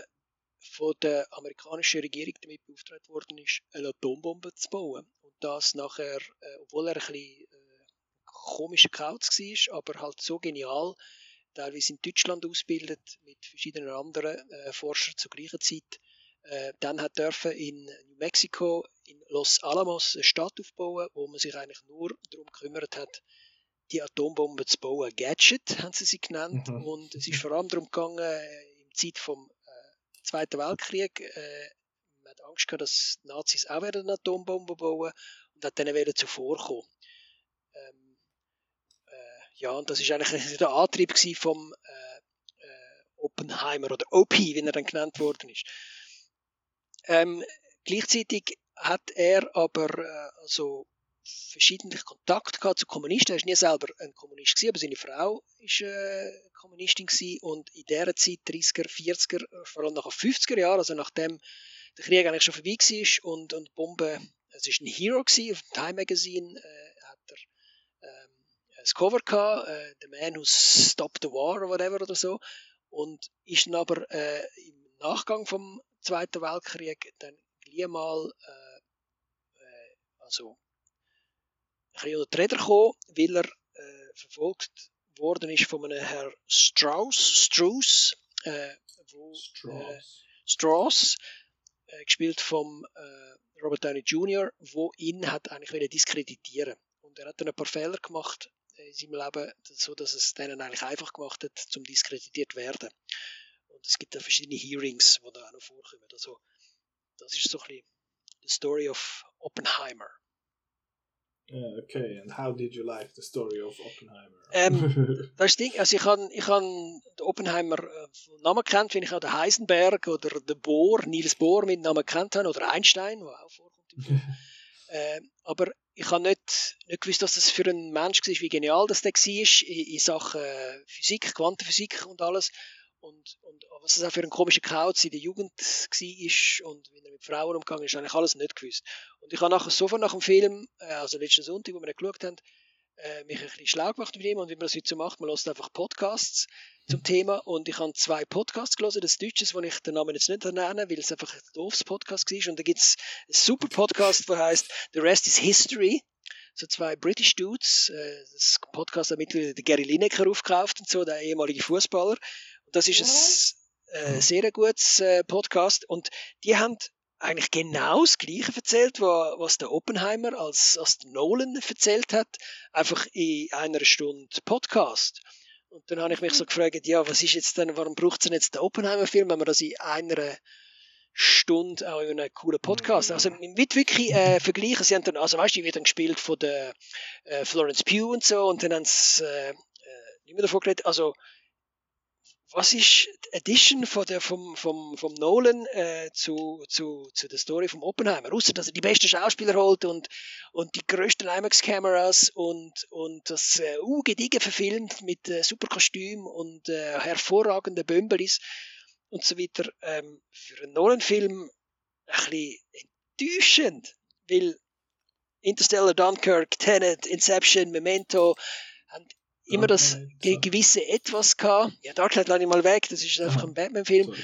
von der amerikanischen Regierung damit beauftragt worden ist, eine Atombombe zu bauen. Und das nachher, äh, obwohl er ein bisschen äh, komischer Kauz war, aber halt so genial, teilweise in Deutschland ausbildet, mit verschiedenen anderen äh, Forschern zur gleichen Zeit, dann hat dürfen in New Mexico in Los Alamos eine Stadt aufbauen, wo man sich eigentlich nur darum gekümmert hat, die Atombombe zu bauen. Gadget haben sie sie genannt Mhm. und es ist vor allem darum gegangen, äh, im Zeit vom äh, Zweiten Weltkrieg, äh, man hat Angst gehabt, dass die Nazis auch werden eine Atombombe bauen und hat denen wollen zuvorkommen. Ähm, äh, ja, und das ist eigentlich der Antrieb vom äh, äh, Oppenheimer oder OP, wie er dann genannt worden ist. Ähm, gleichzeitig hat er aber äh, also verschiedentlich Kontakt gehabt zu Kommunisten. Er ist nie selber ein Kommunist gewesen, aber seine Frau ist äh, Kommunistin gewesen und in dieser Zeit 30er, 40er, vor allem nach 50er Jahren, also nachdem der Krieg eigentlich schon vorbei war und und Bombe, es ist ein Hero gewesen, auf dem Time Magazine äh, hat er ähm, das Cover gehabt, äh, The Man Who Stopped the War oder whatever oder so und ist dann aber äh, im Nachgang vom Zweiten Weltkrieg dann gleich mal äh, äh also ein bisschen unter die Räder gekommen, weil er äh, verfolgt worden ist von einem Herr Strauss, Strauss, äh, wo, Strauss, äh, Strauss äh, gespielt vom Robert Downey Jr., wo ihn hat eigentlich diskreditieren. Und er hat dann ein paar Fehler gemacht in seinem Leben, so dass es denen eigentlich einfach gemacht hat, zum diskreditiert werden. Und es gibt da verschiedene Hearings, die da auch noch vorkommen. Also, das ist so ein bisschen die Story of Oppenheimer. Yeah, okay, and how did you like the story of Oppenheimer? Ähm, das ist Ding, also ich habe ich hab den Oppenheimer äh, Namen kennt, wenn ich auch den Heisenberg oder den Bohr, Niels Bohr mit Namen kennt habe, oder Einstein, der auch vorkommt im Film. äh, aber ich habe nicht, nicht gewusst, dass das für einen Mensch war, wie genial das der war in, in Sachen Physik, Quantenphysik und alles. Und, und was das auch für ein komischer Kauz in der Jugend war und wie er mit Frauen umgegangen ist, habe ich alles nicht gewusst. Und ich habe nachher sofort nach dem Film, äh, also letzten Sonntag, wo wir ihn geschaut haben, äh, mich ein bisschen schlau gemacht mit ihm und wie man das heute so macht, man lässt einfach Podcasts zum Thema und ich habe zwei Podcasts gelesen, das Deutsche, wo ich den Namen jetzt nicht nenne, weil es einfach ein doofes Podcast war und da gibt es einen super Podcast, der heißt The Rest is History so zwei British Dudes, äh, das Podcast hat mittlerweile der Gary Lineker aufgekauft und so, der ehemalige Fußballer. Das ist ein äh, sehr gutes äh, Podcast und die haben eigentlich genau das Gleiche erzählt, was der Oppenheimer als, als der Nolan erzählt hat, einfach in einer Stunde Podcast. Und dann habe ich mich so gefragt, ja, was ist jetzt denn, warum braucht es denn jetzt den Oppenheimer-Film, wenn man das in einer Stunde auch in einem coolen Podcast. Also, man wird wirklich äh, vergleichen. Sie haben dann, also weißt du, die wird dann gespielt von der äh, Florence Pugh und so, und dann haben sie äh, äh nicht mehr davon geredet. Also, was ist die Edition von der, vom, vom, vom Nolan äh, zu, zu, zu der Story vom Oppenheimer? Außer dass er die besten Schauspieler holt und, und die größten IMAX-Kameras und, und das äh, uh, gediegen verfilmt mit äh, super Kostüm und äh, hervorragenden Bömbelis und so weiter. Ähm, für einen Nolan-Film ein bisschen enttäuschend, weil Interstellar, Dunkirk, Tenet, Inception, Memento haben immer das ge gewisse Etwas gehabt. Ja, Darklight lade ich mal weg, das ist einfach ein Batman-Film.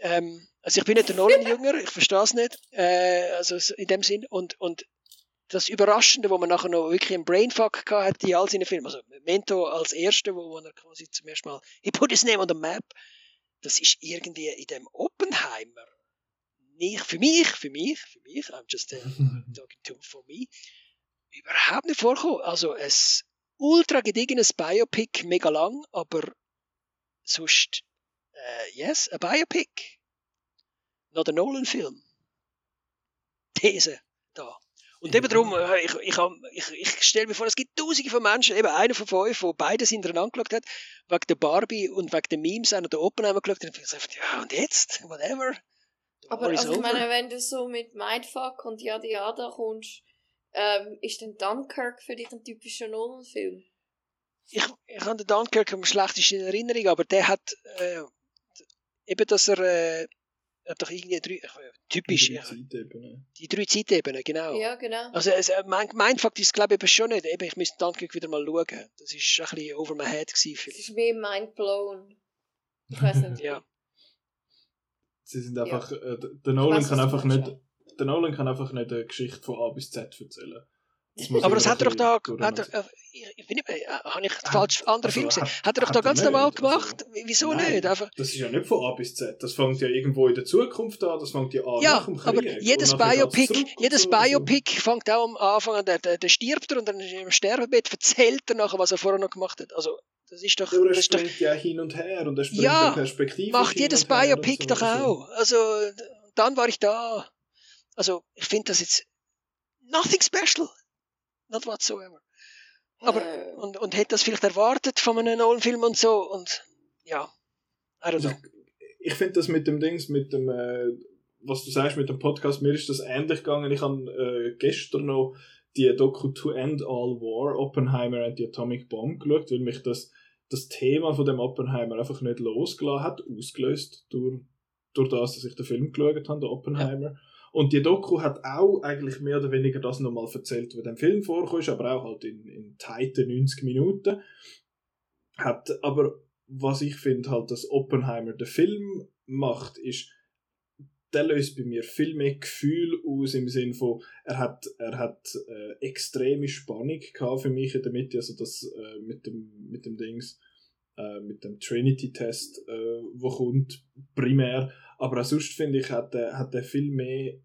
Ähm, also ich bin nicht der Nolan-Jünger, ich verstehe es nicht, äh, also in dem Sinn. Und, und das Überraschende, wo man nachher noch wirklich einen Brainfuck gehabt hat, die all seine Filme, also Memento als erste, wo, er quasi zum ersten Mal, he put his name on the map, das ist irgendwie in dem Oppenheimer nicht, für mich, für mich, für mich, I'm just uh, talking to for me, überhaupt nicht vorkommen. Also es ultra gediegenes Biopic, mega lang, aber sonst, äh, yes, ein Biopic. Not a Nolan-Film. These, da. Und eben darum, äh, ich, ich, ich, ich stelle mir vor, es gibt tausende von Menschen, eben einer von fünf, der beides hintereinander angeschaut hat, wegen der Barbie und wegen der Memes noch der Oppenheimer geschaut hat, und ich gesagt, ja, und jetzt? Whatever. Aber also, ich meine, wenn du so mit Mindfuck und Yada Yada kommst, ähm, ist denn Dunkirk für dich ein typischer Nolan-Film? Ich, ich habe den Dunkirk am schlechtesten in Erinnerung, aber der hat äh, eben, dass er äh, hat doch irgendwie drei, äh, typisch, die drei, Zeitebenen. die drei Zeitebenen, genau. Ja, genau. Also, also mein, mein Fakt ist, glaube ich, schon nicht, eben, ich müsste Dunkirk wieder mal schauen. Das war ein bisschen over my head gewesen. Das ist mehr mindblown. Ich weiß nicht. ja. Sie sind einfach, ja. äh, der Nolan kann einfach nicht, der Nolan kann einfach nicht eine Geschichte von A bis Z erzählen. Das aber das hat er doch da, hat er, äh, ich bin nicht, äh, habe ich falsch andere also, Film gesehen? Hat er doch da ganz normal gemacht? Also, Wieso nein, nicht? Einfach. Das ist ja nicht von A bis Z. Das fängt ja irgendwo in der Zukunft an, das fängt ja an ja, nach dem Krieg. aber jedes Biopic, jedes so Biopic fängt auch am Anfang an, der, der, der stirbt er und dann im Sterbebett erzählt er nachher, was er vorher noch gemacht hat. Also, das ist doch. Ja, er ist doch, ja hin und her und er springt ja, Perspektive. macht jedes Biopic so, doch auch. Also, dann war ich da. Also, ich finde das jetzt nothing special. Not whatsoever. Aber, äh. und, und hätte das vielleicht erwartet von einem neuen Film und so und, ja. I don't know. Ich, ich finde das mit dem Dings, mit dem, äh, was du sagst mit dem Podcast, mir ist das ähnlich gegangen. Ich habe äh, gestern noch die Doku To End All War, Oppenheimer and the Atomic Bomb geschaut, weil mich das, das Thema von dem Oppenheimer einfach nicht losgelassen hat, ausgelöst durch, durch das, dass ich den Film geschaut habe, der Oppenheimer. Ja. Und die Doku hat auch eigentlich mehr oder weniger das nochmal erzählt, was dem Film vorkommt, aber auch halt in, in tighten 90 Minuten. Hat, aber was ich finde halt, dass Oppenheimer den Film macht, ist, der löst bei mir viel mehr Gefühl aus im Sinne von, er hat, er hat äh, extreme Spannung gehabt für mich in der Mitte, also das äh, mit dem, mit dem Dings, äh, mit dem Trinity-Test, äh, wo kommt, primär, aber auch sonst finde ich, hat er, hat er viel mehr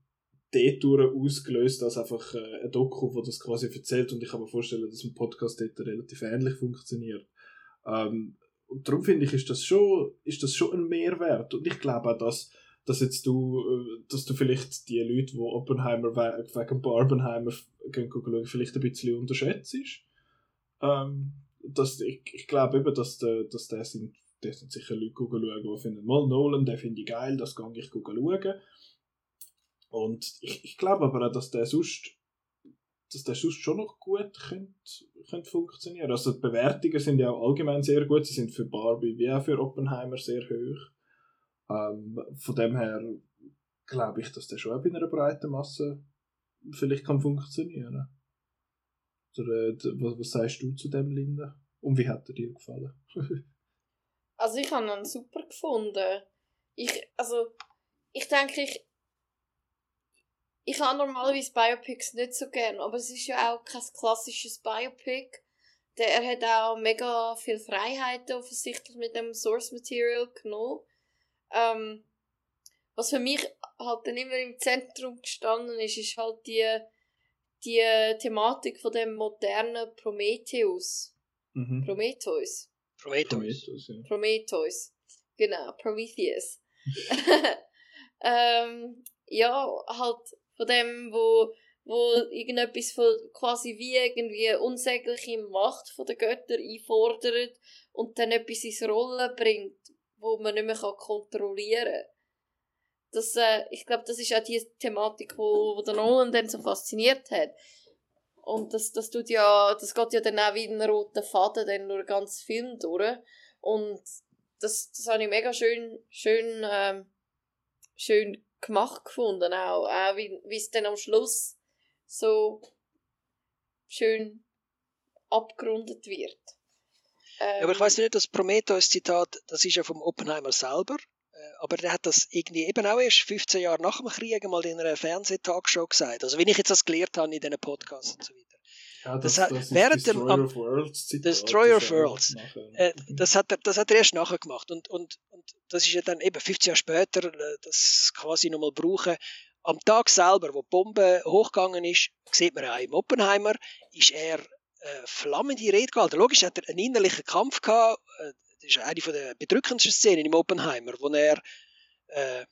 dort ausgelöst als einfach äh, ein Doku, wo das quasi erzählt und ich kann mir vorstellen, dass ein Podcast dort relativ ähnlich funktioniert. Ähm, und darum finde ich, ist das schon, ist das schon ein Mehrwert und ich glaube auch, dass dass jetzt du, äh, dass du vielleicht die Leute, die Oppenheimer wegen Barbenheimer gehen schauen, vielleicht ein bisschen unterschätzt. Ähm, dass, ich, ich glaube eben, dass, der, dass der sind, der sind sicher Leute schauen, die finden, mal Nolan, den finde ich geil, das kann ich schauen. Und ich, ich glaube aber auch, dass der sonst dass der sonst schon noch gut könnte, könnte funktionieren. Also die Bewertungen sind ja auch allgemein sehr gut. Sie sind für Barbie wie auch für Oppenheimer sehr hoch. Ähm, von dem her glaube ich, dass der schon auch bei einer breiten Masse vielleicht kann funktionieren. Oder, äh, was, was sagst du zu dem, Linda? Und wie hat er dir gefallen? also ich habe ihn super gefunden. Ich, also, ich denke, ich, ich habe normalerweise Biopics nicht so gern, aber es ist ja auch kein klassisches Biopic. Der, er hat auch mega viel Freiheiten offensichtlich mit dem Source Material genommen. Ähm, was für mich halt dann immer im Zentrum gestanden ist, ist halt die, die Thematik von dem modernen Prometheus. Mhm. Prometheus. Prometheus. ja. Prometheus. Genau, Prometheus. ähm, ja, halt von dem, wo, wo irgendetwas von quasi wie irgendwie unsägliche Macht von den Göttern einfordert und dann etwas ins Rollen bringt, wo man nicht mehr kontrollieren kann. Das, äh, ich glaube, das ist auch die Thematik, wo, wo der Nolan dann so fasziniert hat. Und das, das tut ja, das geht ja dann auch wie ein roter Faden dann durch ganzen Film durch. Und das, das habe ich mega schön, schön, ähm, schön gemacht gefunden auch. Auch wie, wie es dann am Schluss so schön abgerundet wird. Ähm, ja, aber ich weiß nicht, das Prometheus-Zitat, das ist ja vom Oppenheimer selber. Aber der hat das irgendwie eben auch erst 15 Jahre nach dem Krieg mal in einer Fernsehtalkshow gesagt. Also, wenn ich jetzt das gelernt habe in diesen Podcasts und so weiter. Ja, das, das, das während Destroyer dem, of Worlds Destroyer of Worlds. Äh, das, hat er, das hat er erst nachher gemacht. Und, und, und das ist ja dann eben 15 Jahre später, äh, das quasi nochmal brauchen. Am Tag selber, wo die Bombe hochgegangen ist, sieht man auch im Oppenheimer, ist er äh, flammende Rede gehalten. Logisch hat er einen innerlichen Kampf gehabt. Äh, das ist eine der bedrückendsten Szenen im Oppenheimer, wo er äh,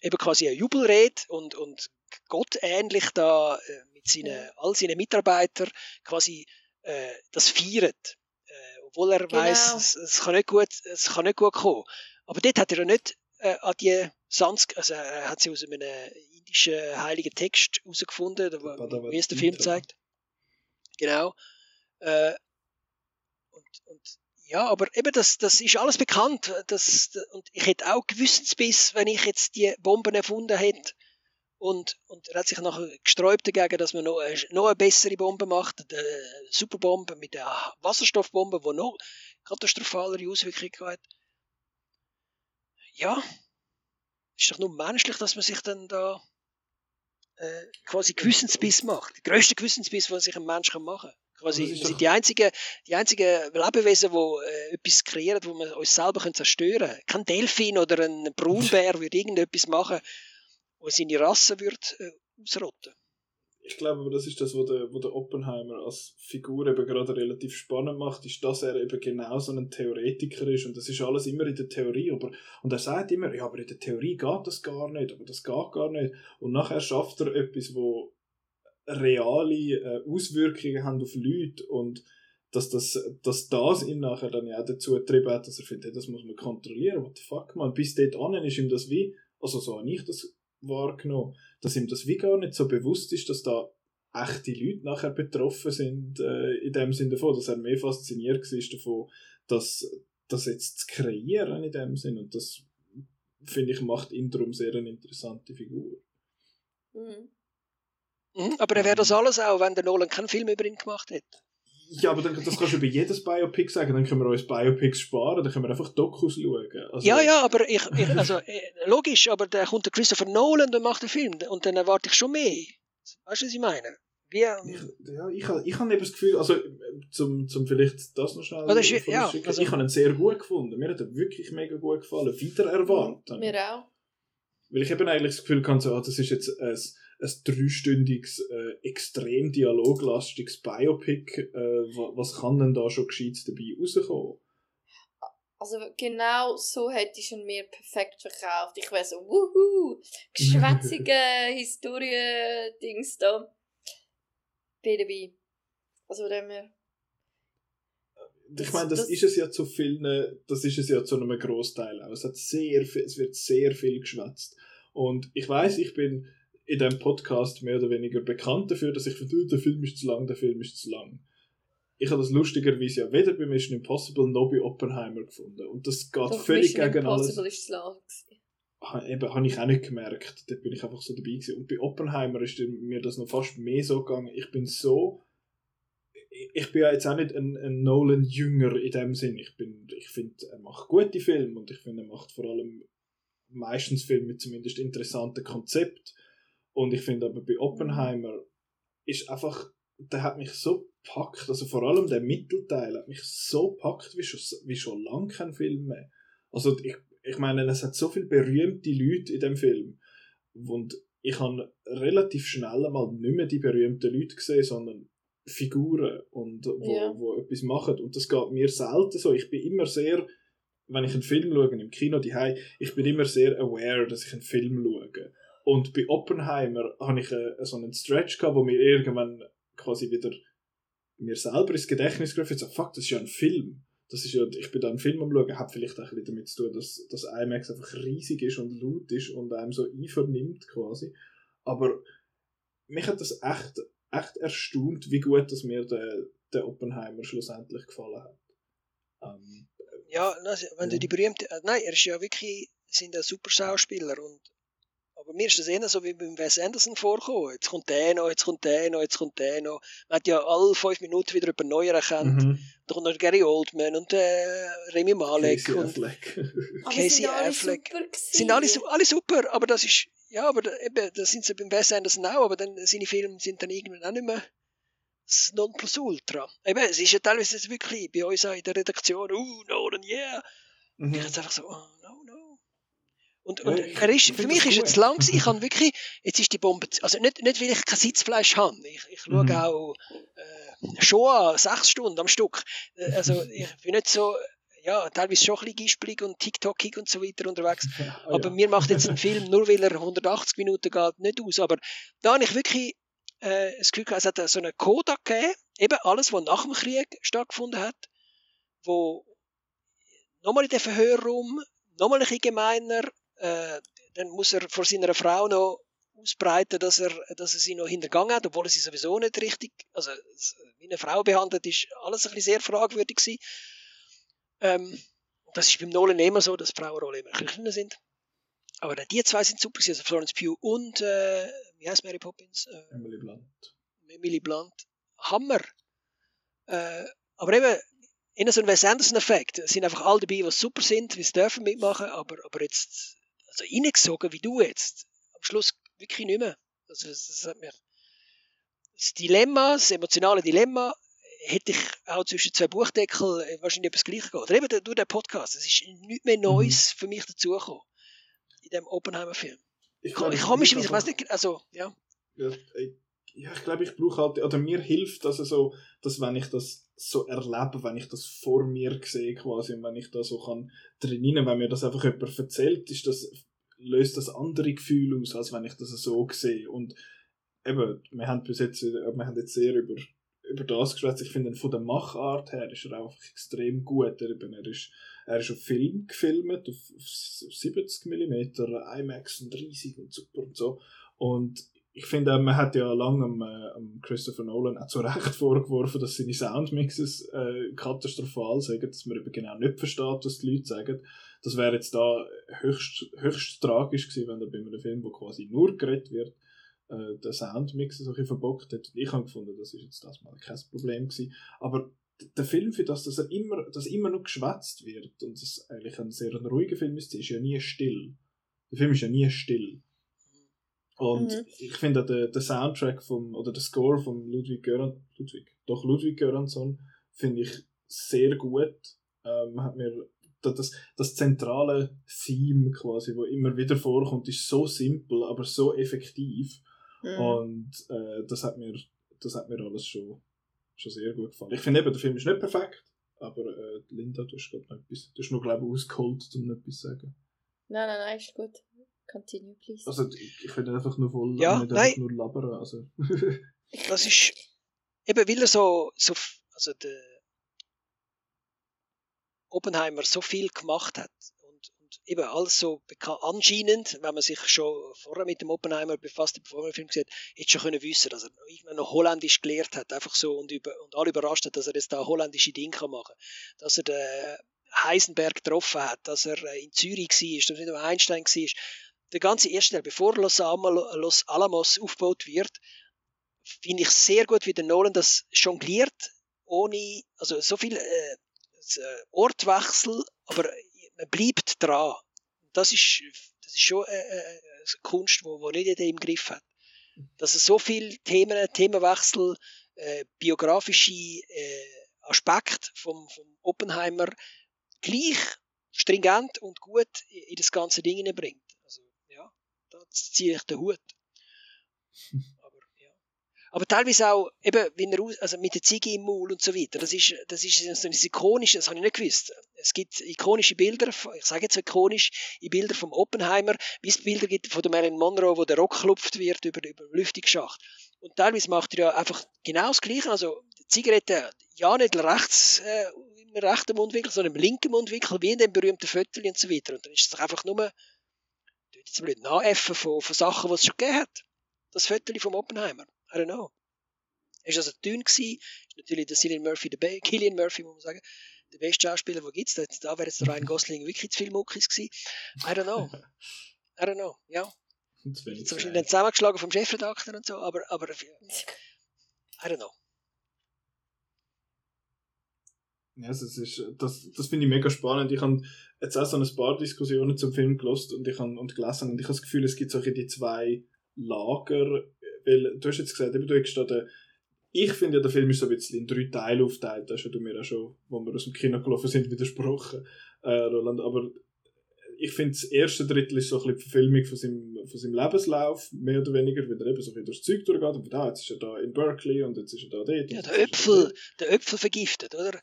eben quasi eine Jubelrede und, und Gott ähnlich da äh, mit seinen, all seinen Mitarbeitern quasi äh, das feiert. Äh, obwohl er genau. weiß, es, es, kann nicht gut, es kann nicht gut kommen. Aber dort hat er ja nicht äh, an die Sansk, also er hat sie aus einem indischen heiligen Text herausgefunden, wie es der Film zeigt. Genau. Äh, und, und ja, aber eben, das, das ist alles bekannt. Das, und ich hätte auch Gewissensbiss, wenn ich jetzt die Bomben erfunden hätte. Und, und er hat sich nachher gesträubt dagegen, dass man noch, eine, noch eine bessere Bombe macht, eine Superbombe mit der Wasserstoffbombe, die noch katastrophalere Auswirkungen hat. Ja, ist doch nur menschlich, dass man sich dann da äh, quasi Gewissensbiss macht. Der grösste Gewissensbiss, den sich ein Mensch machen kann. Quasi, wir sind die einzigen, die einzigen Lebewesen, die äh, etwas kreieren, wo wir uns selber können zerstören können. Kein Delfin oder ein Braunbär würde irgendetwas machen, wo seine Rasse wird, äh, ausrotten. Ich glaube aber, das ist das, was der, was der Oppenheimer als Figur eben gerade relativ spannend macht, ist, dass er eben genau so ein Theoretiker ist. Und das ist alles immer in der Theorie, aber, und er sagt immer, ja, aber in der Theorie geht das gar nicht, aber das geht gar nicht. Und nachher schafft er etwas, wo reale äh, Auswirkungen haben auf Leute und dass das, dass das ihn nachher dann ja dazu getrieben hat, dass er findet, hey, das muss man kontrollieren, what the fuck, man, bis dort an ist ihm das wie, also so habe ich das wahrgenommen, dass ihm das wie gar nicht so bewusst ist, dass da echte Leute nachher betroffen sind, äh, in dem Sinne davon, dass er mehr fasziniert war davon, dass das jetzt zu kreieren in dem Sinn und das finde ich macht ihn darum sehr eine interessante Figur. Mhm. Mhm, aber er wäre das alles auch, wenn der Nolan keinen Film über ihn gemacht hätte. Ja, aber dann, das kannst du über jedes Biopic sagen, dann können wir uns Biopics sparen, dann können wir einfach Dokus schauen. Also, ja, ja, aber ich, ich also, äh, logisch, aber da kommt der Christopher Nolan und macht den Film und dann erwarte ich schon mehr. Weißt du, was ich meine? Wie, ich, ja, ich, ich habe eben das Gefühl, also zum, zum vielleicht das noch schnell Oder ist, ja, also, ich habe ihn sehr gut gefunden. Mir hat er wirklich mega gut gefallen. Wieder erwartet. Mir auch. Weil ich eben eigentlich das Gefühl hatte, so, ah, das ist jetzt ein, ein dreistündiges, äh, extrem dialoglastiges Biopic. Äh, was kann denn da schon Gescheites dabei rauskommen? Also genau so hätte ich schon mir perfekt verkauft. Ich wäre so, wuhu, geschwätzige Historie-Dings da. Bin dabei. Also dem wir ich meine, das, das, ist es ja zu vielen, das ist es ja zu einem Großteil auch. Es hat sehr viel, es wird sehr viel geschwätzt. Und ich weiß, ich bin in dem Podcast mehr oder weniger bekannt dafür, dass ich finde, der Film ist zu lang, der Film ist zu lang. Ich habe das lustigerweise ja weder bei Mission Impossible noch bei Oppenheimer gefunden. Und das geht Doch, völlig Mission gegen Impossible alles. Ist zu lang eben, habe ich auch nicht gemerkt. Da bin ich einfach so dabei gewesen. Und bei Oppenheimer ist mir das noch fast mehr so gegangen. Ich bin so ich bin ja jetzt auch nicht ein, ein Nolan Jünger in dem Sinn. Ich bin, ich finde, er macht gute Filme und ich finde, er macht vor allem meistens Filme mit zumindest interessanten Konzept. Und ich finde aber bei Oppenheimer ist einfach, der hat mich so packt, also vor allem der Mittelteil hat mich so packt wie schon, wie schon lange kein Film mehr. Also ich, ich meine, es hat so viele berühmte Leute in dem Film und ich habe relativ schnell einmal nicht mehr die berühmten Leute gesehen, sondern Figuren und wo, ja. wo etwas machen und das geht mir selten so. Ich bin immer sehr, wenn ich einen Film schaue im Kino die ich bin immer sehr aware, dass ich einen Film schaue. Und bei Oppenheimer habe ich äh, so einen Stretch gehabt, wo mir irgendwann quasi wieder mir selber ins Gedächtnis gerufen so fuck, das ist ja ein Film. Das ist ja, ich bin da einen Film am schauen, hat vielleicht auch ein bisschen damit zu tun, dass das IMAX einfach riesig ist und laut ist und einem so einvernimmt quasi. Aber mich hat das echt echt erstaunt, wie gut dass mir der, der Oppenheimer schlussendlich gefallen hat. Ähm, ja, wenn du die berühmte, äh, nein, er ist ja wirklich, sind ein super Schauspieler und aber mir ist das eher so wie beim Wes Anderson vorgekommen. Jetzt kommt der noch, jetzt kommt der noch, jetzt kommt der noch. Man hat ja alle fünf Minuten wieder über Neuer erkannt. Mhm. Da kommt noch Gary Oldman und äh, Remy Malek Casey und Affleck. Casey Affleck. Sind alle, alle super, aber das ist ja, aber da, eben, da sind sie beim Wes Anderson auch, aber dann, seine Filme sind dann irgendwann auch nicht mehr das Nonplusultra. Eben, es ist ja teilweise wirklich bei uns auch in der Redaktion, uh, Nolan, yeah. Mhm. Ich jetzt einfach so, oh. Und, und ja, er ist, für mich ist jetzt lang ich habe wirklich, jetzt ist die Bombe, also nicht, nicht weil ich kein Sitzfleisch habe, ich, ich schaue mhm. auch äh, schon an, sechs Stunden am Stück. Äh, also ich bin nicht so, ja, teilweise schon ein bisschen gispelig und TikTokig und so weiter unterwegs. Ja, oh aber ja. mir macht jetzt ein Film, nur weil er 180 Minuten geht, nicht aus. Aber da habe ich wirklich äh, das Gefühl gehabt, es hat so einen Kodak gegeben, eben alles, was nach dem Krieg stattgefunden hat, wo nochmal in den Verhörraum, nochmal ein bisschen gemeiner, äh, dann muss er vor seiner Frau noch ausbreiten, dass er, dass er sie noch hintergangen hat, obwohl er sie sowieso nicht richtig, also wie eine Frau behandelt ist, alles ein bisschen sehr fragwürdig gewesen. Ähm, das ist beim Nolan immer so, dass Frauenrollen immer kleiner sind. Aber die zwei sind super, also Florence Pugh und, äh, wie heißt Mary Poppins? Äh, Emily Blunt. Emily Blunt. Hammer. Äh, aber eben, in so einem Wes Anderson-Effekt sind einfach alle dabei, die super sind, wie sie dürfen mitmachen, aber, aber jetzt, also reingesogen wie du jetzt, am Schluss wirklich nicht mehr. Also, das, das hat mir, das Dilemma, das emotionale Dilemma, hätte ich auch zwischen zwei Buchdeckel äh, wahrscheinlich etwas gleich gehabt. Oder eben durch den Podcast. Es ist nichts mehr Neues mhm. für mich dazugekommen. In dem Oppenheimer-Film. Ich, ich, ich habe mich, ich weiß nicht, also, ja. Ja, ja ich glaube, ich brauche halt, oder mir hilft das so, dass wenn ich das so erlebe, wenn ich das vor mir sehe quasi und wenn ich da so kann drinnen, wenn mir das einfach jemand erzählt, ist das, löst das andere Gefühle aus, als wenn ich das so sehe. Und eben, wir haben bis jetzt, wir haben jetzt sehr über über das geschwätzt. Ich finde, von der Machart her ist er einfach extrem gut. Er, er ist Er ist auf Film gefilmt, auf, auf 70 mm, IMAX und riesig und super und so. Und ich finde, man hat ja lange am, äh, Christopher Nolan auch zu Recht vorgeworfen, dass seine Soundmixes äh, katastrophal sind, dass man eben genau nicht versteht, was die Leute sagen. Das wäre jetzt da höchst, höchst tragisch gewesen, wenn er bei einem Film, wo quasi nur geredet wird, äh, der Soundmix so ein verbockt hat. Ich habe gefunden, das ist jetzt das mal kein Problem gewesen. Aber der Film, für das, dass er immer, dass immer noch geschwätzt wird und es eigentlich ein sehr ruhiger Film ist, ist ja nie still. Der Film ist ja nie still. Und mhm. ich finde der, der Soundtrack vom, oder der Score von Ludwig Göran, Ludwig, doch Ludwig Göransson, finde ich sehr gut. Ähm, hat mir das, das zentrale Theme quasi, wo immer wieder vorkommt, ist so simpel, aber so effektiv. Mhm. Und äh, das hat mir, das hat mir alles schon, schon sehr gut gefallen. Ich finde eben, der Film ist nicht perfekt, aber äh, Linda, du hast gerade noch etwas, du hast noch glaube ich ausgeholt, um etwas zu sagen. Nein, nein, nein, ist gut. Continue, please. Also, ich, ich finde einfach nur voll, ja, nicht nein. nur labern. Also. das ist eben, weil er so, so also der Oppenheimer so viel gemacht hat und, und eben alles so anscheinend, wenn man sich schon vorher mit dem Oppenheimer befasst, bevor man den Film gesehen hat, hätte schon können wissen, dass er irgendwann noch Holländisch gelehrt hat, einfach so und, über, und alle überrascht hat, dass er jetzt da holländische Dinge machen kann, dass er den Heisenberg getroffen hat, dass er in Zürich war, dass er Einstein war, der ganze erste Teil, bevor Los, Alamos aufgebaut wird, finde ich sehr gut, wie der Nolan das jongliert, ohne, also so viel äh, äh Ortwechsel, aber man bleibt dran. Das ist, das ist schon äh, äh, Kunst, wo, wo nicht jeder im Griff hat. Dass es so viele Themen, Themenwechsel, äh, biografische äh, Aspekte vom, vom Oppenheimer gleich stringent und gut in das ganze Ding bringt da ziehe ich den Hut. Aber, ja. Aber teilweise auch, eben, wenn er aus, also mit der Ziege im Maul und so weiter, das ist, das ist so ein ikonisches, das habe ich nicht gewusst. Es gibt ikonische Bilder, ich sage jetzt ikonisch, in Bilder vom Oppenheimer, wie es Bilder gibt von der Marilyn Monroe, wo der Rock klopft wird über, über den Lüftungsschacht. Und teilweise macht er ja einfach genau das Gleiche, also die Zigarette, ja nicht rechts, äh, im rechten Mundwinkel, sondern im linken Mundwinkel, wie in dem berühmten Viertel und so weiter. Und dann ist es einfach nur jetzt blöd nachäffen von, von Sachen, die es schon gegeben hat. Das Foto vom Oppenheimer. I don't know. Er war also dünn, gewesen. ist natürlich der Cillian Murphy, der Killian Murphy, muss man sagen, der beste Schauspieler, den es gibt. Da wäre jetzt der Ryan Gosling wirklich zu viel Muckis gewesen. I don't know. I don't know, ja. Jetzt wahrscheinlich dann zusammengeschlagen vom Chefredakteur und so, aber, aber I don't know. Ja, das, ist, das, das finde ich mega spannend. Ich habe jetzt auch so ein paar Diskussionen zum Film gelost und ich habe und gelesen und ich habe das Gefühl, es gibt solche die zwei Lager, weil du hast jetzt gesagt, eben, du hast den, ich finde ja, der Film ist so ein bisschen in drei Teile aufteilt, das hast du mir auch schon, wo wir aus dem Kino gelaufen sind, widersprochen, äh, Roland, aber ich finde, das erste Drittel ist so ein bisschen die Verfilmung von seinem, von seinem Lebenslauf, mehr oder weniger, weil er eben so ein bisschen durchs Zeug durchgeht. Und da, jetzt ist er da in Berkeley und jetzt ist er da dort. Ja, der Äpfel, der Äpfel vergiftet, oder?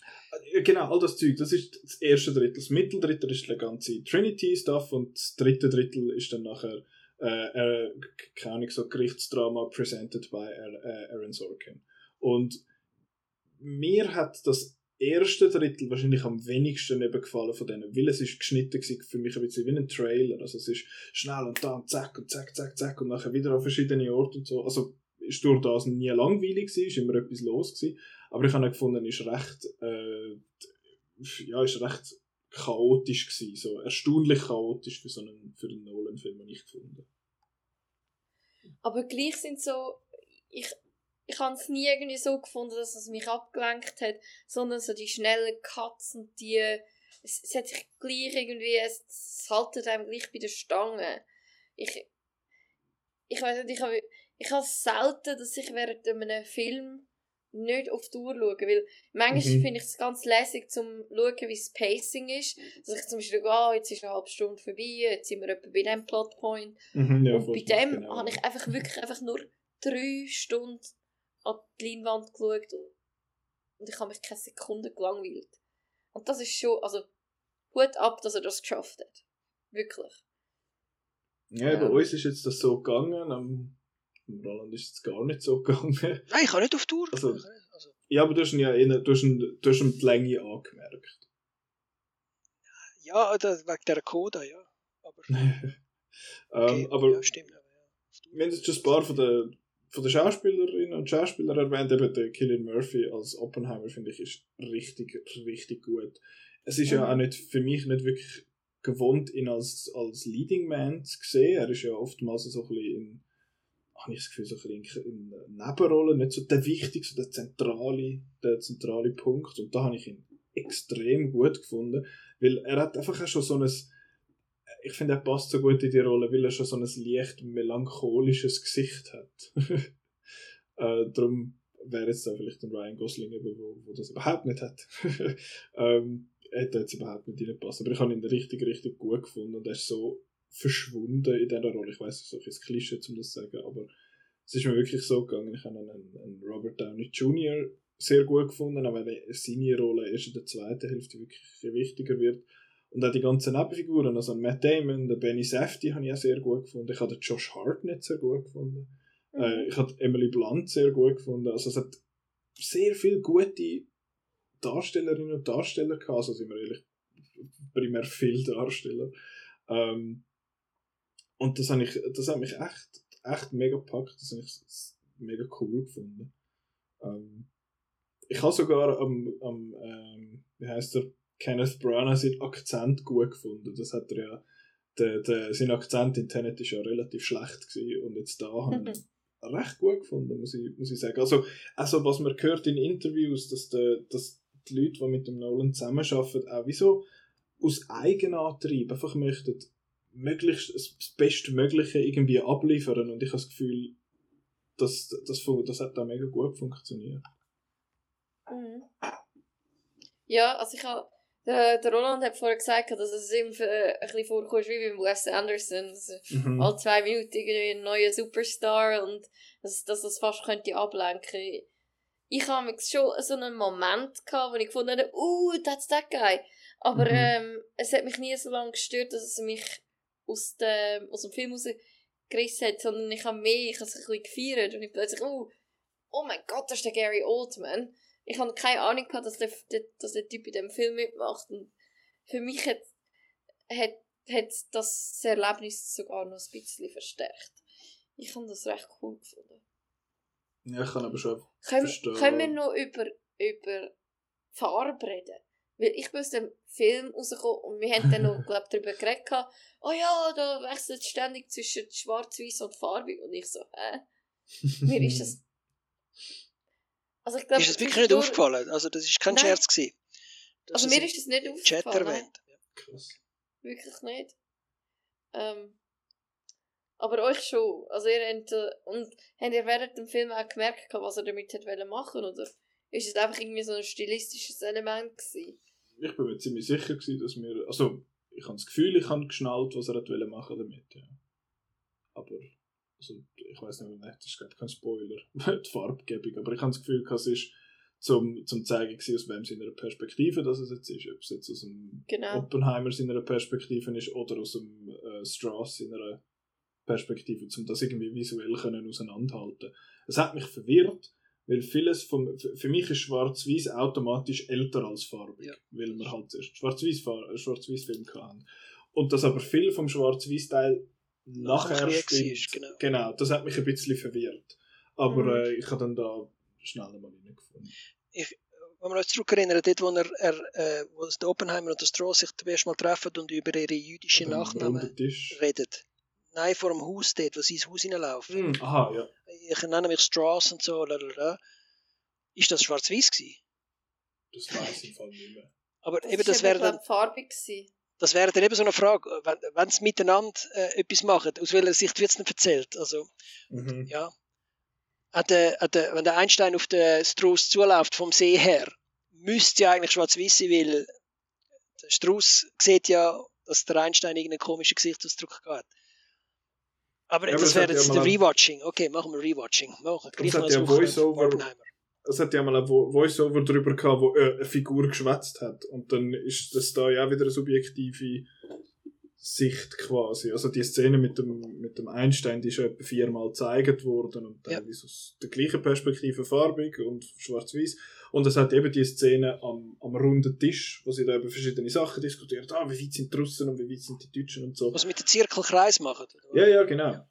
Genau, all das Zeug, das ist das erste Drittel. Das Mitteldrittel ist der ganze Trinity-Stuff und das dritte Drittel ist dann nachher, äh, äh, keine Ahnung, so Gerichtsdrama presented by äh, Aaron Sorkin. Und mir hat das erste Drittel wahrscheinlich am wenigsten gefallen von denen, weil es ist geschnitten war für mich ein bisschen wie ein Trailer, also es ist schnell und dann zack und zack, zack, zack und nachher wieder an verschiedene Orte und so, also ist durch das nie langweilig gewesen, ist immer etwas los gewesen, aber ich habe gefunden, ist recht, äh, ja, recht chaotisch gewesen, so erstaunlich chaotisch für so einen, für einen Nolan-Film, habe ich gefunden. Aber gleich sind so, ich, ich habe es nie irgendwie so gefunden, dass es mich abgelenkt hat, sondern so die schnellen Cuts und die, es, es hat sich gleich irgendwie, es, es haltet einem gleich bei der Stange. Ich, ich weiß nicht, ich habe, ich habe selten, dass ich während einem Film nicht auf die Uhr schaue, weil manchmal mhm. finde ich es ganz lässig zum schauen, wie das Pacing ist, dass ich zum Beispiel schaue, oh, jetzt ist eine halbe Stunde vorbei, jetzt sind wir etwa bei diesem Plotpoint mhm, ja, und bei dem genau. habe ich einfach wirklich einfach nur drei Stunden an die Leinwand geschaut und ich habe mich keine Sekunde gelangweilt. Und das ist schon, also, Hut ab, dass er das geschafft hat. Wirklich. Ja, ja. bei uns ist jetzt das so gegangen, am Roland ist es gar nicht so gegangen. Nein, ich kann nicht auf Tour. Also, also. Ja, aber du hast ihn ja in, du hast ihn, du hast ihn die Länge angemerkt. Ja, wegen der Coda, ja. Aber, ähm, okay, aber ja, stimmt. Wir haben jetzt schon ein paar von den, von den Schauspielerinnen und Schauspielern erwähnt, eben der Killian Murphy als Oppenheimer, finde ich, ist richtig, richtig gut. Es ist mhm. ja auch nicht, für mich nicht wirklich gewohnt, ihn als, als Leading Man zu sehen. Er ist ja oftmals so ein bisschen in, habe ich das Gefühl, so ein bisschen in, Nebenrollen, nicht so der wichtigste, der zentrale, der zentrale Punkt. Und da habe ich ihn extrem gut gefunden, weil er hat einfach auch schon so ein, ich finde, er passt so gut in die Rolle, weil er schon so ein leicht melancholisches Gesicht hat. äh, darum wäre jetzt da vielleicht ein Ryan Gosling, wo, wo das überhaupt nicht hat. ähm, hätte jetzt überhaupt nicht reingepasst. Aber ich habe ihn richtig, richtig gut gefunden und er ist so verschwunden in dieser Rolle. Ich weiß, es ist ein Klischee, um das zu sagen, aber es ist mir wirklich so gegangen. Ich habe einen, einen Robert Downey Jr. sehr gut gefunden, auch wenn seine Rolle erst in der zweiten Hälfte wirklich wichtiger wird. Und auch die ganzen Nebenfiguren, also Matt Damon, der Benny Safdie habe ich auch sehr gut gefunden. Ich habe den Josh Hartnett sehr gut gefunden. Mhm. Äh, ich habe Emily Blunt sehr gut gefunden. Also es hat sehr viele gute Darstellerinnen und Darsteller gehabt, also sind wir ehrlich, primär viele Darsteller. Ähm, und das, habe ich, das hat mich echt, echt mega gepackt, das habe ich mega cool gefunden. Ähm, ich habe sogar am, am ähm, wie heißt der, Kenneth Branagh seinen Akzent gut gefunden. Das hat er ja, der, der, sein Akzent in Tenet ist ja relativ schlecht gewesen und jetzt da habe ich recht gut gefunden, muss ich, muss ich sagen. Also, also was man hört in Interviews, dass, der, dass die Leute, die mit dem Nolan zusammenarbeiten, auch wieso aus Eigenantrieb einfach möchten möglichst das Bestmögliche irgendwie abliefern und ich habe das Gefühl, dass, das, das hat da mega gut funktioniert. Mhm. Ja, also ich habe der, der Roland hat vorher gesagt, dass es ihm äh, ein bisschen vorkommt wie beim Wes Anderson. Also mhm. Alle zwei Minuten irgendwie ein neuer Superstar und dass, dass das fast könnte ablenken ich habe schon so einen Moment gehabt, wo ich gefunden habe, uh, that's that guy. Aber mhm. ähm, es hat mich nie so lange gestört, dass es mich aus dem, aus dem Film rausgerissen hat, sondern ich habe mehr, ich habe es ein bisschen gefeiert und ich plötzlich, uh, oh mein Gott, das ist der Gary Oldman. Ich habe keine Ahnung gehabt, dass der, dass der Typ in dem Film mitmacht. Und für mich hat, hat, hat das Erlebnis sogar noch ein bisschen verstärkt. Ich habe das recht cool gefunden. Ja, ich kann aber schon können, verstehen. Können wir noch über, über Farbe reden? Weil ich bin aus dem Film rausgekommen und wir haben dann noch, glaub, darüber geredet, oh ja, da wechselt es ständig zwischen schwarz-weiß und farbig. Und ich so, hä? Mir ist das... Also ich glaub, ist das wirklich nicht durch... aufgefallen? Also das ist kein Nein. Scherz gewesen. Also mir ist das nicht aufgefallen. Chat erwähnt. Krass. Wirklich nicht. Ähm, aber euch schon. Also ihr habt, äh, und habt ihr während dem Film auch gemerkt, was er damit hat machen oder ist es einfach irgendwie so ein stilistisches Element gewesen? Ich bin mir ziemlich sicher gewesen, dass wir, also ich habe das Gefühl, ich habe geschnallt, was er hat machen damit, ja. Aber, also ich weiß nicht, das ist kein Spoiler, die Farbgebung, aber ich habe das Gefühl, es ist zum, zum zeigen gewesen, aus wem seiner Perspektive das es jetzt ist, ob es jetzt aus dem genau. Oppenheimer seiner Perspektive ist oder aus dem äh, Strauss seiner Perspektive, um das irgendwie visuell können auseinanderhalten. Es hat mich verwirrt, weil vieles vom, für mich ist Schwarz-Weiß automatisch älter als farbig, ja. weil wir halt Schwarz-Weiß Schwarz Film hatten. Und dass aber viel vom Schwarz-Weiß-Teil nachher stimmt, genau. genau, das hat mich ein bisschen verwirrt. Aber mhm. äh, ich habe dann da schnell mal reingefunden. Ich, wenn wir uns zurückerinnern, dort, wo, er, er, äh, wo der Oppenheimer und der Stroh sich zum ersten Mal treffen und über ihre jüdischen Nachnamen reden Nein, vor dem Haus dort, wo sie ins Haus hineinlaufen. Mm, aha, ja. Ich nenne mich Strauss und so, lalala. Ist das schwarz-weiß gewesen? Das weiß ich von nicht mehr. Aber das eben, das wäre dann... farbig gewesen. Das wäre dann eben so eine Frage, wenn, wenn sie miteinander äh, etwas machen, aus welcher Sicht wird es denn erzählt? Also, mhm. ja. Hat der, hat der, wenn der Einstein auf den Strauß zuläuft, vom See her, müsste ja eigentlich schwarz-weiß sein, weil der Strauß sieht ja, dass der Einstein irgendeinen komischen Gesichtsausdruck hat. Aber ja, das wäre jetzt ja Rewatching. Okay, machen wir Rewatching. Machen. Das hat ja Voice-Over. Es hat ja mal ein Voice-Over drüber gehabt, wo äh, eine Figur geschwätzt hat. Und dann ist das da ja auch wieder eine subjektive Sicht quasi. Also die Szene mit dem, mit dem Einstein, die ist schon etwa viermal gezeigt worden und teilweise ja. aus der gleichen Perspektive farbig und schwarz-weiß. Und es hat eben die Szene am, am runden Tisch, wo sie da über verschiedene Sachen diskutieren. Ah, wie weit sind die Russen und wie weit sind die Deutschen und so. Was mit dem Zirkelkreis machen. Ja, ja, genau. Und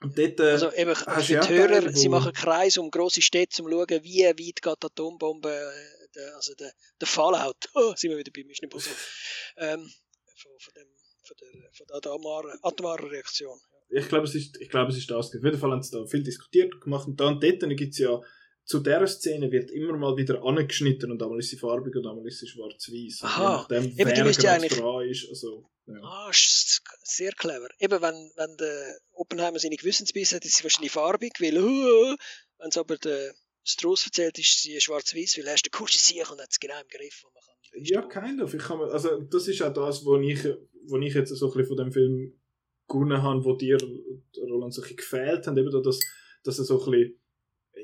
dort, äh, Also eben, für du die ja Hörer, sie machen Kreis um grosse Städte, um zu schauen, wie weit geht die Atombombe, äh, der, also der, der Fallout, oh, sind wir wieder bei Mission Impossible, ähm, von, von, dem, von der, von der atomaren, atomaren Reaktion. ich glaube, es ist, ich glaube, es ist das. Auf jeden Fall haben sie da viel diskutiert und gemacht. Und da und dort gibt es ja, zu dieser Szene wird immer mal wieder angeschnitten und einmal ist sie farbig und einmal ist sie schwarz-weiß. Und Aha. Je nachdem, Eben, wer die müsste gerade eigentlich- dran ist. Also, ja. Ah, sehr clever. Eben, wenn, wenn der Oppenheimer seine Gewissensbisse hat, ist sie wahrscheinlich farbig, weil, uh, wenn es aber der Strauss erzählt, ist sie schwarz-weiß, weil er ist der coolste Sieg und hat es genau im Griff. Man kann Ja, kind of. Ich kann mir, also, das ist auch das, wo ich, wo ich jetzt so ein bisschen von dem Film gewonnen habe, wo dir, Roland, so ein bisschen gefehlt haben, eben da, dass, er so ein bisschen,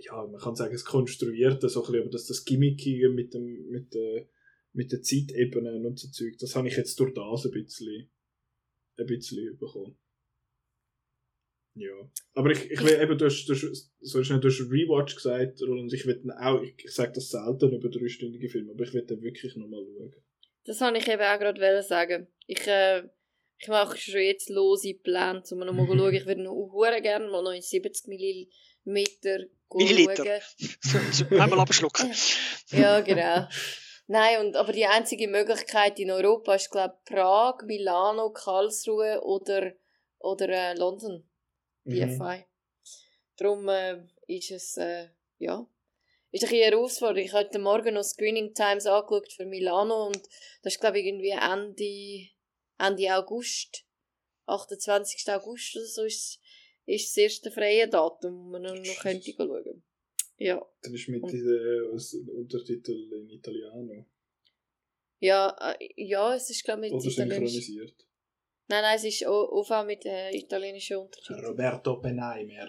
ja, man kann sagen, es konstruierte, so ein bisschen, aber dass das Gimmickige mit dem, mit der, mit der Zeitebene und so Zeug, das habe ich jetzt durch das ein bisschen, ein bisschen bekommen. Ja. Aber ich, ich will eben, du hast, du hast, so schnell, du hast Rewatch gesagt, Roland, ich will auch, ich, ich sage das selten über dreistündige Filme, aber ich will den wirklich nochmal schauen. Das wollte ich eben auch gerade wollen sagen. Ich, äh, ich mache schon jetzt lose Pläne, um noch mal zu schauen. Ich würde noch hure gerne mal noch in 70 Milliliter Milliliter. einmal abschlucken. Ja, genau. Nein, und, aber die einzige Möglichkeit in Europa ist, glaube ich, Prag, Milano, Karlsruhe oder, oder äh, London, Mhm. BFI. Darum äh, ist es, äh, ja, ist ein bisschen eine Herausforderung. Ich habe heute Morgen noch Screening Times angeschaut für Milano und das ist, glaube ich, irgendwie Ende, Ende August, 28. August oder so, ist, ist das erste freie Datum, wo man noch, noch könnte schauen. Ja. Dann ist mit diesem äh, Untertitel in Italiano. Ja, äh, ja, es ist, glaube ich, Oder mit Italienisch. synchronisiert. Nein, nein, es ist auch auch mit äh, italienischen Untertiteln. Roberto Oppenheimer.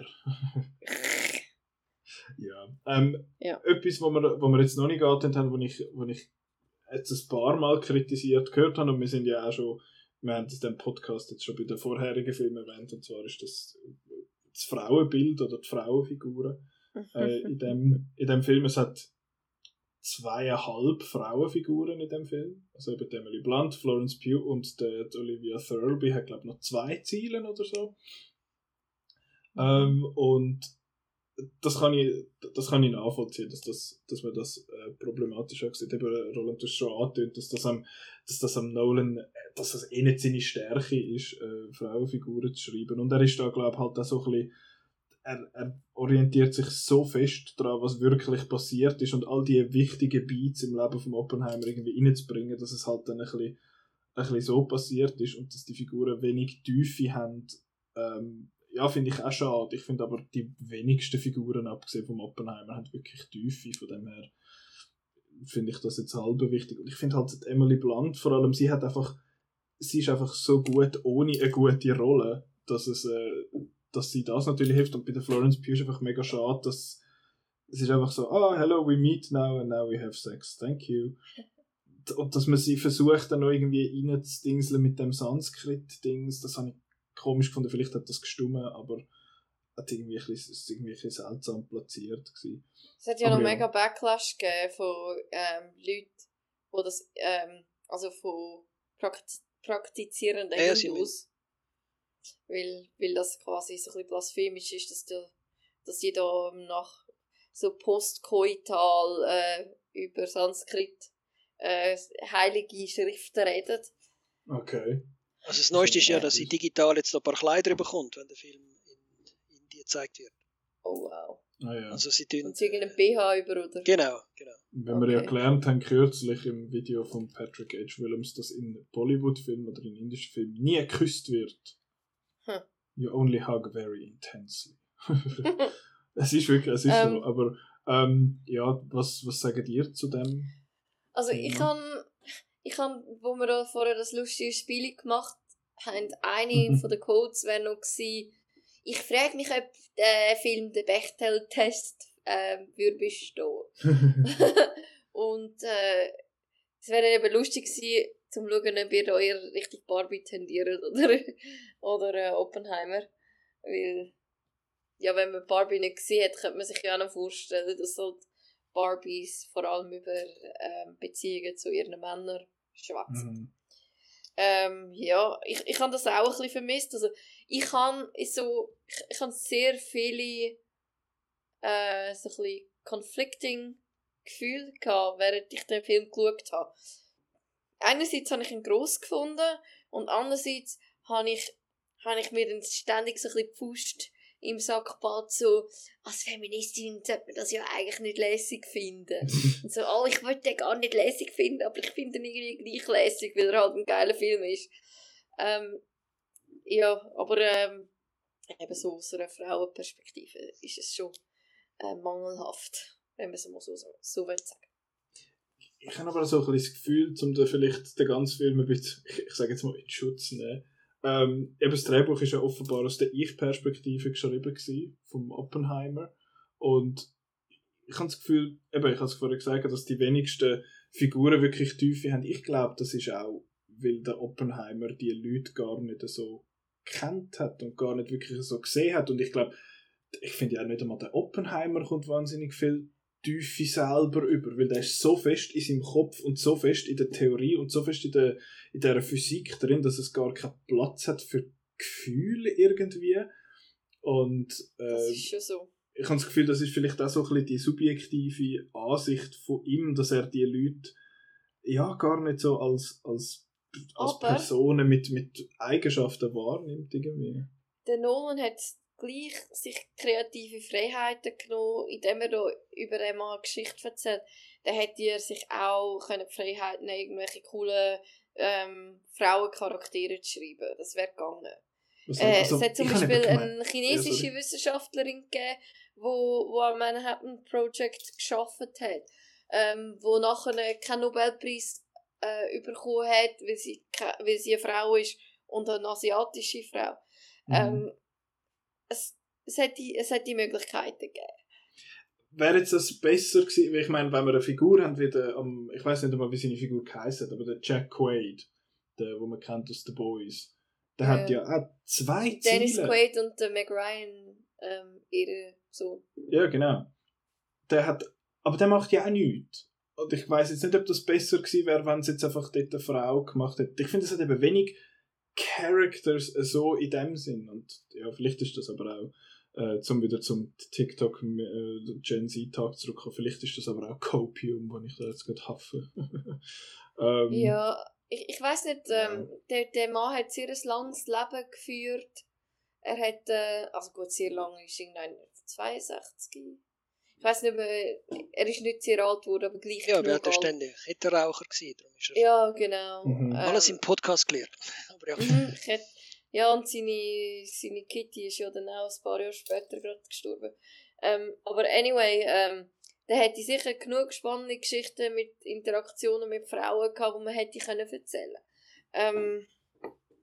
ja. Ähm, Ja. Etwas, wo wir, wo wir jetzt noch nicht geantwortet haben, wo ich, wo ich jetzt ein paar Mal kritisiert gehört habe, und wir sind ja auch schon, wir haben das dem Podcast jetzt schon bei den vorherigen Filmen erwähnt, und zwar ist das das Frauenbild oder die Frauenfiguren äh, in, dem, in dem Film. Es hat zweieinhalb Frauenfiguren in dem Film. Also eben die Emily Blunt, Florence Pugh und die, die Olivia Thirlby hat, glaube ich, noch zwei Ziele oder so. Ähm, und das kann ich, das kann ich nachvollziehen, dass, das, dass man das äh, problematisch auch sieht. Eben, Roland, du schon angetönt, dass das am, dass das am Nolan, dass das eh nicht seine Stärke ist, äh, Frauenfiguren zu schreiben. Und er ist da, glaube ich, halt auch so ein bisschen, er, er orientiert sich so fest daran, was wirklich passiert ist und all die wichtigen Beats im Leben von Oppenheimer irgendwie reinzubringen, dass es halt dann ein bisschen, ein bisschen so passiert ist und dass die Figuren wenig Tiefe haben. Ähm, ja, finde ich auch schade. Ich finde aber, die wenigsten Figuren, abgesehen vom Oppenheimer, haben wirklich Tiefe. Von dem her finde ich das jetzt halb wichtig. Und ich finde halt Emily Blunt, vor allem, sie hat einfach, sie ist einfach so gut ohne eine gute Rolle, dass es, äh, dass sie das natürlich hilft. Und bei der Florence Pugh ist einfach mega schade, dass es ist einfach so, ah, hello, we meet now and now we have sex. Thank you. Und dass man sie versucht, dann noch irgendwie reinzudingseln mit dem Sanskrit-Dings, das habe ich komisch gefunden. Vielleicht hat das gestummen, aber hat irgendwie ein bisschen, ist irgendwie ein bisschen seltsam platziert gewesen. Es hat ja Aber noch ja. mega Backlash gegeben von ähm, Leuten, die das, ähm, also von Prakti praktizierenden sie Hindus. Weil, weil das quasi so ein bisschen blasphemisch ist, dass, die, dass die da nach so postkoital äh, über Sanskrit äh, heilige Schriften reden. Okay. Also das Neueste ist ja, dass sie digital jetzt noch ein paar Kleider bekommt, wenn der Film in Indien gezeigt wird. Oh wow. Ah, ja. Also sie tun... Und sie irgendeinen BH über, oder? Genau, genau. Wenn wir ja Okay. gelernt haben, kürzlich im Video von Patrick H. Willems, dass in Bollywood-Filmen oder in indischen Filmen nie geküsst wird. Hm. You only hug very intensely. es ist wirklich, es ist Ähm. so. Aber ähm, ja, was, was sagt ihr zu dem? Also ich kann, ich kann, wo wir da vorher das lustige Spiel gemacht haben, eine von den Codes wäre noch gewesen, ich frage mich, ob der Film den Bechtel-Test ähm, würde bestehen. Und äh, es wäre eben lustig gewesen, zum schauen, ob ihr eher richtig Barbie tendiert oder, oder äh, Oppenheimer. Weil, ja, wenn man Barbie nicht gesehen hat, könnte man sich ja auch noch vorstellen, dass halt Barbies vor allem über ähm, Beziehungen zu ihren Männern schwätzen. Mhm. Ähm, ja, ich, ich habe das auch ein bisschen vermisst. Also, ich habe so, ich, ich habe sehr viele äh, so ein bisschen conflicting Gefühle gehabt, während ich den Film geschaut habe. Einerseits habe ich ihn gross gefunden und andererseits habe ich, habe ich mir dann ständig so ein bisschen gepusht im Sack gebaut, so, als Feministin sollte man das ja eigentlich nicht lässig finden. und so, oh, ich wollte den gar nicht lässig finden, aber ich finde ihn irgendwie gleich lässig, weil er halt ein geiler Film ist. Ähm, ja, aber ähm, eben so aus einer Frauenperspektive ist es schon äh, mangelhaft, wenn man es mal so, so, so will sagen. Ich habe aber so ein das Gefühl, um da vielleicht den ganzen Film ein bisschen, ich, ich sage jetzt mal, in Schutz zu nehmen. Ähm, eben das Drehbuch ist ja offenbar aus der Ich-Perspektive geschrieben gewesen, vom Oppenheimer. Und ich habe das Gefühl, eben, ich habe es vorher gesagt, dass die wenigsten Figuren wirklich Tiefe haben. Ich glaube, das ist auch, weil der Oppenheimer die Leute gar nicht so kennt hat und gar nicht wirklich so gesehen hat. Und ich glaube, ich finde ja auch nicht einmal der Oppenheimer kommt wahnsinnig viel Tiefe selber über, weil der ist so fest in seinem Kopf und so fest in der Theorie und so fest in der, in der Physik drin, dass es gar keinen Platz hat für Gefühle irgendwie. Und äh, Das ist schon so. ich habe das Gefühl, das ist vielleicht auch so ein bisschen die subjektive Ansicht von ihm, dass er die Leute ja gar nicht so als, als, als Aber- Personen mit, mit Eigenschaften wahrnimmt irgendwie. Der Nolan hat gleich sich kreative Freiheiten genommen, indem er da über einmal eine Geschichte erzählt. Dann hätte er sich auch können die Freiheit nehmen, irgendwelche coolen ähm, Frauencharaktere zu schreiben. Das wäre gegangen. Äh, also, es hat zum Beispiel eine chinesische Ja. Wissenschaftlerin gegeben, wo, wo am Manhattan Project geschafft hat, ähm, wo nachher keinen Nobelpreis äh, bekommen hat, weil sie, weil sie eine Frau ist und eine asiatische Frau. Mhm. Ähm, es, es, hat die, es hat die Möglichkeiten gegeben. Wäre jetzt das besser gewesen, weil ich meine, wenn wir eine Figur haben, wie der, ähm, ich weiß nicht einmal, wie seine Figur hat, aber der Jack Quaid, der, wo man kennt aus The Boys, der hat ja auch zwei Dennis Ziele. Quaid und der Meg Ryan, ähm, ihre Sohn. Ja, genau. Der hat, aber der macht ja auch nichts. Und ich weiß jetzt nicht, ob das besser gewesen wäre, wenn es jetzt einfach dort eine Frau gemacht hätte. Ich finde, es hat eben wenig Characters so in dem Sinn. Und ja, vielleicht ist das aber auch, äh, zum wieder zum TikTok äh, Gen Z-Tag zurückkommen, vielleicht ist das aber auch Copium, wo ich da jetzt gerade haffe. ähm, Ja, ich, ich weiß nicht, ähm, der, der Mann hat sehr ein langes Leben geführt. Er hat, äh, also gut, sehr lange ist irgendein 62. Ich weiß nicht, mehr, er ist nicht sehr alt geworden, aber gleich Ja, aber er war ständig Kettenraucher. Gewesen, darum ist er Ja, genau. Mhm. alles Ähm, im Podcast gelernt. Aber ja, Mhm, ich hätt, ja, und seine, seine Kitty ist ja dann auch ein paar Jahre später gerade gestorben. Ähm, aber anyway, ähm, der hätte sicher genug spannende Geschichten mit Interaktionen mit Frauen gehabt, die man hätte können erzählen ähm,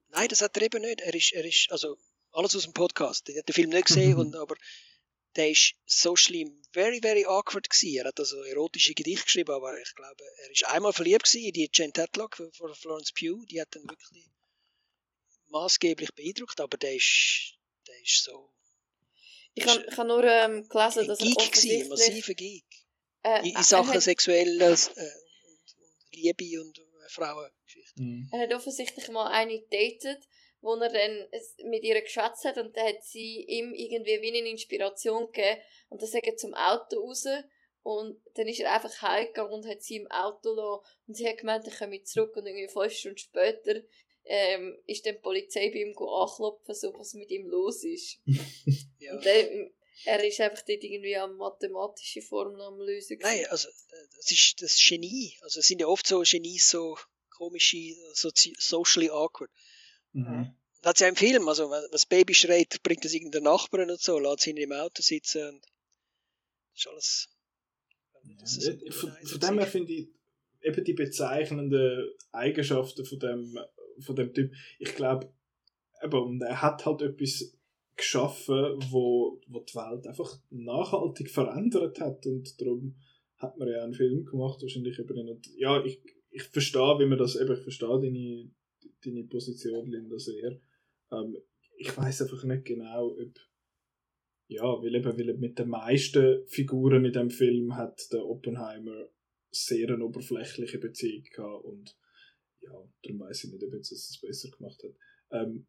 nein, das hat er eben nicht. Er ist, er ist, also alles aus dem Podcast. Ich habe den Film nicht gesehen, und, aber der ist so schlimm, very, very awkward gewesen. Er hat also erotische Gedichte geschrieben, aber ich glaube, er ist einmal verliebt gewesen in die Jane Tatlock von Florence Pugh. Die hat ihn wirklich maßgeblich beeindruckt, aber der ist, der ist so ich habe ich hab nur ähm, gelesen, ein dass er Geek gewesen, ein offensichtlich... massiver Geek. Äh, In, in er Sachen hat- sexuelles äh, und, und Liebe und äh, Frauengeschichte. Mhm. Er hat offensichtlich mal eine datet, wo er dann mit ihr geschwätzt hat und dann hat sie ihm irgendwie wie eine Inspiration gegeben und dann sagt er zum Auto raus und dann ist er einfach heimgegangen und hat sie im Auto gelassen und sie hat gemeint, er komme zurück und irgendwie fünf Stunden später ähm, ist dann die Polizei bei ihm anklopfen, so was mit ihm los ist. Ja. Und dann, er ist einfach dort irgendwie am mathematische Formeln am lösen. Nein, also das ist das Genie. Also es sind ja oft so Genies so komische, so socially awkward. Mhm. Das hat ja im Film, also wenn das Baby schreit, bringt es irgendeinen Nachbarn und so, lässt sie ihn im Auto sitzen und das ist alles. Das ist Ja, von, von dem her finde ich eben die bezeichnenden Eigenschaften von dem, von dem Typ, ich glaube, eben, er hat halt etwas geschaffen, wo, wo die Welt einfach nachhaltig verändert hat und darum hat man ja einen Film gemacht wahrscheinlich über ihn und ja, ich, ich verstehe, wie man das, eben, ich verstehe deine, deine Position, Linda, sehr. Ähm, ich weiß einfach nicht genau, ob ja, weil eben, weil mit den meisten Figuren in dem Film hat der Oppenheimer sehr eine oberflächliche Beziehung gehabt und ja, darum weiß ich nicht, ob jetzt es besser gemacht hat. Ähm,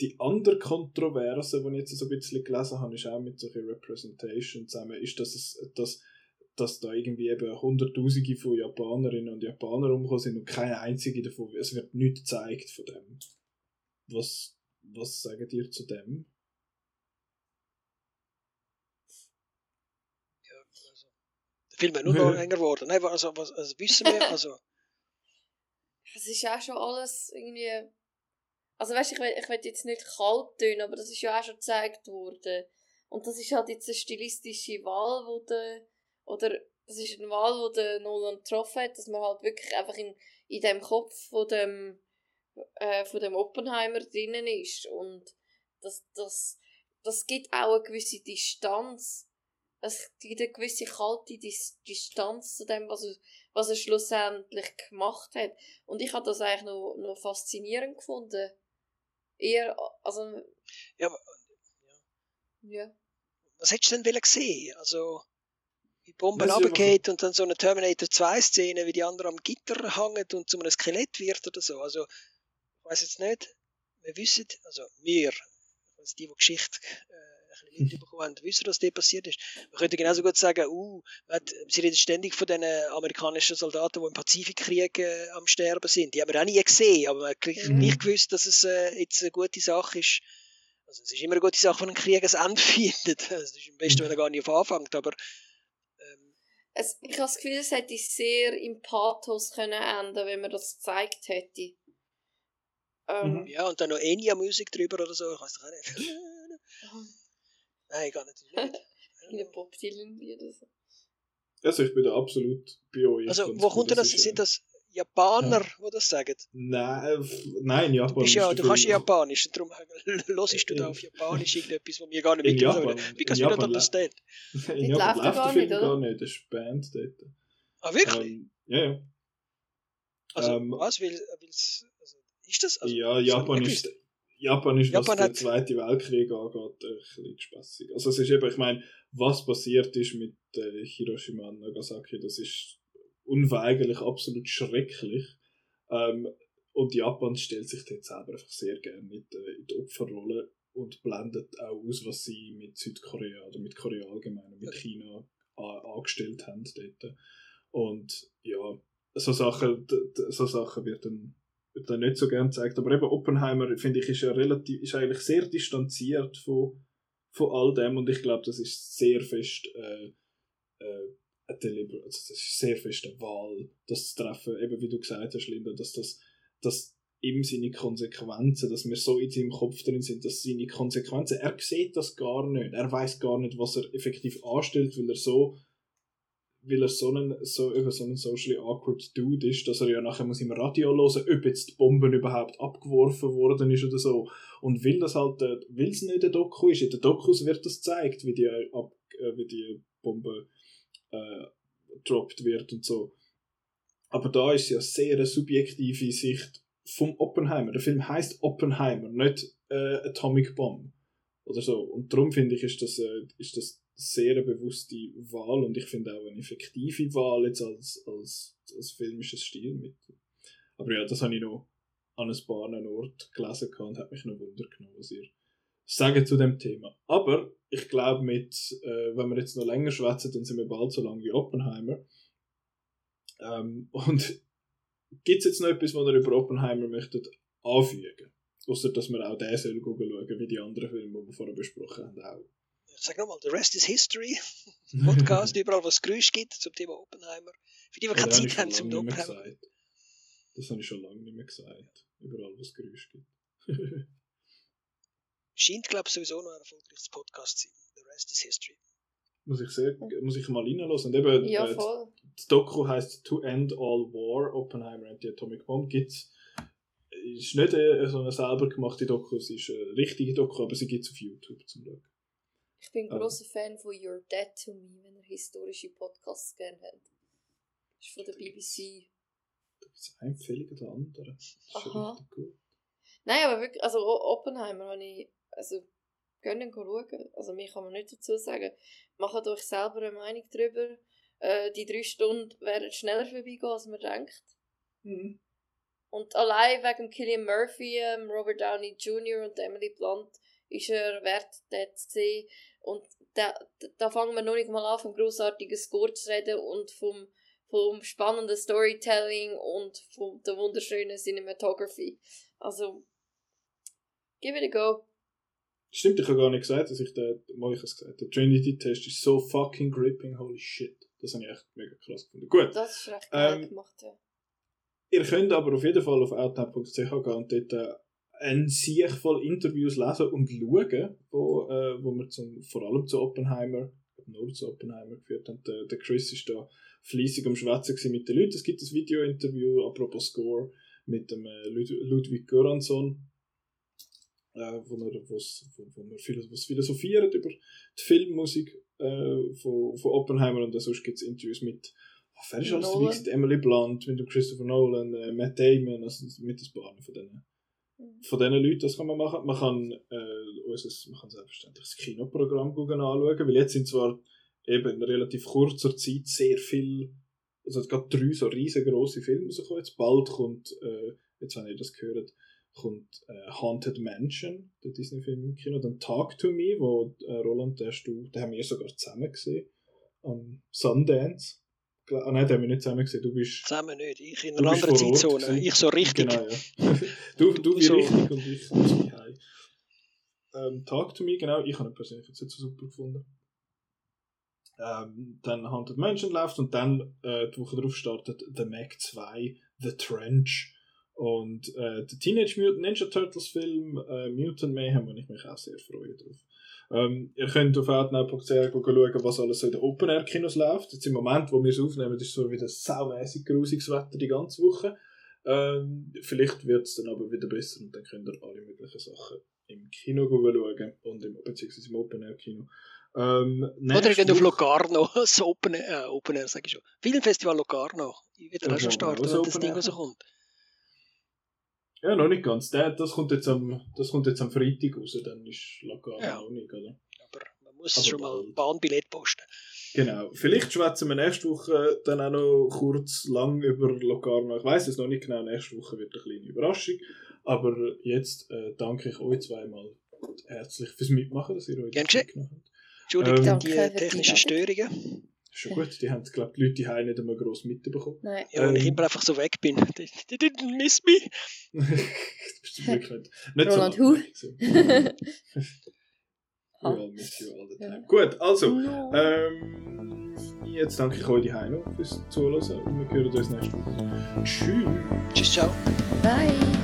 die andere Kontroverse, die ich jetzt so ein bisschen gelesen habe, ist auch mit solchen Representation zusammen, ist, dass, es, dass, dass da irgendwie eben Hunderttausende von Japanerinnen und Japanern umgekommen sind und keine einzige davon, es wird nichts gezeigt von dem. Was, was sagt ihr zu dem? Ja, also, der Film ist nur noch länger geworden. Nein, also, was, also wissen wir, also... Es ist auch schon alles irgendwie also weißt, ich will, ich will jetzt nicht kalt tun, aber das ist ja auch schon gezeigt worden. Und das ist halt jetzt eine stilistische Wahl, wo der, oder das ist eine Wahl, wo der Nolan getroffen hat, dass man halt wirklich einfach in, in dem Kopf von dem, äh, von dem Oppenheimer drinnen ist. Und das, das, das gibt auch eine gewisse Distanz. Es gibt eine gewisse kalte Distanz zu dem, was er, was er schlussendlich gemacht hat. Und ich habe das eigentlich noch, noch faszinierend gefunden eher, also... Ja, aber... Ja. ja. Was hättest du denn sehen Also, Bomben runtergeht und dann so eine Terminator 2 Szene, wie die andere am Gitter hängt und zu einem Skelett wird oder so. Also, ich weiß jetzt nicht, wir wissen, also wir, also die, die Geschichte äh, ein bisschen mitbekommen haben, wissen, was dort passiert ist. Man könnte genauso gut sagen, uh, sie reden ständig von den amerikanischen Soldaten, die im Pazifikkrieg äh, am Sterben sind. Die haben wir auch nie gesehen, aber man hat mhm. nicht gewusst, dass es äh, jetzt eine gute Sache ist. Also es ist immer eine gute Sache, wenn ein Krieg ein Ende findet. Also, es ist am besten, wenn er gar nicht auf anfängt, aber es, ich habe das Gefühl, es hätte sehr im Pathos können enden wenn man das gezeigt hätte. Ähm, ja, und dann noch Enya-Musik drüber oder so, ich weiß doch auch nicht. Nein, gar nicht. In einem Bob Dylan-Lied oder so. Also ich bin da absolut bei euch. Also wo kommt denn das? Sind das Japaner, ja. die das sagen? Nein, äh, nein Japan. Bist ja, du kannst Japanisch, darum hörst du da auf Japanisch irgendetwas, was mir gar nicht mitgehört Because we don't understand. In Japan läuft der Film gar nicht, das ist Band dort. Ah, wirklich? Ähm, ja, ja. Also, ähm, was? Weil, also, ist das? Also, ja, Japan ist, Japan ist, Japan was den Zweiten Weltkrieg angeht, ein bisschen spaßig. Also es ist eben, ich meine, was passiert ist mit äh, Hiroshima und Nagasaki, das ist unweigerlich absolut schrecklich. Ähm, und Japan stellt sich dort selber einfach sehr gerne mit, äh, in die Opferrolle und blendet auch aus, was sie mit Südkorea oder mit Korea allgemein und mit China angestellt haben dort. Und ja, so Sachen, so Sachen wird dann wird dann nicht so gern gezeigt. Aber eben Oppenheimer, finde ich, ist ja relativ, ist eigentlich sehr distanziert von, von all dem und ich glaube, das ist sehr fest äh, äh, eine Deliber also das ist sehr fest eine Wahl, das zu treffen, eben wie du gesagt hast, Linda, dass das, dass ihm seine Konsequenzen, dass wir so in seinem Kopf drin sind, dass seine Konsequenzen, er sieht das gar nicht, er weiß gar nicht, was er effektiv anstellt, weil er so weil er so ein, so, eben so ein socially awkward Dude ist, dass er ja nachher muss im Radio hören, ob jetzt die Bombe überhaupt abgeworfen worden ist oder so. Und weil das halt, äh, weil es nicht ein Doku ist, in den Dokus wird das gezeigt, wie die, ab, äh, wie die Bombe äh, droppt wird und so. Aber da ist ja sehr eine subjektive Sicht vom Oppenheimer. Der Film heißt Oppenheimer, nicht äh, Atomic Bomb oder so. Und darum finde ich, ist das, äh, ist das sehr eine bewusste Wahl und ich finde auch eine effektive Wahl jetzt als, als, als filmisches Stilmittel. Aber ja, das habe ich noch an ein paar Orten gelesen und hat mich noch Wunder genommen, was ihr sagt zu dem Thema. Aber ich glaube, mit, äh, wenn wir jetzt noch länger schwätzen, dann sind wir bald so lang wie Oppenheimer. Ähm, und gibt es jetzt noch etwas, was ihr über Oppenheimer möchtet anfügen? Außer dass wir auch den soll schauen, wie die anderen Filme, die wir vorher besprochen haben, auch sag nochmal, The Rest is History. Podcast, überall, was Geräusch gibt zum Thema Oppenheimer. Für die, die keine Zeit haben zum Oppenheimer. Das habe ich schon lange nicht mehr gesagt. Überall, was Geräusch gibt. Scheint, glaube ich, sowieso noch ein erfolgreiches Podcast zu sein. The Rest is History. Muss ich, sehr, muss ich mal reinlassen. Und eben, ja, äh, voll. Das Doku heißt To End All War, Oppenheimer and the Atomic Bomb. Gibt's ist nicht so eine selber gemachte Doku, es ist eine richtige Doku, aber sie gibt es auf YouTube zum Schauen. Ich bin ein großer Fan von You're Dead to Me, wenn ihr historische Podcasts gerne habt. Das ist von der BBC. Das ist eine Empfehlung der andere. Das ist Aha. gut. Nein, aber wirklich, also Oppenheimer habe ich, also Gönnen schauen. Also mir kann man nicht dazu sagen. Macht euch selber eine Meinung darüber. Äh, die drei Stunden werden schneller vorbeigehen, als man denkt. Mhm. Und allein wegen Killian Murphy, ähm, Robert Downey Jr. und Emily Blunt ist er wert, dort zu sehen. Und da, da fangen wir noch nicht mal an, vom grossartigen Score zu reden und vom, vom spannenden Storytelling und von der wunderschönen Cinematography. Also, give it a go. Stimmt, ich habe gar nicht gesagt, dass ich den, mal ich es gesagt, der Trinity-Test ist so fucking gripping, holy shit. Das habe ich echt mega krass gefunden. Gut. Das ist recht Ähm, gemacht, ja. Ihr könnt aber auf jeden Fall auf outnow.ch gehen und dort äh, ein Sieg voll Interviews lesen und schauen, wo, äh, wo wir zum, vor allem zu Oppenheimer, nur zu Oppenheimer geführt haben. Der, der Chris ist da fleissig am Schwätzen mit den Leuten. Es gibt ein Video-Interview, apropos Score, mit dem äh, Lud Ludwig Göransson, äh, wo, er, wo's, wo, wo wir philo wo's philosophieren über die Filmmusik äh, von, von Oppenheimer und sonst gibt es Interviews mit oh, wer ist alles dabei? Emily Blunt, mit dem Christopher Nolan, äh, Matt Damon, also mit ein paar von denen Mhm. von diesen Leuten, das kann man machen. Man kann, äh, unser, man kann selbstverständlich das Kinoprogramm anschauen, weil jetzt sind zwar eben in relativ kurzer Zeit sehr viel, also es gab drei so riesengroße Filme rausgekommen. Jetzt bald kommt, äh, jetzt wenn ihr das gehört, kommt äh, Haunted Mansion, der Disney-Film im Kino, dann Talk to Me, wo äh, Roland, der du, den haben wir sogar zusammen gesehen, am Sundance. Ah nein, den haben wir nicht zusammen gesehen, du bist Zusammen nicht. Ich in einer bist anderen Zeitzone. Ich so richtig. Genau, ja. du, du wie So. richtig und ich wie heim. Ähm, Talk to Me, genau. Ich habe ihn persönlich jetzt nicht so super gefunden. Ähm, dann Haunted Mansion läuft und dann äh, die Woche darauf startet The Mac 2, The Trench. Und äh, der Teenage Mutant Ninja Turtles Film äh, Mutant Mayhem, wo ich mich auch sehr freue drauf. Ähm, ihr könnt auf outnow.ch schauen, was alles so in den Open-Air-Kinos läuft. Jetzt im Moment, wo wir es aufnehmen, ist so wieder saumässig grusiges Wetter die ganze Woche. Ähm, vielleicht wird es dann aber wieder besser und dann könnt ihr alle möglichen Sachen im Kino schauen und im, beziehungsweise im Open-Air-Kino. Ähm, Oder ihr geht auf Locarno, das Open, äh, Open Air, sag ich schon. Filmfestival Locarno. Ich werde auch schon starten, auch wenn das Open Ding Air. rauskommt. Ja, noch nicht ganz. Der, das, kommt jetzt am, das kommt jetzt am Freitag raus, dann ist Locarno Ja. noch nicht, oder? Aber man muss Aber schon mal bald. Bahnbillett posten. Genau. Vielleicht schwätzen wir nächste Woche dann auch noch kurz lang über Locarno. Ich weiß es noch nicht genau. Nächste Woche wird eine kleine Überraschung. Aber jetzt äh, danke ich euch zweimal herzlich fürs Mitmachen, dass ihr euch genommen habt. Entschuldigt Ähm, Danke die für die technischen. Störungen. Ist schon gut. Die haben, glaube die Leute die nicht einmal gross mitbekommen. Nein. Ja, wenn ich Ähm, immer einfach so weg bin. They, they didn't miss me. du bist zum Glück nicht, nicht Roland, so who? lang weg gewesen. We Ah. all miss you all the time. Ja. Gut, also. No. Ähm, jetzt danke ich euch die Heino fürs Zuhören und wir hören uns nächste Woche. Tschüss. Tschüss, ciao. Bye.